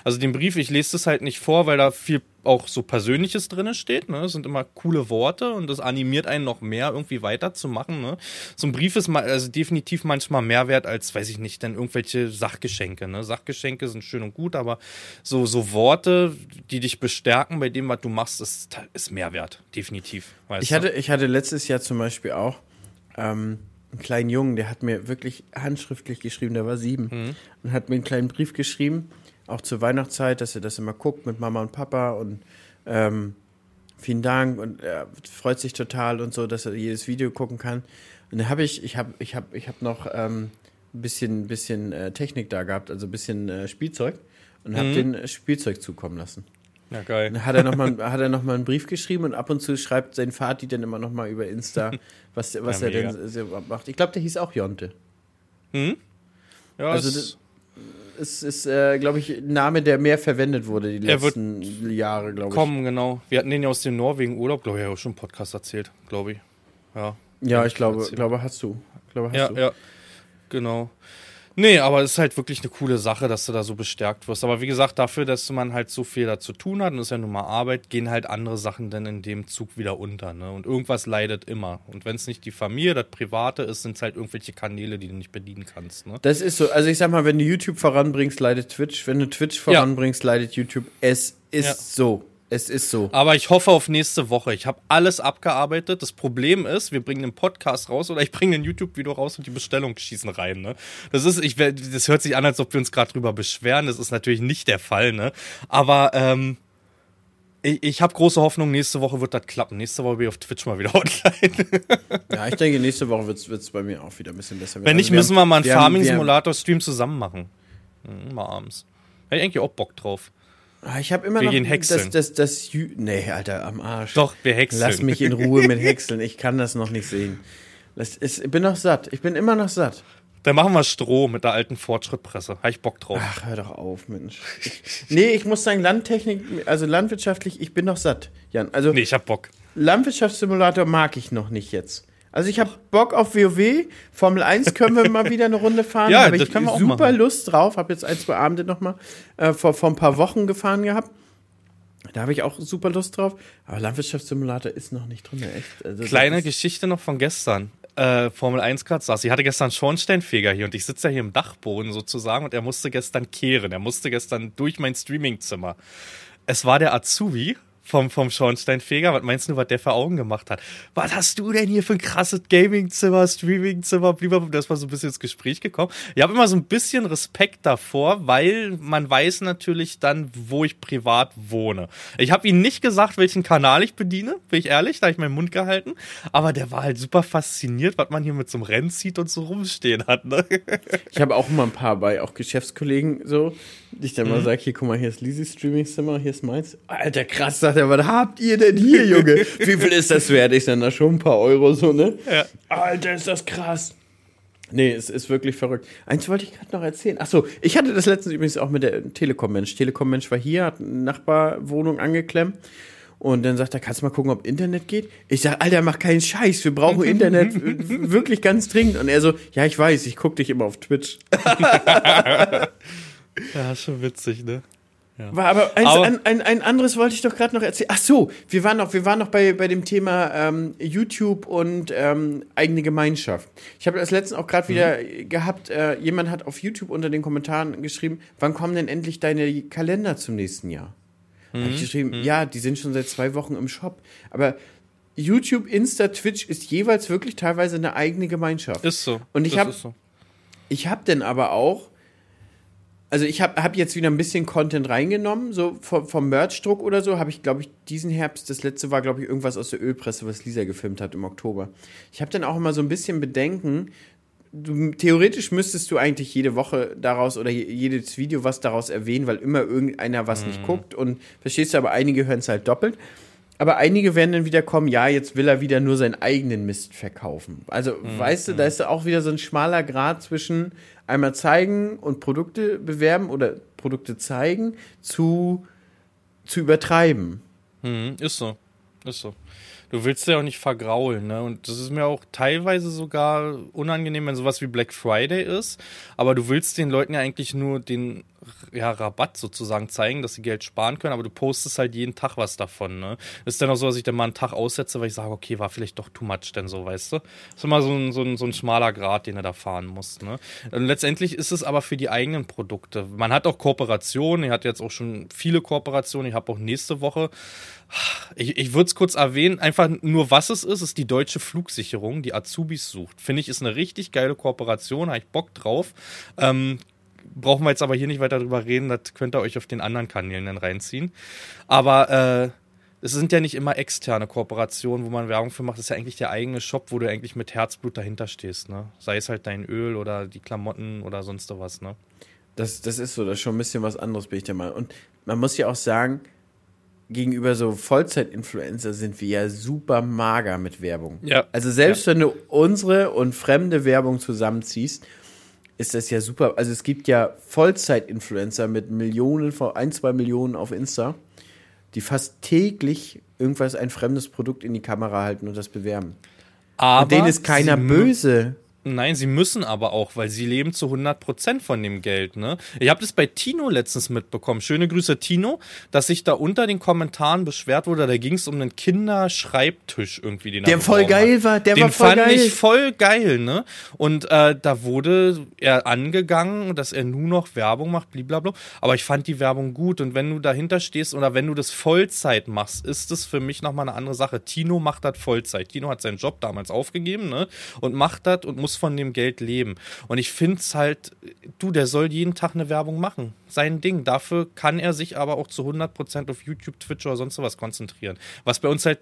Also den Brief, ich lese das halt nicht vor, weil da viel auch so Persönliches drin steht. Ne? Das sind immer coole Worte und das animiert einen noch mehr, irgendwie weiterzumachen. Ne? So ein Brief ist mal, also definitiv manchmal mehr wert als, weiß ich nicht, dann irgendwelche Sachgeschenke. Ne? Sachgeschenke sind schön und gut, aber so, so Worte, die dich bestärken bei dem, was du machst, ist, ist Mehrwert. Definitiv. Ich du? hatte, ich hatte letztes Jahr zum Beispiel auch ähm, einen kleinen Jungen, der hat mir wirklich handschriftlich geschrieben, der war sieben, Mhm. und hat mir einen kleinen Brief geschrieben, auch zur Weihnachtszeit, dass er das immer guckt mit Mama und Papa und ähm, vielen Dank und er freut sich total und so, dass er jedes Video gucken kann. Und da habe ich, ich habe, ich habe, ich habe noch ähm, bisschen, bisschen äh, Technik da gehabt, also ein bisschen äh, Spielzeug und habe Mhm. den äh, Spielzeug zukommen lassen. Ja, geil. Dann hat er nochmal hat er noch mal einen Brief geschrieben und ab und zu schreibt sein Vati dann immer nochmal über Insta, was, was Ja, er mega. denn macht. Ich glaube, der hieß auch Jonte. Ja, Also es- Es ist, äh, glaube ich, ein Name, der mehr verwendet wurde die letzten Jahre, glaube ich. kommen, genau. Wir hatten den ja aus dem Norwegen-Urlaub, glaube ich, ja auch schon im Podcast erzählt, glaube ich. Ja. Ja, ich glaube, erzählt. glaube hast du. Glaube, hast Ja, du. ja. Genau. Nee, aber es ist halt wirklich eine coole Sache, dass du da so bestärkt wirst. Aber wie gesagt, dafür, dass man halt so viel da zu tun hat und es ist ja nun mal Arbeit, gehen halt andere Sachen dann in dem Zug wieder unter. Ne? Und irgendwas leidet immer. Und wenn es nicht die Familie, das Private ist, sind es halt irgendwelche Kanäle, die du nicht bedienen kannst. Ne? Das ist so. Also ich sag mal, wenn du YouTube voranbringst, leidet Twitch. Wenn du Twitch voranbringst, leidet YouTube. Es ist Ja. so. Es ist so. Aber ich hoffe auf nächste Woche. Ich habe alles abgearbeitet. Das Problem ist, wir bringen einen Podcast raus oder ich bringe ein YouTube-Video raus und die Bestellung schießen rein. Ne? Das ist, ich, das hört sich an, als ob wir uns gerade drüber beschweren. Das ist natürlich nicht der Fall. Ne? Aber ähm, ich, ich habe große Hoffnung, nächste Woche wird das klappen. Nächste Woche bin ich auf Twitch mal wieder online. Ja, ich denke, nächste Woche wird es bei mir auch wieder ein bisschen besser werden. Wenn nicht, Also müssen wir mal einen Farming-Simulator-Stream zusammen machen. Hm, mal abends. Hätte ich eigentlich auch Bock drauf. Ah, Ich habe immer Wir noch gehen das, das, das, Jü- Nee, Alter, am Arsch. Doch, wir häckseln. Lass mich in Ruhe mit Häckseln. Ich kann das noch nicht sehen. Das ist, ich bin noch satt. Ich bin immer noch satt. Dann machen wir Stroh mit der alten Fortschrittpresse. Habe ich Bock drauf. Ach, hör doch auf, Mensch. Ich, nee, ich muss sagen, Landtechnik, also landwirtschaftlich, ich bin noch satt, Jan. Also Nee, ich hab Bock. Landwirtschaftssimulator mag ich noch nicht jetzt. Also ich habe Bock auf WoW. Formel 1 können wir mal wieder eine Runde fahren. Ja, das ich auch super machen. Lust drauf. Habe jetzt ein, zwei Abende noch mal äh, vor, vor ein paar Wochen gefahren gehabt. Da habe ich auch super Lust drauf. Aber Landwirtschaftssimulator ist noch nicht drin, echt. Also Kleine Geschichte noch von gestern. Äh, Formel 1 Grad saß. Ich hatte gestern Schornsteinfeger hier und ich sitze ja hier im Dachboden sozusagen und er musste gestern kehren. Er musste gestern durch mein Streamingzimmer. Es war der Azubi vom, vom Schornsteinfeger. Was meinst du, was der für Augen gemacht hat? Was hast du denn hier für ein krasses Gaming-Zimmer, Streaming-Zimmer, blablabla? Das war so ein bisschen ins Gespräch gekommen. Ich habe immer so ein bisschen Respekt davor, weil man weiß natürlich dann, wo ich privat wohne. Ich habe ihm nicht gesagt, welchen Kanal ich bediene, bin ich ehrlich, da habe ich meinen Mund gehalten. Aber der war halt super fasziniert, was man hier mit so einem Rennseat und so rumstehen hat. Ne? Ich habe auch immer ein paar bei, auch Geschäftskollegen so, die ich dann mal mhm. sage, hier, guck mal, hier ist Lizzie Streaming-Zimmer, hier ist meins. Alter, krass, sagt er, was habt ihr denn hier, Junge? Wie viel ist das wert? Ich dann da schon ein paar Euro so, ne? Ja. Alter, ist das krass. Nee, es ist wirklich verrückt. Eins wollte ich gerade noch erzählen. Achso, ich hatte das letztens übrigens auch mit der Telekom-Mensch. Telekom-Mensch war hier, hat eine Nachbarwohnung angeklemmt. Und dann sagt er, kannst du mal gucken, ob Internet geht? Ich sag, Alter, mach keinen Scheiß, wir brauchen Internet wirklich ganz dringend. Und er so, ja, ich weiß, ich guck dich immer auf Twitch. ja, schon witzig, ne? Ja. War aber, eins, aber ein, ein, ein, anderes wollte ich doch gerade noch erzählen. Ach so, wir waren noch, wir waren noch bei, bei dem Thema ähm, YouTube und ähm, eigene Gemeinschaft. Ich habe das letztens auch gerade mhm. wieder gehabt. Äh, jemand hat auf YouTube unter den Kommentaren geschrieben, wann kommen denn endlich deine Kalender zum nächsten Jahr? Mhm. Habe ich geschrieben, mhm. ja, die sind schon seit zwei Wochen im Shop. Aber YouTube, Insta, Twitch ist jeweils wirklich teilweise eine eigene Gemeinschaft. Ist so. Und ich habe, so. ich habe denn aber auch also ich habe hab jetzt wieder ein bisschen Content reingenommen, so vom, vom Merchdruck oder so, habe ich, glaube ich, diesen Herbst, das letzte war, glaube ich, irgendwas aus der Ölpresse, was Lisa gefilmt hat im Oktober. Ich habe dann auch immer so ein bisschen Bedenken, du, theoretisch müsstest du eigentlich jede Woche daraus oder jedes Video was daraus erwähnen, weil immer irgendeiner was mhm. nicht guckt und verstehst du, aber einige hören es halt doppelt. Aber einige werden dann wieder kommen, ja, jetzt will er wieder nur seinen eigenen Mist verkaufen. Also, mhm. weißt du, da ist auch wieder so ein schmaler Grad zwischen, einmal zeigen und Produkte bewerben oder Produkte zeigen zu, zu übertreiben. Hm, ist so. Ist so. Du willst ja auch nicht vergraulen, ne? Und das ist mir auch teilweise sogar unangenehm, wenn sowas wie Black Friday ist. Aber du willst den Leuten ja eigentlich nur den ja, Rabatt sozusagen zeigen, dass sie Geld sparen können, aber du postest halt jeden Tag was davon. Ne? Ist dann auch so, dass ich dann mal einen Tag aussetze, weil ich sage, okay, war vielleicht doch too much denn so, weißt du? Ist immer so ein, so ein, so ein schmaler Grad, den er da fahren muss. Ne? Und letztendlich ist es aber für die eigenen Produkte. Man hat auch Kooperationen, ich hatte jetzt auch schon viele Kooperationen, ich habe auch nächste Woche ich, ich würde es kurz erwähnen, einfach nur was es ist, ist die deutsche Flugsicherung, die Azubis sucht. Finde ich, ist eine richtig geile Kooperation, habe ich Bock drauf. Ähm, brauchen wir jetzt aber hier nicht weiter drüber reden, das könnt ihr euch auf den anderen Kanälen dann reinziehen. Aber äh, es sind ja nicht immer externe Kooperationen, wo man Werbung für macht. Das ist ja eigentlich der eigene Shop, wo du eigentlich mit Herzblut dahinter stehst. Ne? Sei es halt dein Öl oder die Klamotten oder sonst was. Ne? Das, das ist so, das ist schon ein bisschen was anderes, bin ich der Meinung. Und man muss ja auch sagen, gegenüber so Vollzeit-Influencer sind wir ja super mager mit Werbung. Ja. Also selbst ja. wenn du unsere und fremde Werbung zusammenziehst, ist das ja super. Also es gibt ja Vollzeit-Influencer mit Millionen, ein, zwei Millionen auf Insta, die fast täglich irgendwas, ein fremdes Produkt in die Kamera halten und das bewerben. Aber und denen ist keiner böse. Nein, sie müssen aber auch, weil sie leben zu 100% von dem Geld. Ne? Ich habe das bei Tino letztens mitbekommen. Schöne Grüße, Tino, dass sich da unter den Kommentaren beschwert wurde. Da ging es um einen Kinderschreibtisch irgendwie, den Der voll geil hat. war, der den war voll geil. Fand ich voll geil, ne? Und äh, da wurde er angegangen, dass er nur noch Werbung macht, blablabla. Aber ich fand die Werbung gut. Und wenn du dahinter stehst oder wenn du das Vollzeit machst, ist es für mich nochmal eine andere Sache. Tino macht das Vollzeit. Tino hat seinen Job damals aufgegeben, ne? Und macht das und muss muss von dem Geld leben. Und ich finde es halt, du, der soll jeden Tag eine Werbung machen. Sein Ding. Dafür kann er sich aber auch zu 100% auf YouTube, Twitch oder sonst was konzentrieren. Was bei uns halt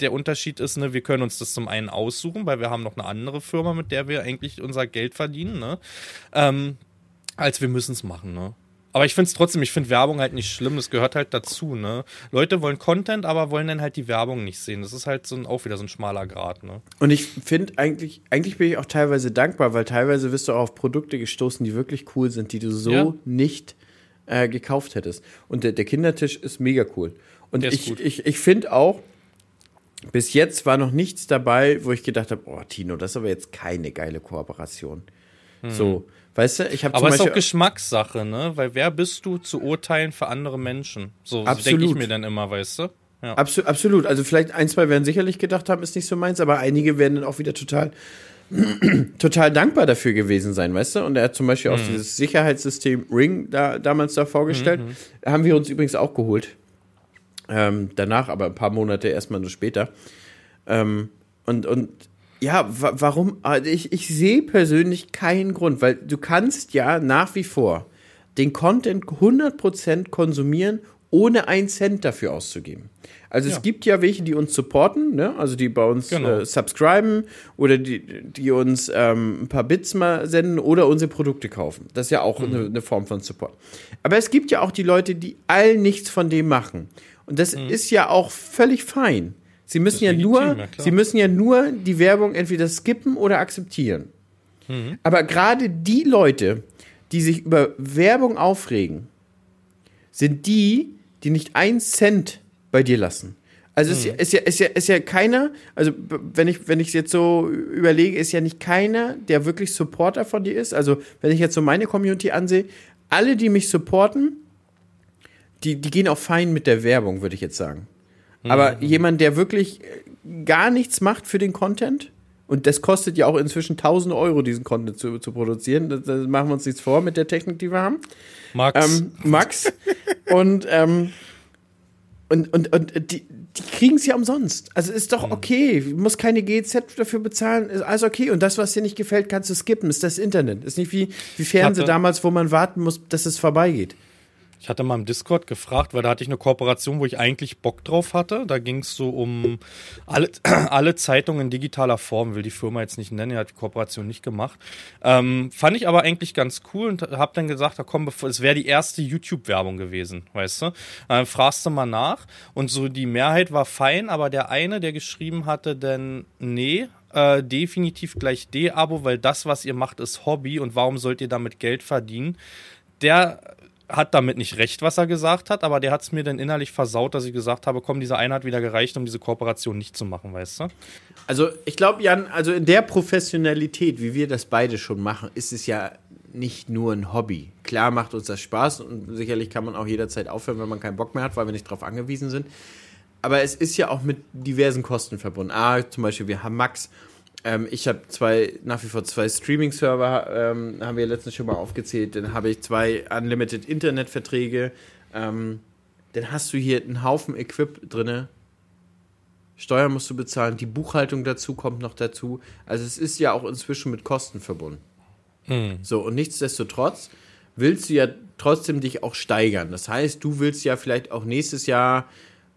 der Unterschied ist, ne, wir können uns das zum einen aussuchen, weil wir haben noch eine andere Firma, mit der wir eigentlich unser Geld verdienen, ne? Ähm, als wir müssen es machen, ne? Aber ich finde es trotzdem, ich finde Werbung halt nicht schlimm, das gehört halt dazu, ne? Leute wollen Content, aber wollen dann halt die Werbung nicht sehen. Das ist halt so ein, auch wieder so ein schmaler Grad, ne? Und ich finde eigentlich, eigentlich bin ich auch teilweise dankbar, weil teilweise wirst du auch auf Produkte gestoßen, die wirklich cool sind, die du so ja. nicht äh, gekauft hättest. Und der, der, Kindertisch ist mega cool. Und ich, ich, ich finde auch, bis jetzt war noch nichts dabei, wo ich gedacht habe, oh Tino, das ist aber jetzt keine geile Kooperation. Hm. So. Weißt du, ich habe Aber es ist auch Geschmackssache, ne? Weil wer bist du zu urteilen für andere Menschen? So denke ich mir dann immer, weißt du? Ja. Absolut, absolut. Also vielleicht ein, zwei werden sicherlich gedacht haben, ist nicht so meins, aber einige werden dann auch wieder total, total dankbar dafür gewesen sein, weißt du? Und er hat zum Beispiel mhm. auch dieses Sicherheitssystem Ring da, damals da vorgestellt. Mhm. Haben wir uns übrigens auch geholt. Ähm, danach aber ein paar Monate erstmal nur später. Ähm, und, und ja, wa warum? Also ich, ich sehe persönlich keinen Grund, weil du kannst ja nach wie vor den Content 100% konsumieren, ohne einen Cent dafür auszugeben. Also ja. es gibt ja welche, die uns supporten, ne? also die bei uns genau. äh, subscriben oder die, die uns ähm, ein paar Bits mal senden oder unsere Produkte kaufen. Das ist ja auch mhm. eine, eine, Form von Support. Aber es gibt ja auch die Leute, die all nichts von dem machen. Und das mhm. ist ja auch völlig fein. Sie müssen ja legitim, nur, ja, sie müssen ja nur die Werbung entweder skippen oder akzeptieren. Mhm. Aber gerade die Leute, die sich über Werbung aufregen, sind die, die nicht einen Cent bei dir lassen. Also mhm. ist, ja, ist, ja, ist ja keiner, also wenn ich wenn ich jetzt so überlege, ist ja nicht keiner, der wirklich Supporter von dir ist. Also wenn ich jetzt so meine Community ansehe, alle, die mich supporten, die, die gehen auch fein mit der Werbung, würde ich jetzt sagen. Aber mhm. jemand, der wirklich äh, gar nichts macht für den Content, und das kostet ja auch inzwischen 1000 Euro, diesen Content zu, zu produzieren. Da, da, machen wir uns nichts vor mit der Technik, die wir haben. Max. Ähm, Max. und, ähm, und, und, und die, die kriegen es ja umsonst. Also ist doch mhm. okay. Du musst keine GZ dafür bezahlen. Ist alles okay. Und das, was dir nicht gefällt, kannst du skippen. Ist das Internet. Ist nicht wie, wie Fernsehen damals, wo man warten muss, dass es vorbeigeht. Ich hatte mal im Discord gefragt, weil da hatte ich eine Kooperation, wo ich eigentlich Bock drauf hatte. Da ging es so um alle, alle Zeitungen in digitaler Form. Will die Firma jetzt nicht nennen, er hat die Kooperation nicht gemacht. Ähm, fand ich aber eigentlich ganz cool und habe dann gesagt, da komm, es wäre die erste YouTube-Werbung gewesen, weißt du? Dann fragst du mal nach und so die Mehrheit war fein, aber der eine, der geschrieben hatte, denn nee, äh, definitiv gleich D-Abo, weil das, was ihr macht, ist Hobby und warum sollt ihr damit Geld verdienen? Der hat damit nicht recht, was er gesagt hat, aber der hat es mir dann innerlich versaut, dass ich gesagt habe, komm, diese eine hat wieder gereicht, um diese Kooperation nicht zu machen, weißt du? Also ich glaube, Jan, also in der Professionalität, wie wir das beide schon machen, ist es ja nicht nur ein Hobby. Klar macht uns das Spaß und sicherlich kann man auch jederzeit aufhören, wenn man keinen Bock mehr hat, weil wir nicht darauf angewiesen sind. Aber es ist ja auch mit diversen Kosten verbunden. Ah, zum Beispiel, wir haben Max ähm, ich habe zwei, nach wie vor zwei Streaming-Server, ähm, haben wir letztens schon mal aufgezählt. Dann habe ich zwei Unlimited Internet-Verträge. Ähm, dann hast du hier einen Haufen Equip drin. Steuern musst du bezahlen, die Buchhaltung dazu kommt noch dazu. Also es ist ja auch inzwischen mit Kosten verbunden. Hm. So, und nichtsdestotrotz willst du ja trotzdem dich auch steigern. Das heißt, du willst ja vielleicht auch nächstes Jahr,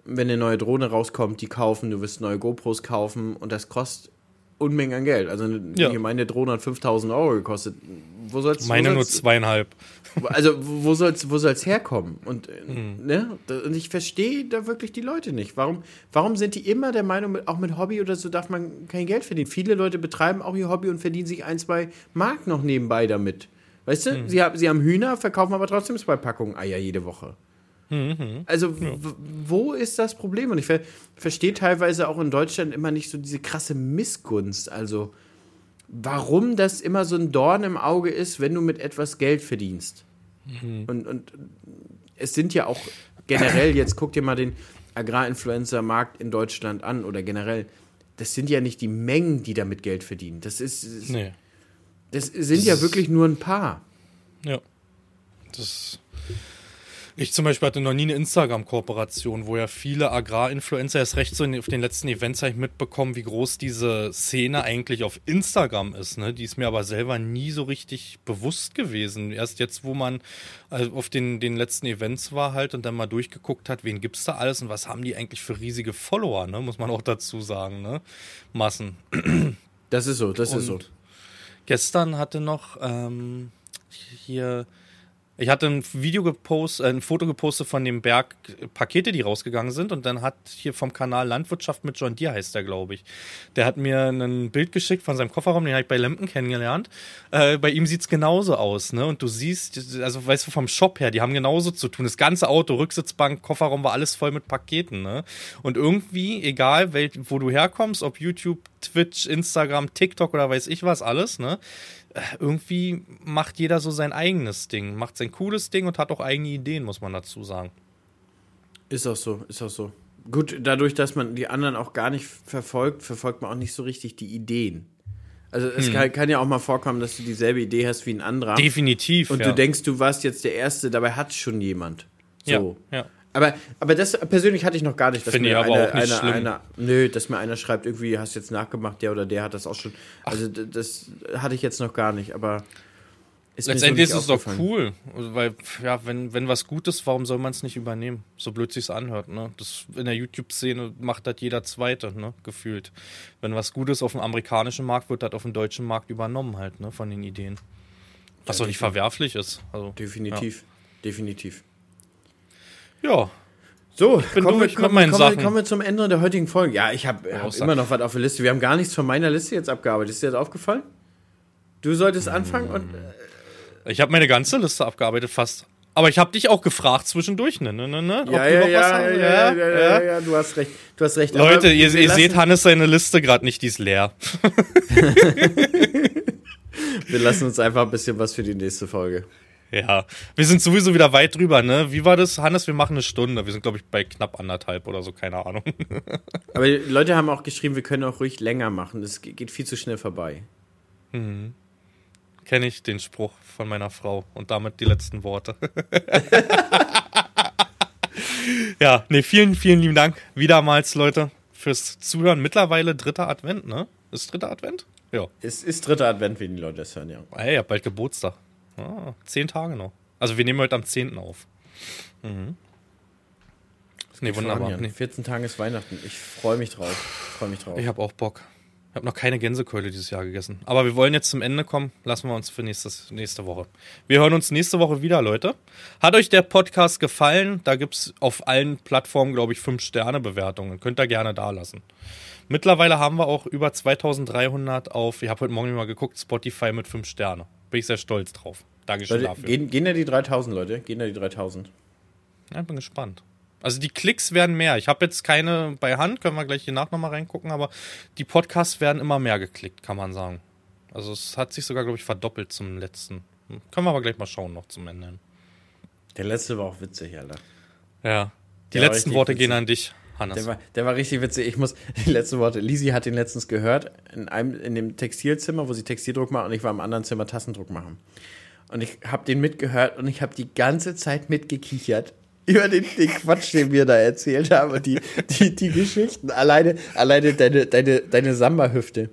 wenn eine neue Drohne rauskommt, die kaufen, du wirst neue GoPros kaufen und das kostet Unmengen an Geld. Also ja. ich meine, Drohne hat 5000 Euro gekostet. Wo soll's, meine wo soll's, nur zweieinhalb. Also wo soll's, wo soll's herkommen? Und, mhm. ne? und ich verstehe da wirklich die Leute nicht. Warum, warum sind die immer der Meinung, auch mit Hobby oder so darf man kein Geld verdienen? Viele Leute betreiben auch ihr Hobby und verdienen sich ein, zwei Mark noch nebenbei damit. Weißt du, mhm. sie, haben, sie haben Hühner, verkaufen aber trotzdem zwei Packungen Eier jede Woche. Mhm. Also, ja. wo ist das Problem? Und ich ver verstehe teilweise auch in Deutschland immer nicht so diese krasse Missgunst. Also, warum das immer so ein Dorn im Auge ist, wenn du mit etwas Geld verdienst. Mhm. Und, und es sind ja auch generell, jetzt guck dir mal den Agrarinfluencer-Markt in Deutschland an oder generell, das sind ja nicht die Mengen, die damit Geld verdienen. Das ist. ist nee. Das sind ja wirklich nur ein paar. Ja. Das ich zum Beispiel hatte noch nie eine Instagram-Kooperation, wo ja viele Agrarinfluencer erst recht so auf den letzten Events habe ich mitbekommen, wie groß diese Szene eigentlich auf Instagram ist. Ne? Die ist mir aber selber nie so richtig bewusst gewesen. Erst jetzt, wo man also auf den, den letzten Events war halt und dann mal durchgeguckt hat, wen gibt es da alles und was haben die eigentlich für riesige Follower, ne? muss man auch dazu sagen. Ne? Massen. Das ist so, das und ist so. Gestern hatte noch ähm, hier ich hatte ein Video gepostet, äh, ein Foto gepostet von dem Berg Pakete, die rausgegangen sind. Und dann hat hier vom Kanal Landwirtschaft mit John Deere heißt der, glaube ich. Der hat mir ein Bild geschickt von seinem Kofferraum, den habe ich bei Lempen kennengelernt. Äh, bei ihm sieht's genauso aus, ne? Und du siehst, also weißt du, vom Shop her, die haben genauso zu tun. Das ganze Auto, Rücksitzbank, Kofferraum war alles voll mit Paketen, ne? Und irgendwie, egal wo du herkommst, ob YouTube, Twitch, Instagram, TikTok oder weiß ich was, alles, ne? Irgendwie macht jeder so sein eigenes Ding, macht sein cooles Ding und hat auch eigene Ideen, muss man dazu sagen. Ist auch so, ist auch so. Gut, dadurch, dass man die anderen auch gar nicht verfolgt, verfolgt man auch nicht so richtig die Ideen. Also es hm. kann, kann, ja auch mal vorkommen, dass du dieselbe Idee hast wie ein anderer. Definitiv. Und ja. du denkst, du warst jetzt der Erste, dabei hat schon jemand. So. Ja, ja. Aber, aber das persönlich hatte ich noch gar nicht. Dass Finde ich aber eine, auch nicht eine, schlimm. Einer, nö, dass mir einer schreibt, irgendwie hast du jetzt nachgemacht, der oder der hat das auch schon. Also das hatte ich jetzt noch gar nicht, aber ist so Letztendlich ist es doch cool, weil ja, wenn, wenn was gut ist, warum soll man es nicht übernehmen? So blöd sich's anhört, ne? Das in der YouTube-Szene macht das jeder Zweite, ne? Gefühlt. Wenn was Gutes auf dem amerikanischen Markt wird, das auf dem deutschen Markt übernommen halt, ne? Von den Ideen. Was doch nicht verwerflich ist. Also, Definitiv, definitiv. Ja. So, bin kommen, wir, durch mit kommen, meinen kommen, wir, Sachen. kommen wir zum Ende der heutigen Folge. Ja, ich habe hab immer noch was auf der Liste. Wir haben gar nichts von meiner Liste jetzt abgearbeitet. Ist dir das aufgefallen? Du solltest anfangen und äh, Ich habe meine ganze Liste abgearbeitet, fast. Aber ich habe dich auch gefragt zwischendurch, ne? ne, ne, ne? Ja, du ja, ja, ja, hast? ja, ja, ja, du hast recht. Du hast recht. Leute, ihr, ihr seht Hannes seine Liste gerade nicht, die ist leer. Wir lassen uns einfach ein bisschen was für die nächste Folge. Ja, wir sind sowieso wieder weit drüber, ne? Wie war das, Hannes? Wir machen eine Stunde. Wir sind, glaube ich, bei knapp anderthalb oder so, keine Ahnung. Aber die Leute haben auch geschrieben, wir können auch ruhig länger machen. Das ge- geht viel zu schnell vorbei. Kenne ich den Spruch von meiner Frau und damit die letzten Worte. ja, nee, vielen, vielen lieben Dank wiedermals, Leute, fürs Zuhören. Mittlerweile dritter Advent, ne? Ist dritter Advent? Ja. Es ist dritter Advent, wenn die Leute das hören, ja. Hey, ihr habt bald Geburtstag. Ah, zehn Tage noch. Also wir nehmen heute am 10. auf. Mhm. Nee, wunderbar. In Nee. 14 Tagen ist Weihnachten. Ich freue mich drauf. Ich freue mich drauf. Ich habe auch Bock. Ich habe noch keine Gänsekeule dieses Jahr gegessen. Aber wir wollen jetzt zum Ende kommen. Lassen wir uns für nächstes, nächste Woche. Wir hören uns nächste Woche wieder, Leute. Hat euch der Podcast gefallen? Da gibt's auf allen Plattformen, glaube ich, 5-Sterne-Bewertungen. Könnt ihr gerne da lassen. Mittlerweile haben wir auch über 2300 auf, ich habe heute Morgen mal geguckt, Spotify mit 5 Sterne. Bin ich sehr stolz drauf. Dankeschön Leute, dafür. gehen, gehen da die 3000, Leute? Gehen da die 3000? Ja, bin gespannt. Also die Klicks werden mehr. Ich habe jetzt keine bei Hand, können wir gleich hier nach nochmal reingucken, aber die Podcasts werden immer mehr geklickt, kann man sagen. Also es hat sich sogar, glaube ich, verdoppelt zum letzten. Hm, Können wir aber gleich mal schauen noch zum Ende. Der letzte war auch witzig, Alter. Ja. Die war letzten Worte witzig. gehen an dich, Hannes. Der war, der war richtig witzig. Ich muss, die letzten Worte. Lisi hat den letztens gehört, in einem, in dem Textilzimmer, wo sie Textildruck macht, und ich war im anderen Zimmer Tassendruck machen. Und ich habe den mitgehört und ich habe die ganze Zeit mitgekichert. Über den, den Quatsch, den wir da erzählt haben und die, die, die Geschichten. Alleine, alleine deine, deine, deine Samba-Hüfte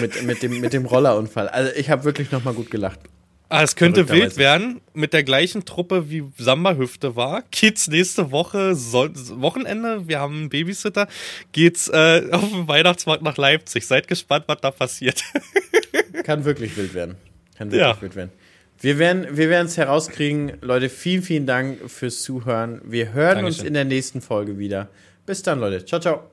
mit, mit, dem, mit dem Rollerunfall. Also ich habe wirklich nochmal gut gelacht. Ah, es könnte wild werden. Mit der gleichen Truppe wie Samba Hüfte war. Geht's nächste Woche, Son Wochenende, wir haben einen Babysitter, geht's äh, auf den Weihnachtsmarkt nach Leipzig. Seid gespannt, was da passiert. Kann wirklich wild werden. Kann wirklich Ja. wild werden. Wir werden wir es herauskriegen. Leute, vielen, vielen Dank fürs Zuhören. Wir hören uns Dankeschön. in der nächsten Folge wieder. Bis dann, Leute. Ciao, ciao.